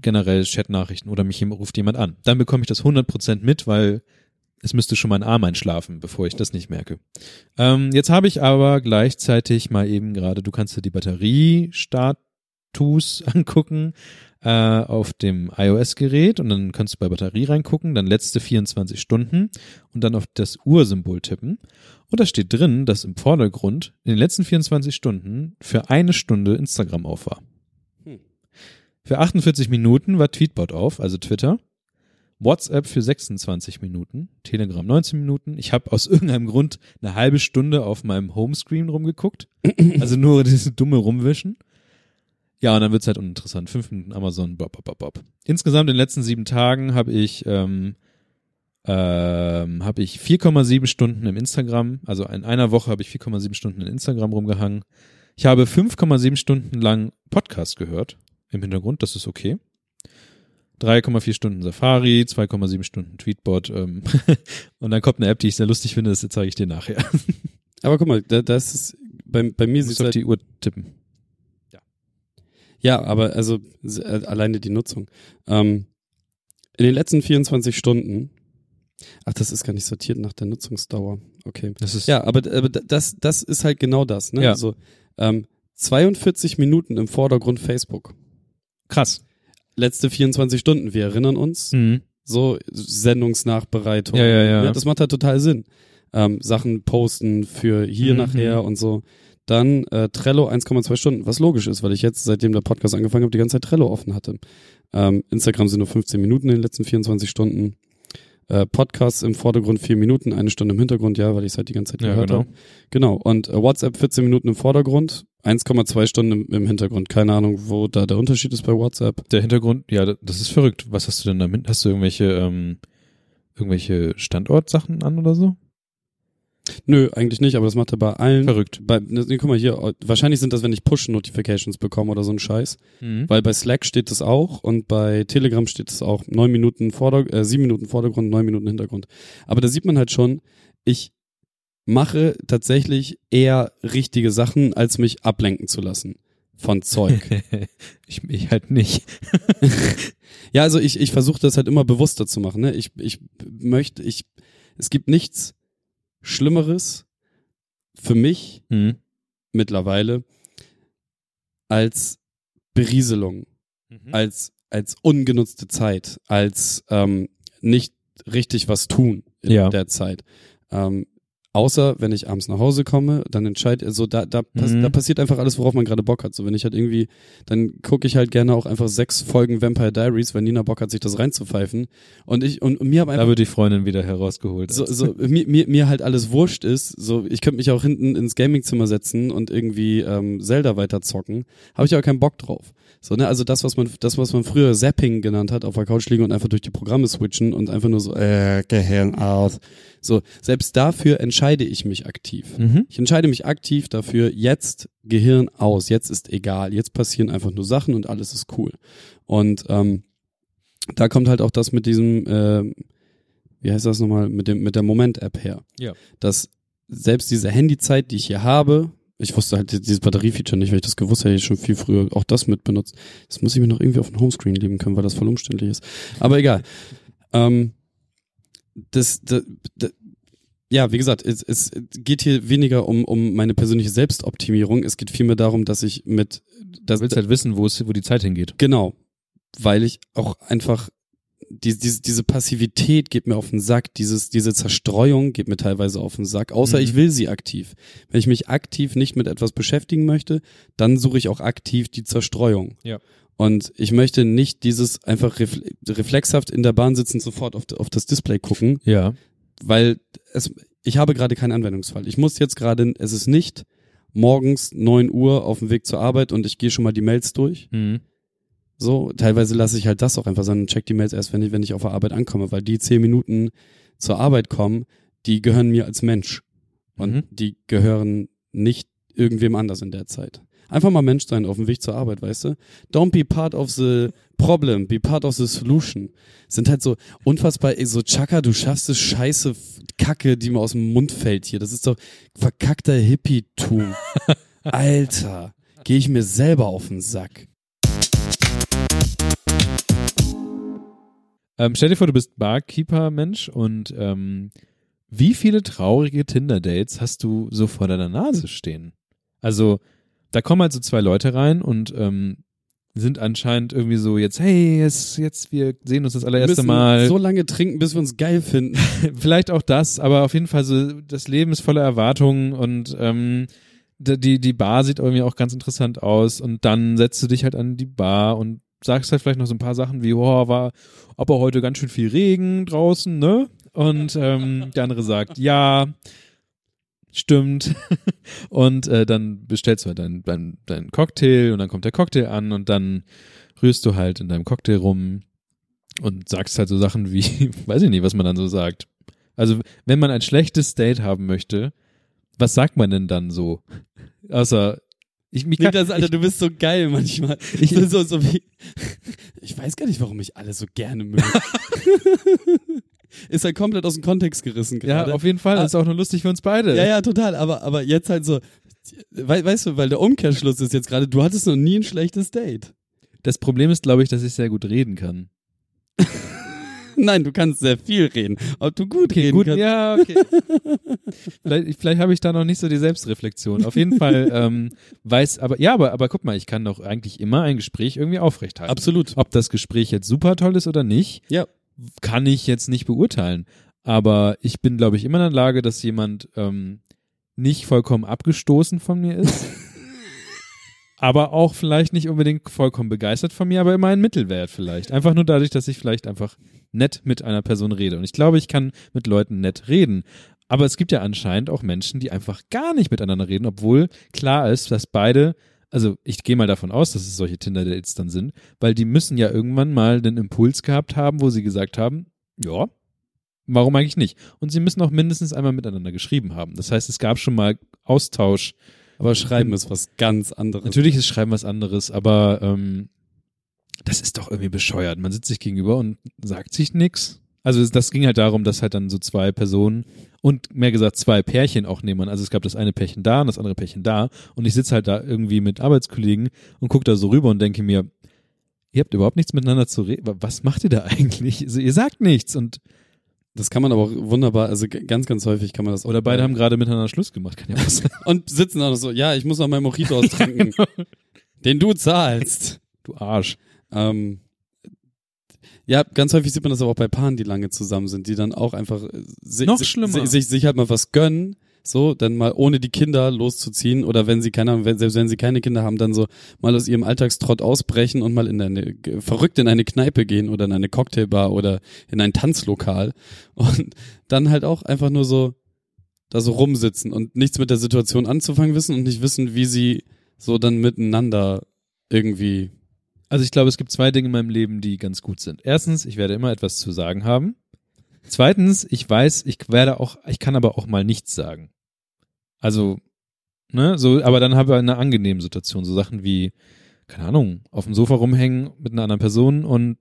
generell Chatnachrichten oder mich ruft jemand an. Dann bekomme ich das 100% mit, weil es müsste schon mein Arm einschlafen, bevor ich das nicht merke. Ähm, jetzt habe ich aber gleichzeitig mal eben gerade, du kannst dir die Batteriestatus *laughs* angucken äh, auf dem iOS-Gerät und dann kannst du bei Batterie reingucken, dann letzte 24 Stunden und dann auf das Uhrsymbol tippen. Und da steht drin, dass im Vordergrund in den letzten 24 Stunden für eine Stunde Instagram auf war. Hm. Für 48 Minuten war Tweetbot auf, also Twitter. WhatsApp für 26 Minuten, Telegram 19 Minuten. Ich habe aus *laughs* irgendeinem Grund eine halbe Stunde auf meinem Homescreen rumgeguckt. Also nur diese dumme Rumwischen. Ja, und dann wird's halt uninteressant. Fünf Minuten Amazon, bop, bop, bop, bop. Insgesamt in den letzten sieben Tagen habe ich, ähm, ähm, habe ich 4,7 Stunden im Instagram, also in einer Woche habe ich 4,7 Stunden in Instagram rumgehangen. Ich habe 5,7 Stunden lang Podcast gehört im Hintergrund, das ist okay. 3,4 Stunden Safari, 2,7 Stunden Tweetbot ähm, *laughs* und dann kommt eine App, die ich sehr lustig finde, das zeige ich dir nachher. *laughs* Aber guck mal, das ist bei, bei mir sieht auf halt, die Uhr tippen. Ja. Ja, aber also äh, alleine die Nutzung. Ähm, in den letzten 24 Stunden Ach, das ist gar nicht sortiert nach der Nutzungsdauer. Okay. Das ist ja, aber, aber das, das ist halt genau das. Ne? Ja. Also ähm, 42 Minuten im Vordergrund Facebook. krass. Letzte 24 Stunden, wir erinnern uns. Mhm. So Sendungsnachbereitung. Ja, ja, ja. das macht halt total Sinn. Ähm, Sachen posten für hier Mhm. nachher und so. Dann äh, Trello 1,2 Stunden, was logisch ist, weil ich jetzt, seitdem der Podcast angefangen habe, die ganze Zeit Trello offen hatte. Ähm, Instagram sind nur 15 Minuten in den letzten 24 Stunden. Äh, Podcasts im Vordergrund vier Minuten, eine Stunde im Hintergrund, ja, weil ich es halt die ganze Zeit Ja, gehört genau. habe. Genau. Und äh, WhatsApp 14 Minuten im Vordergrund, 1,2 Stunden im, im Hintergrund. Keine Ahnung, wo da der Unterschied ist bei WhatsApp. Der Hintergrund, ja, das ist verrückt. Was hast du denn damit? Hast du irgendwelche, ähm, irgendwelche Standortsachen an oder so? Nö, eigentlich nicht, aber das macht er bei allen. Verrückt. Bei, ne, guck mal hier, wahrscheinlich sind das, wenn ich Push-Notifications bekomme oder so ein Scheiß. Mhm. Weil bei Slack steht das auch und bei Telegram steht es auch. Neun Minuten Vorder äh, sieben Minuten Vordergrund, neun Minuten Hintergrund. Aber da sieht man halt schon, ich mache tatsächlich eher richtige Sachen, als mich ablenken zu lassen von Zeug. *laughs* ich, ich halt nicht. *laughs* ja, also ich, ich versuche das halt immer bewusster zu machen. Ne? Ich, ich möchte, ich, es gibt nichts Schlimmeres für mich Mhm. mittlerweile als Berieselung. Mhm. als, als ungenutzte Zeit, als ähm, nicht richtig was tun in Ja. der Zeit. Ähm, außer wenn ich abends nach Hause komme, dann entscheidet, also da, da, pass, Mhm. da passiert einfach alles, worauf man gerade Bock hat. So wenn ich halt irgendwie, dann gucke ich halt gerne auch einfach sechs Folgen Vampire Diaries, wenn Nina Bock hat, sich das reinzupfeifen. Und ich, und, und mir Da einfach wird die Freundin wieder herausgeholt. so, so mir, mir, mir halt alles wurscht ist, so ich könnte mich auch hinten ins Gamingzimmer setzen und irgendwie ähm, Zelda weiterzocken, habe ich aber keinen Bock drauf. So, ne, also das, was man, das, was man früher Zapping genannt hat, auf der Couch liegen und einfach durch die Programme switchen und einfach nur so, äh, Gehirn aus. So, selbst dafür entscheide ich mich aktiv. Mhm. Ich entscheide mich aktiv dafür, jetzt Gehirn aus, jetzt ist egal, jetzt passieren einfach nur Sachen und alles ist cool. Und ähm, da kommt halt auch das mit diesem, ähm, wie heißt das nochmal, mit dem, mit der Moment-App her. Ja. Dass selbst diese Handyzeit, die ich hier habe, ich wusste halt dieses Batteriefeature nicht, weil ich das gewusst hätte, ich schon viel früher auch das mit benutzt. Das muss ich mir noch irgendwie auf den Homescreen leben können, weil das voll umständlich ist. Aber egal. Ähm, das, das, das ja, wie gesagt, es, es geht hier weniger um, um meine persönliche Selbstoptimierung. Es geht vielmehr darum, dass ich mit, dass, Du willst halt wissen, wo es, wo die Zeit hingeht. Genau, weil ich auch einfach die, diese, diese Passivität geht mir auf den Sack, dieses, diese Zerstreuung geht mir teilweise auf den Sack, außer Mhm. ich will sie aktiv. Wenn ich mich aktiv nicht mit etwas beschäftigen möchte, dann suche ich auch aktiv die Zerstreuung. Ja. Und ich möchte nicht dieses einfach refle reflexhaft in der Bahn sitzen, sofort auf, auf das Display gucken, Ja. weil es, ich habe gerade keinen Anwendungsfall. Ich muss jetzt gerade, es ist nicht morgens neun Uhr auf dem Weg zur Arbeit und ich gehe schon mal die Mails durch. Mhm. So, teilweise lasse ich halt das auch einfach und check die Mails erst, wenn ich, wenn ich auf der Arbeit ankomme, weil die zehn Minuten zur Arbeit kommen, die gehören mir als Mensch. Und Mhm. die gehören nicht irgendwem anders in der Zeit. Einfach mal Mensch sein auf dem Weg zur Arbeit, weißt du? Don't be part of the problem, be part of the solution. Sind halt so unfassbar, so Chaka, du schaffst es, scheiße Kacke, die mir aus dem Mund fällt hier. Das ist doch verkackter Hippie-Tum. *laughs* Alter, gehe ich mir selber auf den Sack. Ähm, stell dir vor, du bist Barkeeper-Mensch und ähm, wie viele traurige Tinder-Dates hast du so vor deiner Nase stehen? Also, da kommen halt so zwei Leute rein und ähm, sind anscheinend irgendwie so jetzt, hey, jetzt, jetzt, wir sehen uns das allererste Mal. so lange trinken, bis wir uns geil finden. *laughs* Vielleicht auch das, aber auf jeden Fall so, das Leben ist voller Erwartungen und ähm, die, die Bar sieht irgendwie auch ganz interessant aus und dann setzt du dich halt an die Bar und sagst halt vielleicht noch so ein paar Sachen wie, oh, war aber heute ganz schön viel Regen draußen, ne? Und ähm, der andere sagt, ja, stimmt. *laughs* und äh, dann bestellst du halt deinen dein, dein Cocktail und dann kommt der Cocktail an und dann rührst du halt in deinem Cocktail rum und sagst halt so Sachen wie, *laughs* weiß ich nicht, was man dann so sagt. Also, wenn man ein schlechtes Date haben möchte, was sagt man denn dann so? Außer, ich, mich kann, Niklas, Alter, du bist so geil manchmal. Ich bin so, so wie, *laughs* ich weiß gar nicht, warum ich alle so gerne mögen. *laughs* ist halt komplett aus dem Kontext gerissen ja, gerade. auf jeden Fall. Ah. Das ist auch nur lustig für uns beide. Ja, ja, total. Aber, aber jetzt halt so, we weißt du, weil der Umkehrschluss ist jetzt gerade, du hattest noch nie ein schlechtes Date. Das Problem ist, glaube ich, dass ich sehr gut reden kann. *laughs* Nein, du kannst sehr viel reden. Ob du gut reden Gut, kannst. ja, okay. *laughs* vielleicht vielleicht habe ich da noch nicht so die Selbstreflexion. Auf jeden Fall *laughs* ähm, weiß, aber ja, aber, aber guck mal, ich kann doch eigentlich immer ein Gespräch irgendwie aufrechthalten. Absolut. Ob das Gespräch jetzt super toll ist oder nicht, Ja. kann ich jetzt nicht beurteilen. Aber ich bin, glaube ich, immer in der Lage, dass jemand ähm, nicht vollkommen abgestoßen von mir ist. *laughs* aber auch vielleicht nicht unbedingt vollkommen begeistert von mir, aber immer ein Mittelwert vielleicht. Einfach nur dadurch, dass ich vielleicht einfach nett mit einer Person rede. Und ich glaube, ich kann mit Leuten nett reden. Aber es gibt ja anscheinend auch Menschen, die einfach gar nicht miteinander reden, obwohl klar ist, dass beide, also ich gehe mal davon aus, dass es solche Tinder-Dates dann sind, weil die müssen ja irgendwann mal den Impuls gehabt haben, wo sie gesagt haben, ja, warum eigentlich nicht? Und sie müssen auch mindestens einmal miteinander geschrieben haben. Das heißt, es gab schon mal Austausch. Aber Schreiben ist was ganz anderes. Natürlich ist Schreiben was anderes, aber ähm, das ist doch irgendwie bescheuert. Man sitzt sich gegenüber und sagt sich nix. Also das ging halt darum, dass halt dann so zwei Personen und mehr gesagt zwei Pärchen auch nehmen. Also es gab das eine Pärchen da und das andere Pärchen da und ich sitze halt da irgendwie mit Arbeitskollegen und gucke da so rüber und denke mir, ihr habt überhaupt nichts miteinander zu reden. Was macht ihr da eigentlich? Also ihr sagt nichts und Das kann man aber auch wunderbar, also ganz, ganz häufig kann man das auch. oder beide haben gerade miteinander Schluss gemacht, kann ja *laughs* auch sein. Und sitzen auch noch so, ja, ich muss noch meinen Mojito austrinken. *laughs* Den du zahlst. Du Arsch. Ähm, ja, ganz häufig sieht man das aber auch bei Paaren, die lange zusammen sind, die dann auch einfach äh, si Noch si- schlimmer. si- sich, sich halt mal was gönnen, so, dann mal ohne die Kinder loszuziehen oder wenn sie keine wenn, selbst wenn sie keine Kinder haben, dann so mal aus ihrem Alltagstrott ausbrechen und mal in eine, verrückt in eine Kneipe gehen oder in eine Cocktailbar oder in ein Tanzlokal und dann halt auch einfach nur so da so rumsitzen und nichts mit der Situation anzufangen wissen und nicht wissen, wie sie so dann miteinander irgendwie Also ich glaube, es gibt zwei Dinge in meinem Leben, die ganz gut sind. Erstens, ich werde immer etwas zu sagen haben. Zweitens, ich weiß, ich werde auch, ich kann aber auch mal nichts sagen. Also, ne, so, aber dann habe ich eine angenehme Situation, so Sachen wie, keine Ahnung, auf dem Sofa rumhängen mit einer anderen Person und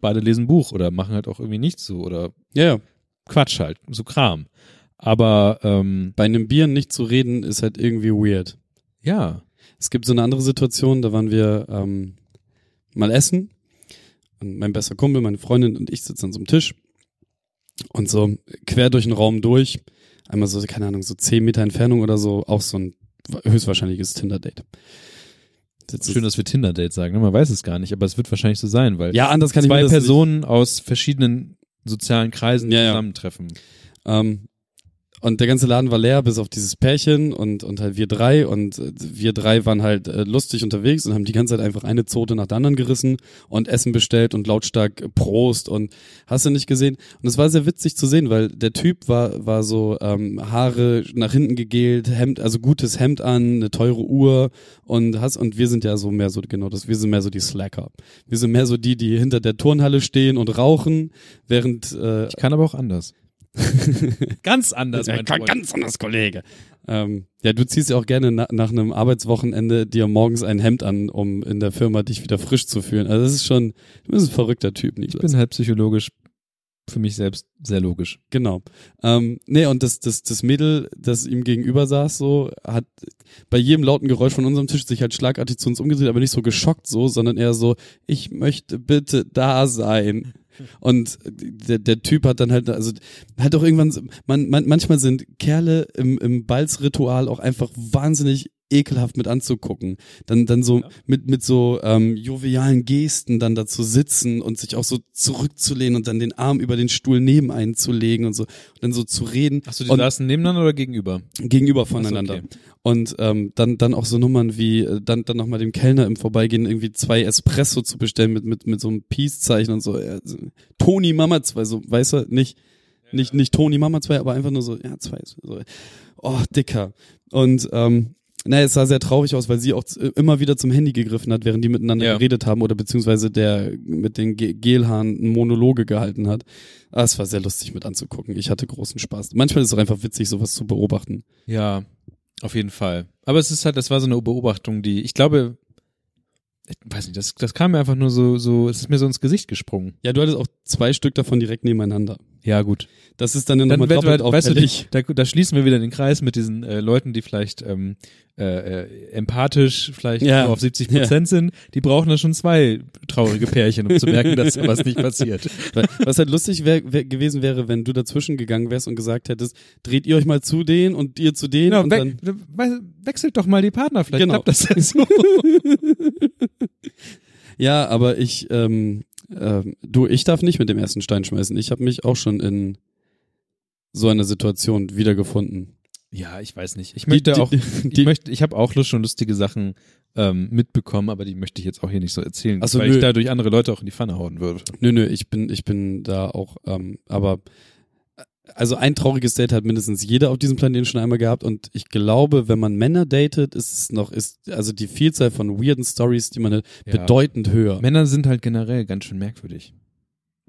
beide lesen ein Buch oder machen halt auch irgendwie nichts so oder Ja, ja. Quatsch halt, so Kram. Aber ähm, Bei einem Bier nicht zu reden ist halt irgendwie weird. ja, Es gibt so eine andere Situation, da waren wir ähm, mal essen und mein bester Kumpel, meine Freundin und ich sitzen an so einem Tisch und so quer durch den Raum durch, einmal so, keine Ahnung, so zehn Meter Entfernung oder so, auch so ein höchstwahrscheinliches Tinder-Date. Schön, dass wir Tinder-Date sagen, ne? man weiß es gar nicht, aber es wird wahrscheinlich so sein, weil Ja, anders kann ich zwei das Personen aus verschiedenen sozialen Kreisen Ja, ja. zusammentreffen. Nicht. Ähm, und der ganze Laden war leer, bis auf dieses Pärchen und, und halt wir drei. Und äh, wir drei waren halt äh, lustig unterwegs und haben die ganze Zeit einfach eine Zote nach der anderen gerissen und Essen bestellt und lautstark äh, Prost und hast du nicht gesehen. Und es war sehr witzig zu sehen, weil der Typ war, war so ähm, Haare nach hinten gegelt, Hemd, also gutes Hemd an, eine teure Uhr und hast, und wir sind ja so mehr so, genau das, wir sind mehr so die Slacker. Wir sind mehr so die, die hinter der Turnhalle stehen und rauchen, während äh, Ich kann aber auch anders. *laughs* Ganz anders, mein Freund. ganz anders, Kollege. Ähm, ja, du ziehst ja auch gerne na, nach einem Arbeitswochenende dir morgens ein Hemd an, um in der Firma dich wieder frisch zu fühlen. Also das ist schon, du bist ein verrückter Typ, Ich Niklas. bin halt psychologisch für mich selbst sehr logisch. Genau. Ähm, nee, und das, das, das Mädel, das ihm gegenüber saß, so, hat bei jedem lauten Geräusch von unserem Tisch sich halt schlagartig zu uns umgedreht, aber nicht so geschockt so, sondern eher so, ich möchte bitte da sein. Und der, der Typ hat dann halt, also halt auch irgendwann, man, man, manchmal sind Kerle im, im Balzritual auch einfach wahnsinnig ekelhaft mit anzugucken. Dann, dann so mit, mit so ähm, jovialen Gesten dann da zu sitzen und sich auch so zurückzulehnen und dann den Arm über den Stuhl neben einen zu legen und so und dann so zu reden Achso, die und saßen nebeneinander oder gegenüber? gegenüber voneinander. okay. Und ähm, dann dann auch so Nummern wie äh, dann dann noch mal dem Kellner im Vorbeigehen irgendwie zwei Espresso zu bestellen mit mit mit so einem Peace-Zeichen und so. Ja, so Toni Mama zwei, so weißt du, nicht nicht nicht Toni Mama zwei, aber einfach nur so ja zwei. So. Oh dicker. Und ähm, naja, es sah sehr traurig aus, weil sie auch z- immer wieder zum Handy gegriffen hat, während die miteinander Ja. geredet haben oder beziehungsweise der mit den Ge Gelhaaren Monologe gehalten hat. Ah, es war sehr lustig mit anzugucken. Ich hatte großen Spaß. Manchmal ist es auch einfach witzig, sowas zu beobachten. Ja, auf jeden Fall. Aber es ist halt, das war so eine Beobachtung, die, ich glaube, ich weiß nicht, das, das kam mir einfach nur so, so, es ist mir so ins Gesicht gesprungen. Ja, du hattest auch zwei Stück davon direkt nebeneinander. Ja, gut. Das ist dann, Dann nochmal doppelt weißt du, da, da schließen wir wieder den Kreis mit diesen äh, Leuten, die vielleicht ähm, äh, äh, empathisch vielleicht Ja. auf 70 Prozent sind. Die brauchen da schon zwei traurige Pärchen, um zu merken, dass da was nicht passiert. *laughs* Was halt lustig wär, wär, gewesen wäre, wenn du dazwischen gegangen wärst und gesagt hättest, dreht ihr euch mal zu denen und ihr zu denen Genau, und we dann. we wechselt doch mal die Partner, vielleicht Genau. klappt das dann *laughs* so. Ja, aber ich, ähm, ähm, du, ich darf nicht mit dem ersten Stein schmeißen. Ich habe mich auch schon in so einer Situation wiedergefunden. Ja, ich weiß nicht. Ich möchte die, auch, die, *laughs* ich die, möchte, ich habe auch Lust schon lustige Sachen ähm, mitbekommen, aber die möchte ich jetzt auch hier nicht so erzählen, Ach so, weil nö. ich dadurch andere Leute auch in die Pfanne hauen würde. Nö, nö, ich bin, ich bin da auch, ähm, aber also ein trauriges Date hat mindestens jeder auf diesem Planeten schon einmal gehabt und ich glaube, wenn man Männer datet, ist es noch, ist also die Vielzahl von weirden Stories, die man hat, Ja. bedeutend höher. Männer sind halt generell ganz schön merkwürdig.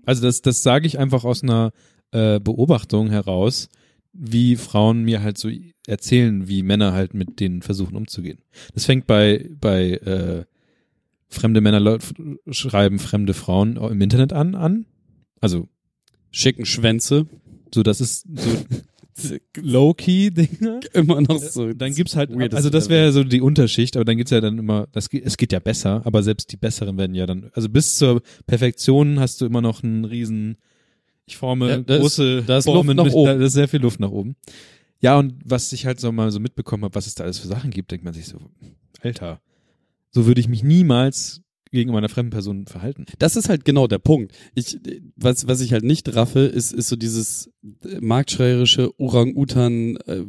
Also das, das sage ich einfach aus einer äh, Beobachtung heraus, wie Frauen mir halt so erzählen, wie Männer halt mit denen versuchen umzugehen. Das fängt bei bei äh, fremde Männer schreiben fremde Frauen im Internet an an. Also Schicken Schwänze, so das ist so *laughs* low-key Dinge. immer noch so. Dann gibt's halt, also das wäre so die Unterschicht, aber dann gibt's ja dann immer, das, es geht ja besser, aber selbst die besseren werden ja dann, also bis zur Perfektion hast du immer noch einen riesen, ich forme Ja, da ist- große da ist Formen Luft nach mit, oben. Da ist sehr viel Luft nach oben. Ja, und was ich halt so mal so mitbekommen habe, was es da alles für Sachen gibt, denkt man sich so, Alter, so würde ich mich niemals gegenüber einer fremden Person verhalten. Das ist halt genau der Punkt. Ich, was, was ich halt nicht raffe, ist, ist so dieses äh, marktschreierische Orang-Utan, äh,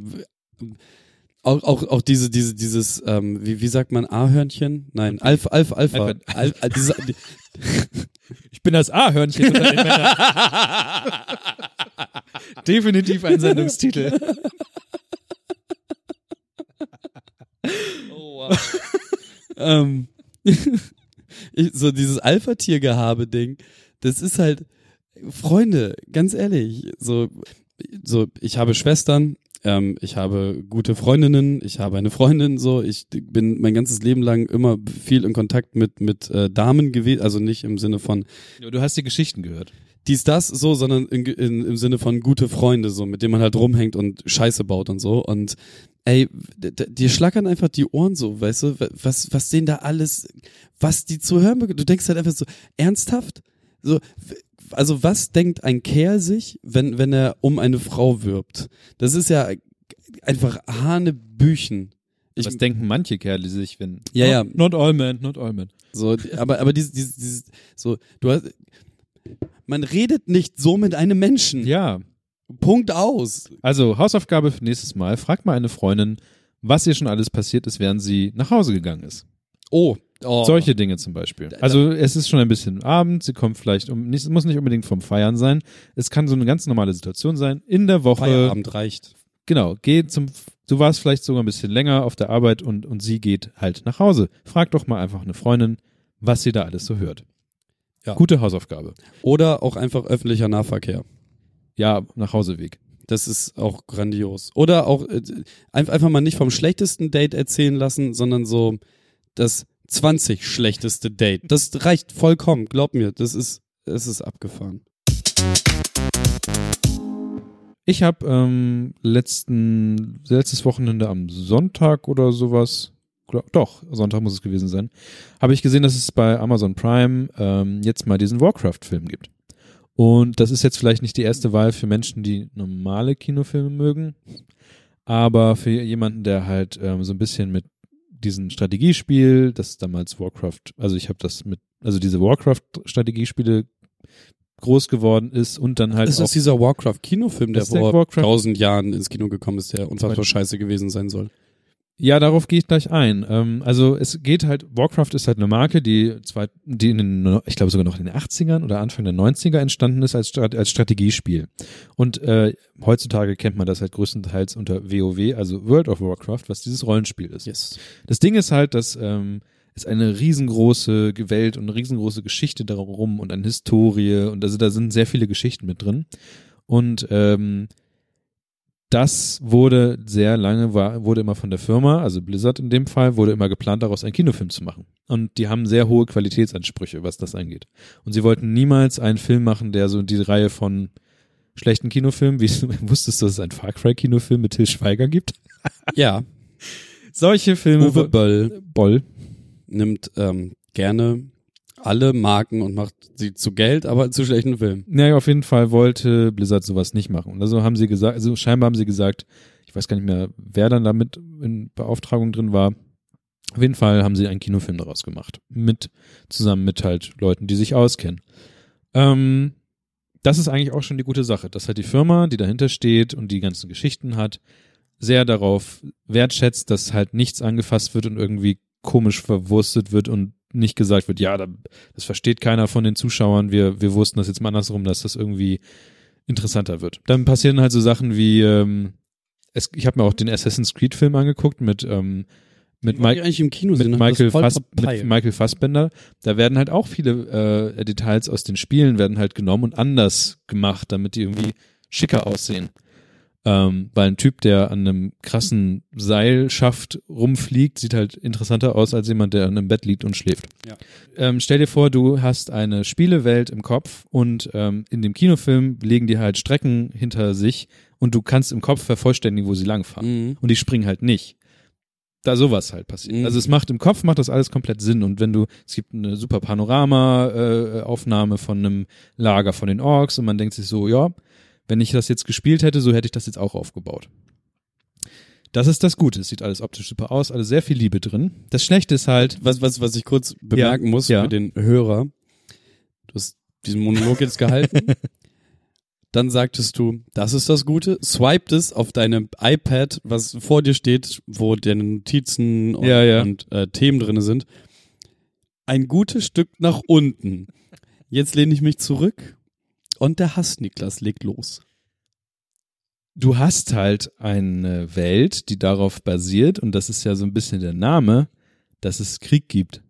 auch, auch, auch diese, diese, dieses, ähm, wie, wie sagt man, A-Hörnchen? Nein, Alpha, Alpha, Alpha. Alpha. Al, Al, diese, die, *laughs* *laughs* Ich bin das A-Hörnchen unter den Männern. *laughs* Definitiv ein Sendungstitel. ähm, ich, so dieses Alpha-Tier-Gehabe-Ding, das ist halt, Freunde, ganz ehrlich, so, so, ich habe Schwestern, ähm, ich habe gute Freundinnen, ich habe eine Freundin, so, ich bin mein ganzes Leben lang immer viel in Kontakt mit, mit äh, Damen gewesen, also nicht im Sinne von Du hast die Geschichten gehört. Dies, das, so, sondern in, in, im Sinne von gute Freunde, so, mit denen man halt rumhängt und Scheiße baut und so. Und ey, dir schlackern einfach die Ohren so, weißt du, was, was denen da alles, was die zu hören bekommen. Du denkst halt einfach so, ernsthaft? So, also was denkt ein Kerl sich, wenn, wenn er um eine Frau wirbt? Das ist ja einfach Hanebüchen. Ich, Was denken manche Kerle sich, wenn. Ja, ja. Not, not all men, not all men. So, aber, aber dieses, dieses, dieses, so, du hast, man redet nicht so mit einem Menschen. Ja. Punkt aus. Also, Hausaufgabe für nächstes Mal. Fragt mal eine Freundin, was ihr schon alles passiert ist, während sie nach Hause gegangen ist. Oh. oh. Solche Dinge zum Beispiel. Also, es ist schon ein bisschen Abend, sie kommt vielleicht um, nicht, es muss nicht unbedingt vom Feiern sein. Es kann so eine ganz normale Situation sein. In der Woche. Feierabend reicht. Genau, geh zum, du warst vielleicht sogar ein bisschen länger auf der Arbeit und, und sie geht halt nach Hause. Frag doch mal einfach eine Freundin, was sie da alles so hört. Ja. Gute Hausaufgabe. Oder auch einfach öffentlicher Nahverkehr. Ja, nach Hauseweg. Das ist auch grandios. Oder auch äh, einfach mal nicht vom schlechtesten Date erzählen lassen, sondern so das 20 schlechteste Date. Das reicht vollkommen, glaub mir, das ist, es ist abgefahren. Ich habe ähm, letzten letztes Wochenende am Sonntag oder sowas, glaub, doch Sonntag muss es gewesen sein, habe ich gesehen, dass es bei Amazon Prime ähm, jetzt mal diesen Warcraft-Film gibt. Und das ist jetzt vielleicht nicht die erste Wahl für Menschen, die normale Kinofilme mögen, aber für jemanden, der halt ähm, so ein bisschen mit diesem Strategiespiel, das damals Warcraft, also ich habe das mit, also diese Warcraft-Strategiespiele groß geworden ist und dann halt ist auch das dieser Warcraft-Kinofilm, der der vor tausend Jahren ins Kino gekommen ist, der unfassbar scheiße gewesen sein soll? Ja, darauf gehe ich gleich ein. Ähm, also es geht halt, Warcraft ist halt eine Marke, die, zwei, die in den, ich glaube sogar noch in den 80ern oder Anfang der 90er entstanden ist als, als Strategiespiel. Und äh, heutzutage kennt man das halt größtenteils unter WoW, also World of Warcraft, was dieses Rollenspiel ist. Yes. Das Ding ist halt, dass ähm, es eine riesengroße Welt und eine riesengroße Geschichte darum und eine Historie und also da sind sehr viele Geschichten mit drin. Und ähm, das wurde sehr lange, war, wurde immer von der Firma, also Blizzard in dem Fall, wurde immer geplant, daraus einen Kinofilm zu machen. Und die haben sehr hohe Qualitätsansprüche, was das angeht. Und sie wollten niemals einen Film machen, der so die Reihe von schlechten Kinofilmen, wie *laughs* wusstest du, dass es einen Far Cry Kinofilm mit Till Schweiger gibt? *laughs* Ja, Solche Filme. Uwe Böll Boll. nimmt ähm, gerne alle Marken und macht sie zu Geld, aber zu schlechten Filmen. Naja, auf jeden Fall wollte Blizzard sowas nicht machen. Und also haben sie gesagt, also scheinbar haben sie gesagt, ich weiß gar nicht mehr, wer dann damit in Beauftragung drin war. Auf jeden Fall haben sie einen Kinofilm daraus gemacht. Mit, zusammen mit halt Leuten, die sich auskennen. Ähm, das ist eigentlich auch schon die gute Sache, dass halt die Firma, die dahinter steht und die ganzen Geschichten hat, sehr darauf wertschätzt, dass halt nichts angefasst wird und irgendwie komisch verwurstet wird und nicht gesagt wird, ja, da, das versteht keiner von den Zuschauern, wir, wir wussten das jetzt mal andersrum, dass das irgendwie interessanter wird. Dann passieren halt so Sachen wie, ähm, es, ich habe mir auch den Assassin's Creed Film angeguckt mit, ähm, mit, Mike, mit, hab Michael Fass, mit. Michael Fassbender. Da werden halt auch viele äh, Details aus den Spielen werden halt genommen und anders gemacht, damit die irgendwie schicker aussehen. Ähm, weil ein Typ, der an einem krassen Seilschaft rumfliegt, sieht halt interessanter aus als jemand, der an einem Bett liegt und schläft. Ja. Ähm, stell dir vor, du hast eine Spielewelt im Kopf und ähm, in dem Kinofilm legen die halt Strecken hinter sich und du kannst im Kopf vervollständigen, wo sie langfahren. Mhm. Und die springen halt nicht. Da sowas halt passiert. Mhm. Also es macht im Kopf macht das alles komplett Sinn. Und wenn du, es gibt eine super Panorama-Aufnahme von einem Lager von den Orks und man denkt sich so, ja, wenn ich das jetzt gespielt hätte, so hätte ich das jetzt auch aufgebaut. Das ist das Gute. Es sieht alles optisch super aus, alles sehr viel Liebe drin. Das Schlechte ist halt, Was, was, was ich kurz bemerken muss ja. für den Hörer. Du hast diesen Monolog jetzt gehalten. *laughs* Dann sagtest du, das ist das Gute. Swiped es auf deinem iPad, was vor dir steht, wo deine Notizen und, Ja, ja. und äh, Themen drinne sind. Ein gutes Stück nach unten. Jetzt lehne ich mich zurück und der Hass Niklas legt los. du hast halt eine Welt, die darauf basiert, und das ist ja so ein bisschen der Name, dass es Krieg gibt.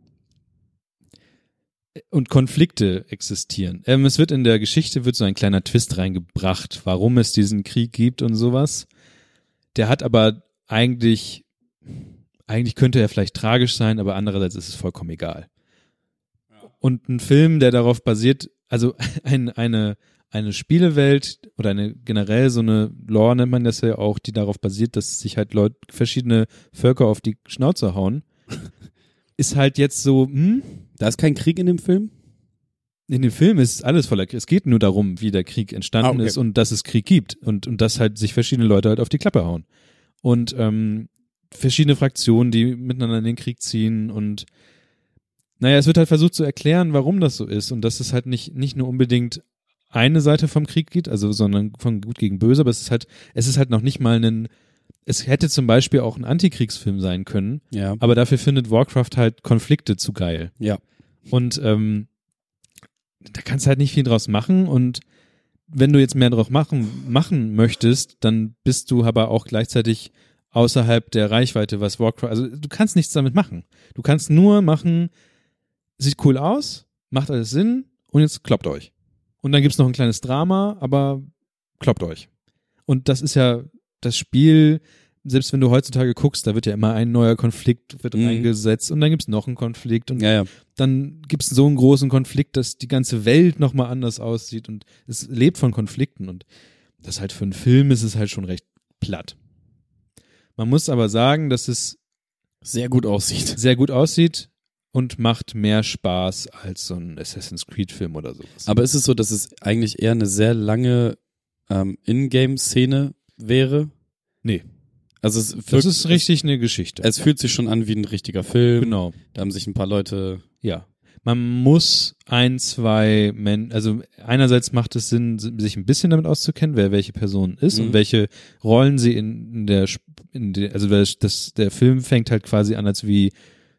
Und Konflikte existieren. Ähm, es wird in der Geschichte wird so ein kleiner Twist reingebracht, warum es diesen Krieg gibt und sowas. Der hat aber eigentlich, eigentlich könnte er vielleicht tragisch sein, aber andererseits ist es vollkommen egal. Und ein Film, der darauf basiert, also *laughs* ein, eine, eine Spielewelt oder eine generell so eine Lore nennt man das ja auch, die darauf basiert, dass sich halt Leute, verschiedene Völker auf die Schnauze hauen, *laughs* ist halt jetzt so, hm, Da ist kein Krieg in dem Film? in dem Film ist alles voller Krieg. Es geht nur darum, wie der Krieg entstanden Ah, okay. ist und dass es Krieg gibt und, und dass halt sich verschiedene Leute halt auf die Klappe hauen. Und ähm, verschiedene Fraktionen, die miteinander in den Krieg ziehen und naja, es wird halt versucht zu erklären, warum das so ist und dass es halt nicht, nicht nur unbedingt eine Seite vom Krieg geht, also sondern von gut gegen böse, aber es ist halt, es ist halt noch nicht mal ein, es hätte zum Beispiel auch ein Antikriegsfilm sein können, Ja. aber dafür findet Warcraft halt Konflikte zu geil. Ja. Und ähm, da kannst du halt nicht viel draus machen und wenn du jetzt mehr drauf machen, machen möchtest, dann bist du aber auch gleichzeitig außerhalb der Reichweite, was Warcraft, also du kannst nichts damit machen. Du kannst nur machen, sieht cool aus, macht alles Sinn und jetzt kloppt euch. Und dann gibt's noch ein kleines Drama, aber kloppt euch. Und das ist ja das Spiel, selbst wenn du heutzutage guckst, da wird ja immer ein neuer Konflikt wird Mhm. reingesetzt und dann gibt's noch einen Konflikt und Ja, ja. dann gibt's so einen großen Konflikt, dass die ganze Welt nochmal anders aussieht und es lebt von Konflikten und das halt für einen Film ist es halt schon recht platt. Man muss aber sagen, dass es Sehr gut aussieht. sehr gut aussieht und macht mehr Spaß als so ein Assassin's Creed Film oder sowas. Aber ist es so, dass es eigentlich eher eine sehr lange ähm, Ingame-Szene wäre? Nee. Also es das wirkt- ist richtig eine Geschichte. Es, es fühlt sich schon an wie ein richtiger Film. genau. Da haben sich ein paar Leute. Ja. Man muss ein, zwei Men also einerseits macht es Sinn, sich ein bisschen damit auszukennen, wer welche Person ist Mhm. und welche Rollen sie in, der, in der also das, das, der Film fängt halt quasi an als wie,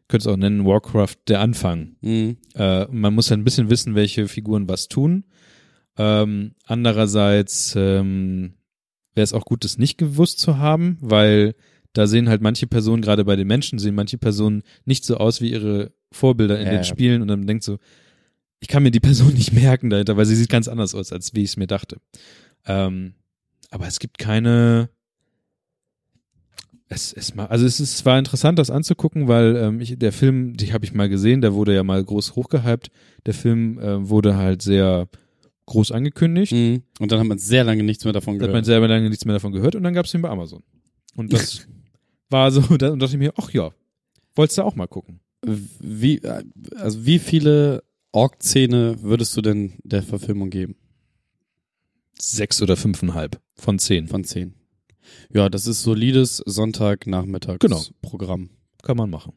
könnte es auch nennen, Warcraft der Anfang. Mhm. Äh, man muss halt ein bisschen wissen, welche Figuren was tun. Ähm, andererseits ähm, wäre es auch gut, das nicht gewusst zu haben, weil da sehen halt manche Personen, gerade bei den Menschen, sehen manche Personen nicht so aus wie ihre Vorbilder in Ja, den ja. Spielen und dann denkt so, ich kann mir die *laughs* Person nicht merken dahinter, weil sie sieht ganz anders aus, als wie ich es mir dachte. Ähm, aber es gibt keine es, es ma- also es ist zwar interessant, das anzugucken, weil ähm, ich, der Film, die habe ich mal gesehen, der wurde ja mal groß hochgehypt. Der Film äh, wurde halt sehr groß angekündigt. Mhm. Und dann hat man sehr lange nichts mehr davon Da hat man gehört. selber lange nichts mehr davon gehört und dann gab es ihn bei Amazon. Und das *laughs* war so, da und dachte ich mir, ach ja, wolltest du auch mal gucken? Wie, also wie viele Org-Szene würdest du denn der Verfilmung geben? Sechs oder fünfeinhalb von zehn. Von zehn. Ja, das ist solides Sonntagnachmittags Genau. Kann man machen.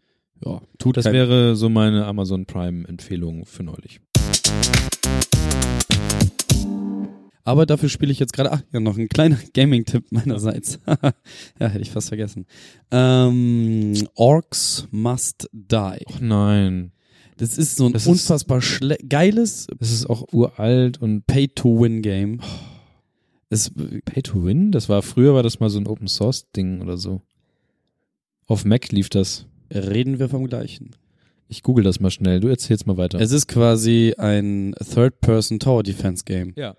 Ja, tut Das wäre so meine Amazon Prime Empfehlung für neulich. Aber dafür spiele ich jetzt gerade, ach ja, noch ein kleiner *laughs* Gaming-Tipp meinerseits. *laughs* ja, hätte ich fast vergessen. Ähm, Orcs Must Die. Ach nein, Das ist so ein Das ist- unfassbar schle geiles das ist auch uralt und Pay-to-Win-Game. Es, Pay to Win? Das war früher war das mal so ein Open Source Ding oder so. Auf Mac lief das. reden wir vom gleichen. Ich google das mal schnell. Du erzählst mal weiter. Es ist quasi ein Third-Person-Tower-Defense-Game. ja.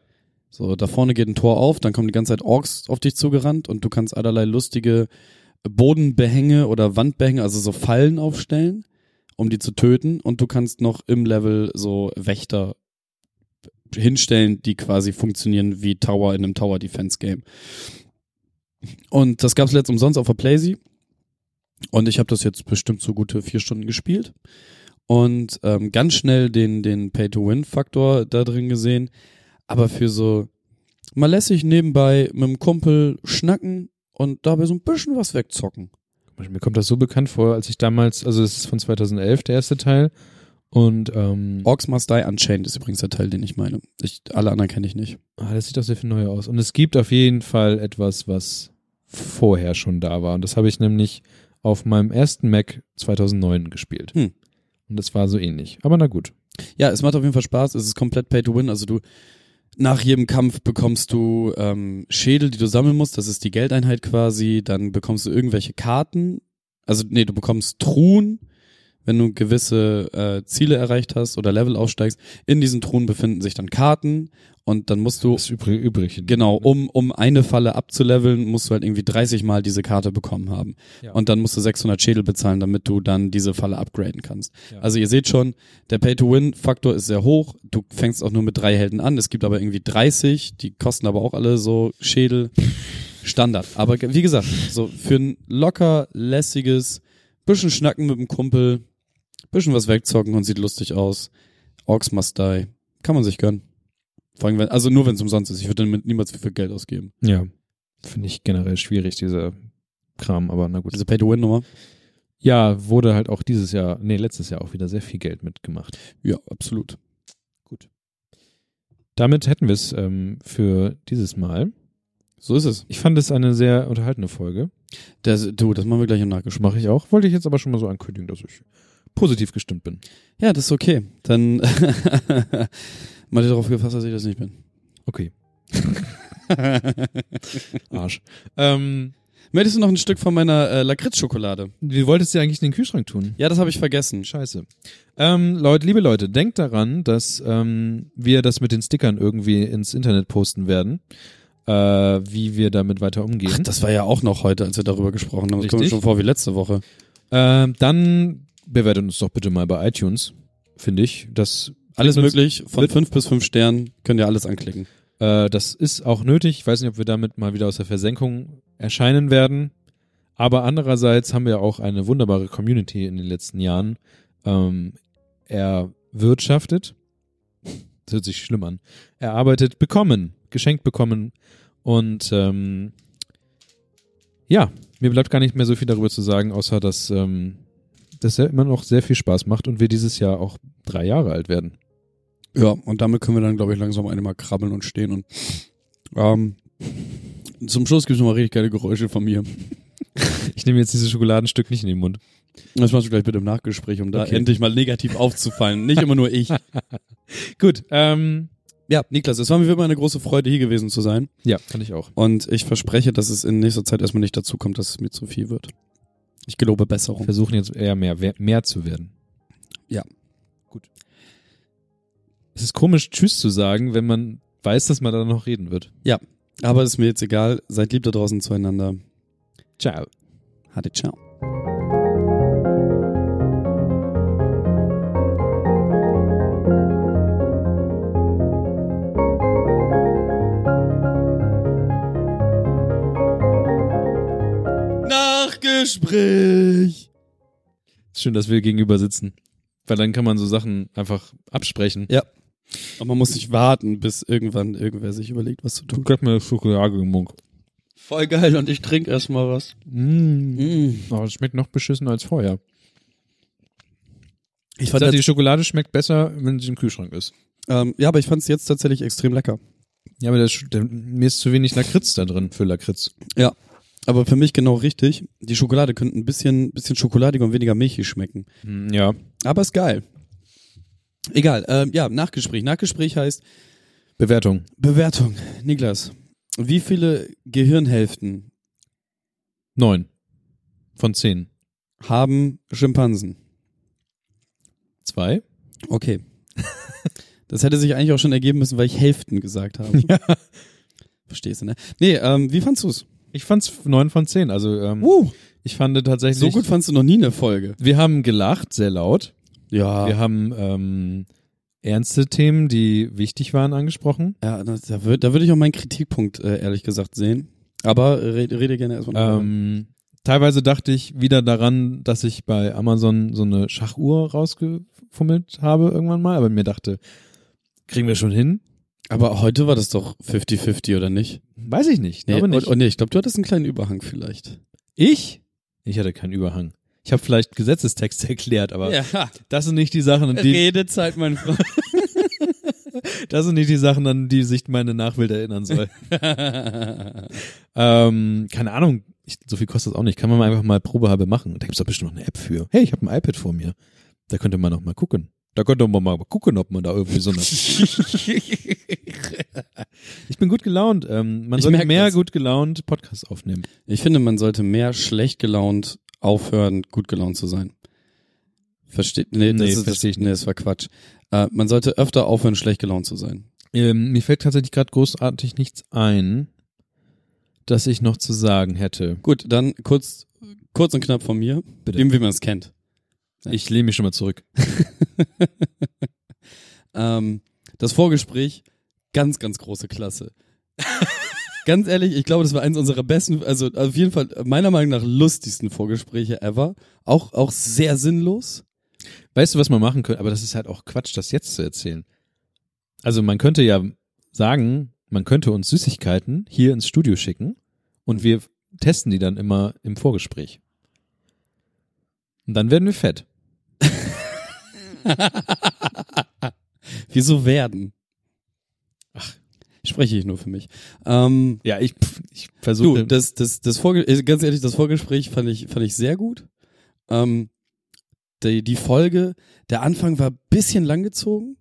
So, da vorne geht ein Tor auf, dann kommen die ganze Zeit Orks auf dich zugerannt und du kannst allerlei lustige Bodenbehänge oder Wandbehänge, also so Fallen aufstellen, um die zu töten und du kannst noch im Level so Wächter hinstellen, die quasi funktionieren wie Tower in einem Tower Defense Game. Und das gab's letzt umsonst auf der Playsee und ich habe das jetzt bestimmt so gute vier Stunden gespielt und ähm, ganz schnell den den Pay-to-Win-Faktor da drin gesehen, aber für so mal lässig nebenbei mit dem Kumpel schnacken und dabei so ein bisschen was wegzocken. Mir kommt das so bekannt vor, als ich damals, also es ist von 2011 der erste Teil und ähm, Orcs Must Die Unchained ist übrigens der Teil, den ich meine. Ich, alle anderen kenne ich nicht. ah, das sieht doch sehr viel neuer aus. Und es gibt auf jeden Fall etwas, was vorher schon da war. Und das habe ich nämlich auf meinem ersten Mac 2009 gespielt. Hm. Und das war so ähnlich. Aber na gut. Ja, es macht auf jeden Fall Spaß. Es ist komplett Pay to Win. Also du nach jedem Kampf bekommst du ähm, Schädel, die du sammeln musst. Das ist die Geldeinheit quasi. Dann bekommst du irgendwelche Karten. Also nee, du bekommst Truhen, wenn du gewisse äh, Ziele erreicht hast oder Level aufsteigst. In diesen Truhen befinden sich dann Karten und dann musst du Das ist übrig. übrig Genau, um, um eine Falle abzuleveln, musst du halt irgendwie 30 Mal diese Karte bekommen haben. Ja. Und dann musst du 600 Schädel bezahlen, damit du dann diese Falle upgraden kannst. Ja. Also ihr seht schon, der Pay-to-Win-Faktor ist sehr hoch. Du fängst auch nur mit drei Helden an. Es gibt aber irgendwie 30, die kosten aber auch alle so Schädel. *laughs* Standard. Aber wie gesagt, so für ein locker, lässiges, bisschen schnacken mit dem Kumpel, bisschen was wegzocken und sieht lustig aus. Orcs must die. Kann man sich gönnen. Vor allem, wenn, also nur wenn es umsonst ist. Ich würde damit niemals viel Geld ausgeben. Ja. Finde ich generell schwierig, dieser Kram, aber na gut. Diese Pay-to-Win-Nummer. Ja, wurde halt auch dieses Jahr, nee, letztes Jahr auch wieder sehr viel Geld mitgemacht. Ja, absolut. Damit hätten wir es ähm, für dieses Mal. So ist es. Ich fand es eine sehr unterhaltende Folge. Das, du, das machen wir gleich im Nachgespräch. mache ich auch. Wollte ich jetzt aber schon mal so ankündigen, dass ich positiv gestimmt bin. Ja, das ist okay. Dann *laughs* mal darauf gefasst, dass ich das nicht bin. Okay. *laughs* Arsch. Ähm, Möchtest du noch ein Stück von meiner äh, Lakritz-Schokolade? wie wolltest du eigentlich in den Kühlschrank tun? Ja, das habe ich vergessen. Scheiße. Ähm, Leute, liebe Leute, denkt daran, dass ähm, wir das mit den Stickern irgendwie ins Internet posten werden. äh, wie wir damit weiter umgehen. Ach, das war ja auch noch heute, als wir darüber gesprochen haben. Das kommt schon vor wie letzte Woche. Ähm, dann bewertet uns doch bitte mal bei iTunes, finde ich. Das Alles möglich, von fünf bis fünf Sternen könnt ihr alles anklicken. Äh, das ist auch nötig. Ich weiß nicht, ob wir damit mal wieder aus der Versenkung erscheinen werden. Aber andererseits haben wir auch eine wunderbare Community in den letzten Jahren ähm, erwirtschaftet. Das hört sich schlimm an. Erarbeitet, bekommen, geschenkt bekommen. Und ähm, ja, mir bleibt gar nicht mehr so viel darüber zu sagen, außer dass ähm, das ja immer noch sehr viel Spaß macht und wir dieses Jahr auch drei Jahre alt werden. Ja, und damit können wir dann, glaube ich, langsam einmal krabbeln und stehen. Und ähm, zum Schluss gibt es nochmal richtig geile Geräusche von mir. *laughs* Ich nehme jetzt dieses Schokoladenstück nicht in den Mund. Das machst du gleich bitte im Nachgespräch, um da Okay. endlich mal negativ aufzufallen. Nicht immer nur ich. *laughs* Gut, ähm, Ja, Niklas, es war mir immer eine große Freude, hier gewesen zu sein. ja, kann ich auch. Und ich verspreche, dass es in nächster Zeit erstmal nicht dazu kommt, dass es mir zu viel wird. Ich gelobe Besserung. Versuchen jetzt eher mehr, mehr zu werden. Ja. Gut. Es ist komisch, Tschüss zu sagen, wenn man weiß, dass man da noch reden wird. Aber ist mir jetzt egal. Seid lieb da draußen zueinander. Ciao. Hatte ciao. Nachgespräch. Ist schön, dass wir gegenüber sitzen. Weil dann kann man so Sachen einfach absprechen. Ja. Aber man muss nicht warten, bis irgendwann irgendwer sich überlegt, was zu tun. Guck mir Schokolade im Mund. Voll geil und ich trinke erstmal was. Mm. Oh, das schmeckt noch beschissen als vorher. Ich Ich fand dachte, die das, Schokolade schmeckt besser, wenn sie im Kühlschrank ist. ähm, ja, aber ich fand es jetzt tatsächlich extrem lecker. Ja, aber das, der, mir ist zu wenig Lakritz da drin für Lakritz. Ja. Aber für mich genau richtig. Die Schokolade könnte ein bisschen, bisschen schokoladiger und weniger milchig schmecken. Hm, Ja. Aber ist geil. Egal, ähm, ja, Nachgespräch. Nachgespräch heißt Bewertung. Bewertung. Niklas, wie viele Gehirnhälften Neun. Von zehn. haben Schimpansen? Zwei? Okay. *laughs* Das hätte sich eigentlich auch schon ergeben müssen, weil ich Hälften gesagt habe. Ja. Verstehst du, ne? Nee, ähm, wie fandst du's? Ich fand's neun von zehn. Also ähm, Uh, ich fand tatsächlich. so gut fandst du noch nie eine Folge. Wir haben gelacht, sehr laut. Ja. Wir haben ähm, ernste Themen, die wichtig waren, angesprochen. Ja, das, da würde da würd ich auch meinen Kritikpunkt äh, ehrlich gesagt sehen. Aber rede, rede gerne erstmal. Ähm, teilweise dachte ich wieder daran, dass ich bei Amazon so eine Schachuhr rausgefummelt habe irgendwann mal, aber mir dachte, kriegen wir schon hin? Aber heute war das doch 50-50, oder nicht? Weiß ich nicht. Nee, glaube nicht. Und, und nee, ich glaube, du hattest einen kleinen Überhang vielleicht. ich? Ich hatte keinen Überhang. Ich habe vielleicht Gesetzestexte *laughs* erklärt, aber Ja, das sind nicht die Sachen, an die, Redezeit, mein Freund. *laughs* das sind nicht die Sachen, an die sich meine Nachwelt erinnern soll. *laughs* ähm, keine Ahnung, ich, so viel kostet das auch nicht. Kann man mal einfach mal Probehalbe machen. Da gibt's doch bestimmt noch eine App für. Hey, ich habe ein iPad vor mir. Da könnte man noch mal gucken. Da könnte man mal gucken, ob man da irgendwie so eine. *laughs* ich bin gut gelaunt. Ähm, man Ich sollte mehr das. gut gelaunt Podcasts aufnehmen. Ich finde, man sollte mehr schlecht gelaunt aufhören, gut gelaunt zu sein. Versteht? Nee, das Nee, ist, versteh ich das, nee, das war Quatsch. Äh, man sollte öfter aufhören, schlecht gelaunt zu sein. Ähm, mir fällt tatsächlich gerade großartig nichts ein, das ich noch zu sagen hätte. Gut, dann kurz, kurz und knapp von mir, Bitte. eben wie man es kennt. Ich lehne mich schon mal zurück. *laughs* Ähm, das Vorgespräch, ganz, ganz große Klasse. *laughs* ganz ehrlich, ich glaube, das war eins unserer besten, also auf jeden Fall meiner Meinung nach lustigsten Vorgespräche ever. Auch, auch sehr sinnlos. Weißt du, was man machen könnte? Aber das ist halt auch Quatsch, das jetzt zu erzählen. Also man könnte ja sagen, man könnte uns Süßigkeiten hier ins Studio schicken und wir testen die dann immer im Vorgespräch. Und dann werden wir fett. *laughs* Wieso werden? Ach, spreche ich nur für mich. Ähm, Ja, ich, ich du, versuche. das, das, das Vorge äh, ganz ehrlich, das Vorgespräch fand ich, fand ich sehr gut. Ähm, die, die Folge, der Anfang war ein bisschen langgezogen.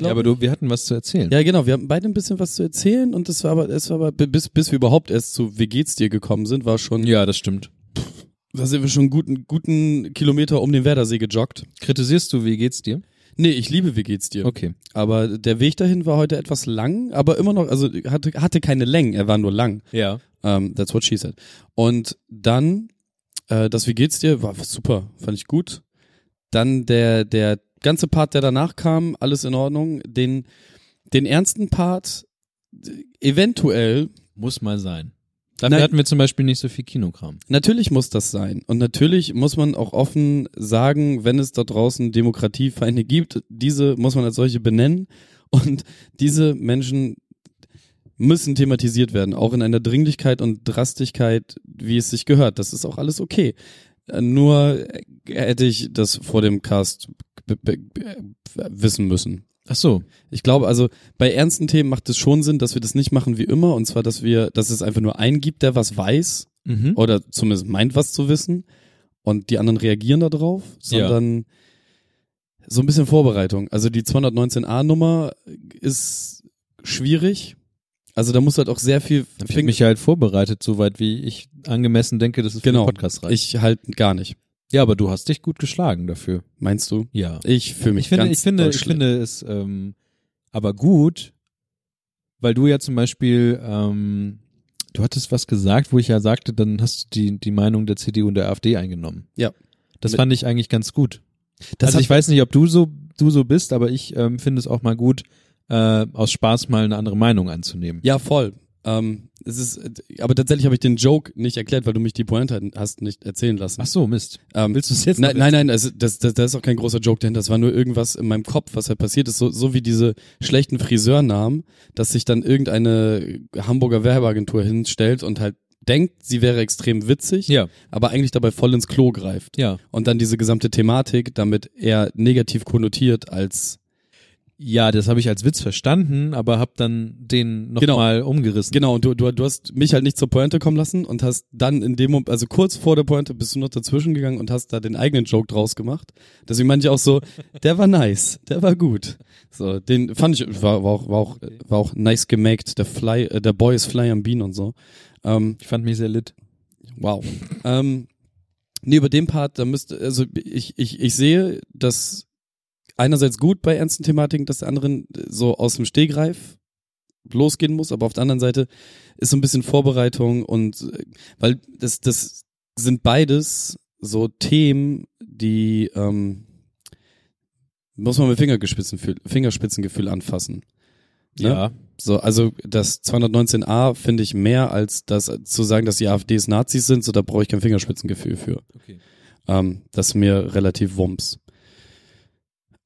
ja, aber du, wir hatten was zu erzählen. Ja, genau, wir hatten beide ein bisschen was zu erzählen und das war aber, es war aber, bis, bis wir überhaupt erst zu Wie geht's dir gekommen sind, war schon, ja, das stimmt. Da sind wir schon einen guten, guten Kilometer um den Werdersee gejoggt. Kritisierst du, wie geht's dir? Nee, ich liebe Wie geht's dir? Okay. Aber der Weg dahin war heute etwas lang, aber immer noch, also hatte, hatte keine Längen, er war nur lang. Ja. Um, that's what she said. Und dann, äh, das Wie geht's dir? War super, fand ich gut. Dann der, der ganze Part, der danach kam, alles in Ordnung. Den, den ernsten Part, eventuell, Muss mal sein. Dafür Nein. hatten wir zum Beispiel nicht so viel Kinokram. Natürlich muss das sein. Und natürlich muss man auch offen sagen, wenn es da draußen Demokratiefeinde gibt, diese muss man als solche benennen. Und diese Menschen müssen thematisiert werden, auch in einer Dringlichkeit und Drastigkeit, wie es sich gehört. Das ist auch alles okay. Nur hätte ich das vor dem Cast wissen müssen. Ach so. Ich glaube, also bei ernsten Themen macht es schon Sinn, dass wir das nicht machen wie immer, und zwar, dass wir, dass es einfach nur einen gibt, der was weiß Mhm. oder zumindest meint was zu wissen und die anderen reagieren darauf, sondern so ein bisschen Vorbereitung. Also die 219a-Nummer ist schwierig. Also da muss halt auch sehr viel. Ich habe mich halt vorbereitet, soweit wie ich angemessen denke, dass es für Genau. den Podcast reicht. ich halt gar nicht. Ja, aber du hast dich gut geschlagen dafür. Meinst du? Ja. Ich fühle mich Ich finde, ganz ich finde, ich finde es ähm, aber gut, weil du ja zum Beispiel, ähm, du hattest was gesagt, wo ich ja sagte, dann hast du die, die Meinung der CDU und der AfD eingenommen. Ja. Das Mit- fand ich eigentlich ganz gut. Das also ich weiß nicht, ob du so, du so bist, aber ich ähm, finde es auch mal gut, äh, aus Spaß mal eine andere Meinung anzunehmen. Ja, voll. Ähm, es ist, aber tatsächlich habe ich den Joke nicht erklärt, weil du mich die Pointe hast nicht erzählen lassen. Ach so, Mist. Ähm, Willst du es jetzt Nein, nein, nein, also das, das, das ist auch kein großer Joke dahinter. Das war nur irgendwas in meinem Kopf, was halt passiert ist. So, so wie diese schlechten Friseurnamen, dass sich dann irgendeine Hamburger Werbeagentur hinstellt und halt denkt, sie wäre extrem witzig, Ja, aber eigentlich dabei voll ins Klo greift. ja. Und dann diese gesamte Thematik damit eher negativ konnotiert als Ja, das habe ich als Witz verstanden, aber habe dann den Genau. nochmal umgerissen. Genau, und du, du, du hast mich halt nicht zur Pointe kommen lassen und hast dann in dem Moment, also kurz vor der Pointe bist du noch dazwischen gegangen und hast da den eigenen Joke draus gemacht. Deswegen meinte ich auch so, *laughs* der war nice, der war gut. So, den fand ich, war, war auch, war auch, war auch nice gemaked, der Fly, äh, der Boy ist Fly am Bean und so. Ähm, Ich fand mich sehr lit. wow. ähm, nee, über den Part, da müsste, also ich, ich, ich sehe, dass einerseits gut bei ernsten Thematiken, dass der anderen so aus dem Stehgreif losgehen muss, aber auf der anderen Seite ist so ein bisschen Vorbereitung und äh, weil das, das sind beides so Themen, die ähm, muss man mit Fingerspitzengefühl, Fingerspitzengefühl anfassen. Ne? Ja. So, also das 219a finde ich mehr als das zu sagen, dass die AfDs Nazis sind, so da brauche ich kein Fingerspitzengefühl für. Okay. Ähm, das ist mir relativ wumms.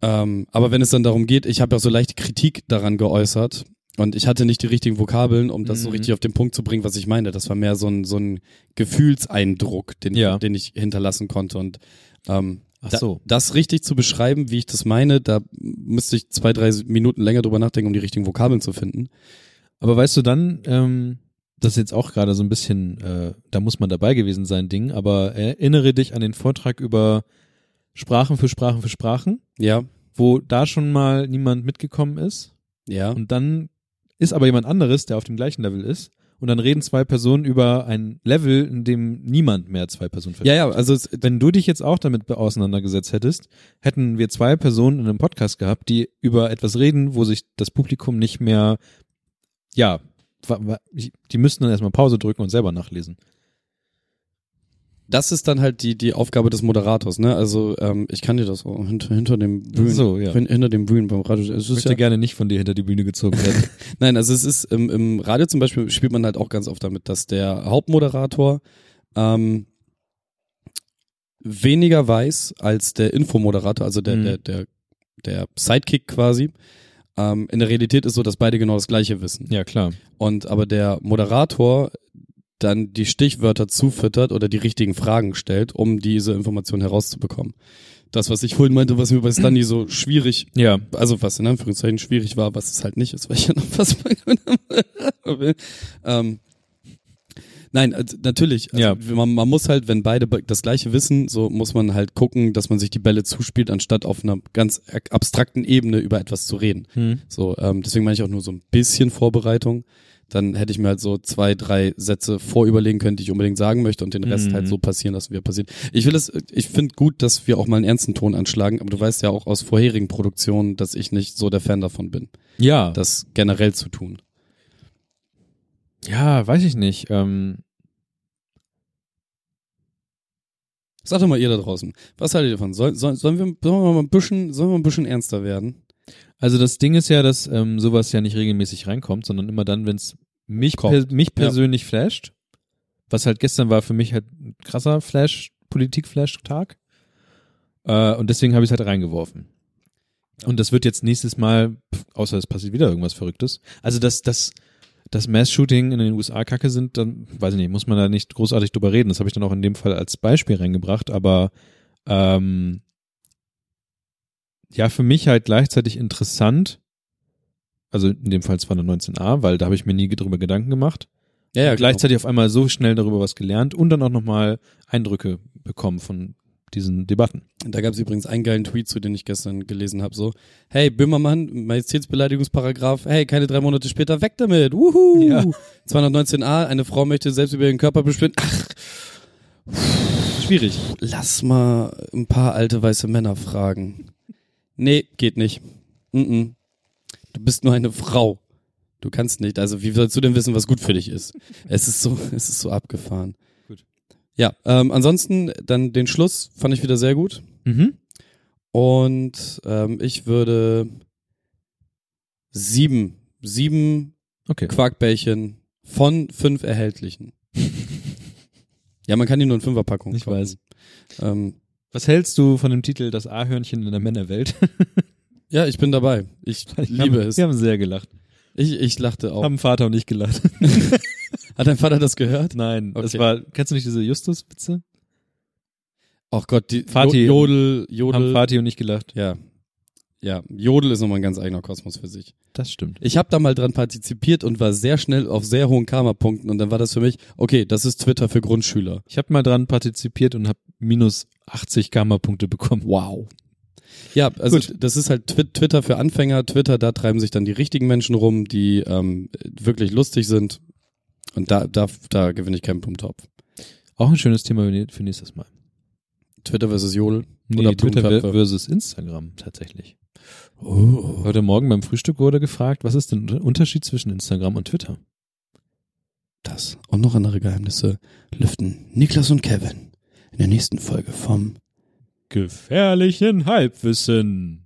Ähm, aber wenn es dann darum geht, ich habe ja so leichte Kritik daran geäußert und ich hatte nicht die richtigen Vokabeln, um das so Mhm. richtig auf den Punkt zu bringen, was ich meine. Das war mehr so ein, so ein Gefühlseindruck, den, Ja. den ich hinterlassen konnte und ähm, Ach da, so. das richtig zu beschreiben, wie ich das meine, da müsste ich zwei, drei Minuten länger drüber nachdenken, um die richtigen Vokabeln zu finden. Aber weißt du dann, ähm, das ist jetzt auch gerade so ein bisschen, äh, da muss man dabei gewesen sein, Ding, aber erinnere dich an den Vortrag über Sprachen für Sprachen für Sprachen, Ja, wo da schon mal niemand mitgekommen ist ja. und dann ist aber jemand anderes, der auf dem gleichen Level ist und dann reden zwei Personen über ein Level, in dem niemand mehr zwei Personen versteht. Ja, ja, also es, Wenn du dich jetzt auch damit auseinandergesetzt hättest, hätten wir zwei Personen in einem Podcast gehabt, die über etwas reden, wo sich das Publikum nicht mehr, ja, die müssten dann erstmal Pause drücken und selber nachlesen. Das ist dann halt die, die Aufgabe des Moderators, ne? Also ähm, ich kann dir das so hinter, hinter dem Bühnen, so, ja. hin- hinter dem Bühnen beim Radio. Es Ich ist möchte ja, gerne nicht von dir hinter die Bühne gezogen werden. *laughs* nein, also es ist im, im Radio zum Beispiel spielt man halt auch ganz oft damit, dass der Hauptmoderator ähm, weniger weiß als der Infomoderator, also der, Mhm. der, der, der Sidekick quasi. Ähm, in der Realität ist so, dass beide genau das Gleiche wissen. ja, klar. Und aber der Moderator dann die Stichwörter zufüttert oder die richtigen Fragen stellt, um diese Information herauszubekommen. Das, was ich vorhin meinte, was mir bei Stanley so schwierig, Ja, also was in Anführungszeichen schwierig war, was es halt nicht ist, weil ich ja noch was *laughs* will. ähm, Nein, also natürlich. Also Ja. man, man muss halt, wenn beide be- das gleiche wissen, so muss man halt gucken, dass man sich die Bälle zuspielt, anstatt auf einer ganz abstrakten Ebene über etwas zu reden. hm. So, ähm, deswegen meine ich auch nur so ein bisschen Vorbereitung. Dann hätte ich mir halt so zwei, drei Sätze vorüberlegen können, die ich unbedingt sagen möchte und den Rest Mhm. halt so passieren lassen, wie er passiert. Ich will es, ich finde gut, dass wir auch mal einen ernsten Ton anschlagen, aber du weißt ja auch aus vorherigen Produktionen, dass ich nicht so der Fan davon bin, Ja, das generell zu tun. ja, weiß ich nicht. Ähm, Sagt doch mal ihr da draußen, was haltet ihr davon? Soll, soll, sollen, wir, sollen wir mal ein bisschen, sollen wir ein bisschen ernster werden? Also das Ding ist ja, dass ähm, sowas ja nicht regelmäßig reinkommt, sondern immer dann, wenn es mich, per, mich persönlich flasht. Was halt gestern war für mich halt ein krasser Flash, Politik-Flash-Tag. Äh, und deswegen habe ich es halt reingeworfen. Und das wird jetzt nächstes Mal, außer es passiert wieder irgendwas Verrücktes. Also dass das, das Mass-Shooting in den USA kacke sind, dann weiß ich nicht, muss man da nicht großartig drüber reden. Das habe ich dann auch in dem Fall als Beispiel reingebracht, aber ähm, ja, für mich halt gleichzeitig interessant. Also in dem Fall 219a, weil da habe ich mir nie drüber Gedanken gemacht. Ja, ja, gleichzeitig auf einmal so schnell darüber was gelernt und dann auch nochmal Eindrücke bekommen von diesen Debatten. Da gab es übrigens einen geilen Tweet zu, den ich gestern gelesen habe. So, hey, Böhmermann, Majestätsbeleidigungsparagraph, hey, keine drei Monate später, weg damit. Wuhu! Ja. 219a, eine Frau möchte selbst über ihren Körper bestimmen. Ach, Schwierig. lass mal ein paar alte weiße Männer fragen. Nee, geht nicht. Mm -mm. Du bist nur eine Frau. Du kannst nicht. Also wie sollst du denn wissen, was gut für dich ist? Es ist so, *laughs* es ist so abgefahren. Gut. Ja, ähm, ansonsten dann den Schluss fand ich wieder sehr gut. Mhm. Und ähm, ich würde sieben, sieben Okay. Quarkbällchen von fünf erhältlichen. *laughs* ja, man kann die nur in Fünferpackung Ich kaufen. weiß. Ähm, Was hältst du von dem Titel Das A-Hörnchen in der Männerwelt? *laughs* ja, ich bin dabei. Ich *laughs* liebe haben, es. Wir haben sehr gelacht. Ich, ich lachte auch. Haben Vater und ich gelacht. *laughs* Hat dein Vater das gehört? Nein, das Okay. war, kennst du nicht diese Justus-Witze? Ach Gott, die Vati- Jo- Jodel, Haben Jodel. Vati und ich gelacht. Ja. Ja, Jodel ist nochmal ein ganz eigener Kosmos für sich. Das stimmt. Ich habe da mal dran partizipiert und war sehr schnell auf sehr hohen Karma-Punkten und dann war das für mich, okay, das ist Twitter für Grundschüler. Ich habe mal dran partizipiert und habe minus 80 Karma-Punkte bekommen. Wow. Ja, also Gut. das ist halt Twi Twitter für Anfänger. Twitter, da treiben sich dann die richtigen Menschen rum, die ähm, wirklich lustig sind. Und da, da, da gewinne ich keinen Blumentopf. Auch ein schönes Thema für nächstes Mal. Twitter versus Jodel. Nee, Oder Twitter versus Instagram tatsächlich. Oh. Heute Morgen beim Frühstück wurde gefragt, was ist denn der Unterschied zwischen Instagram und Twitter? Das und noch andere Geheimnisse lüften Niklas und Kevin in der nächsten Folge vom Gefährlichen Halbwissen.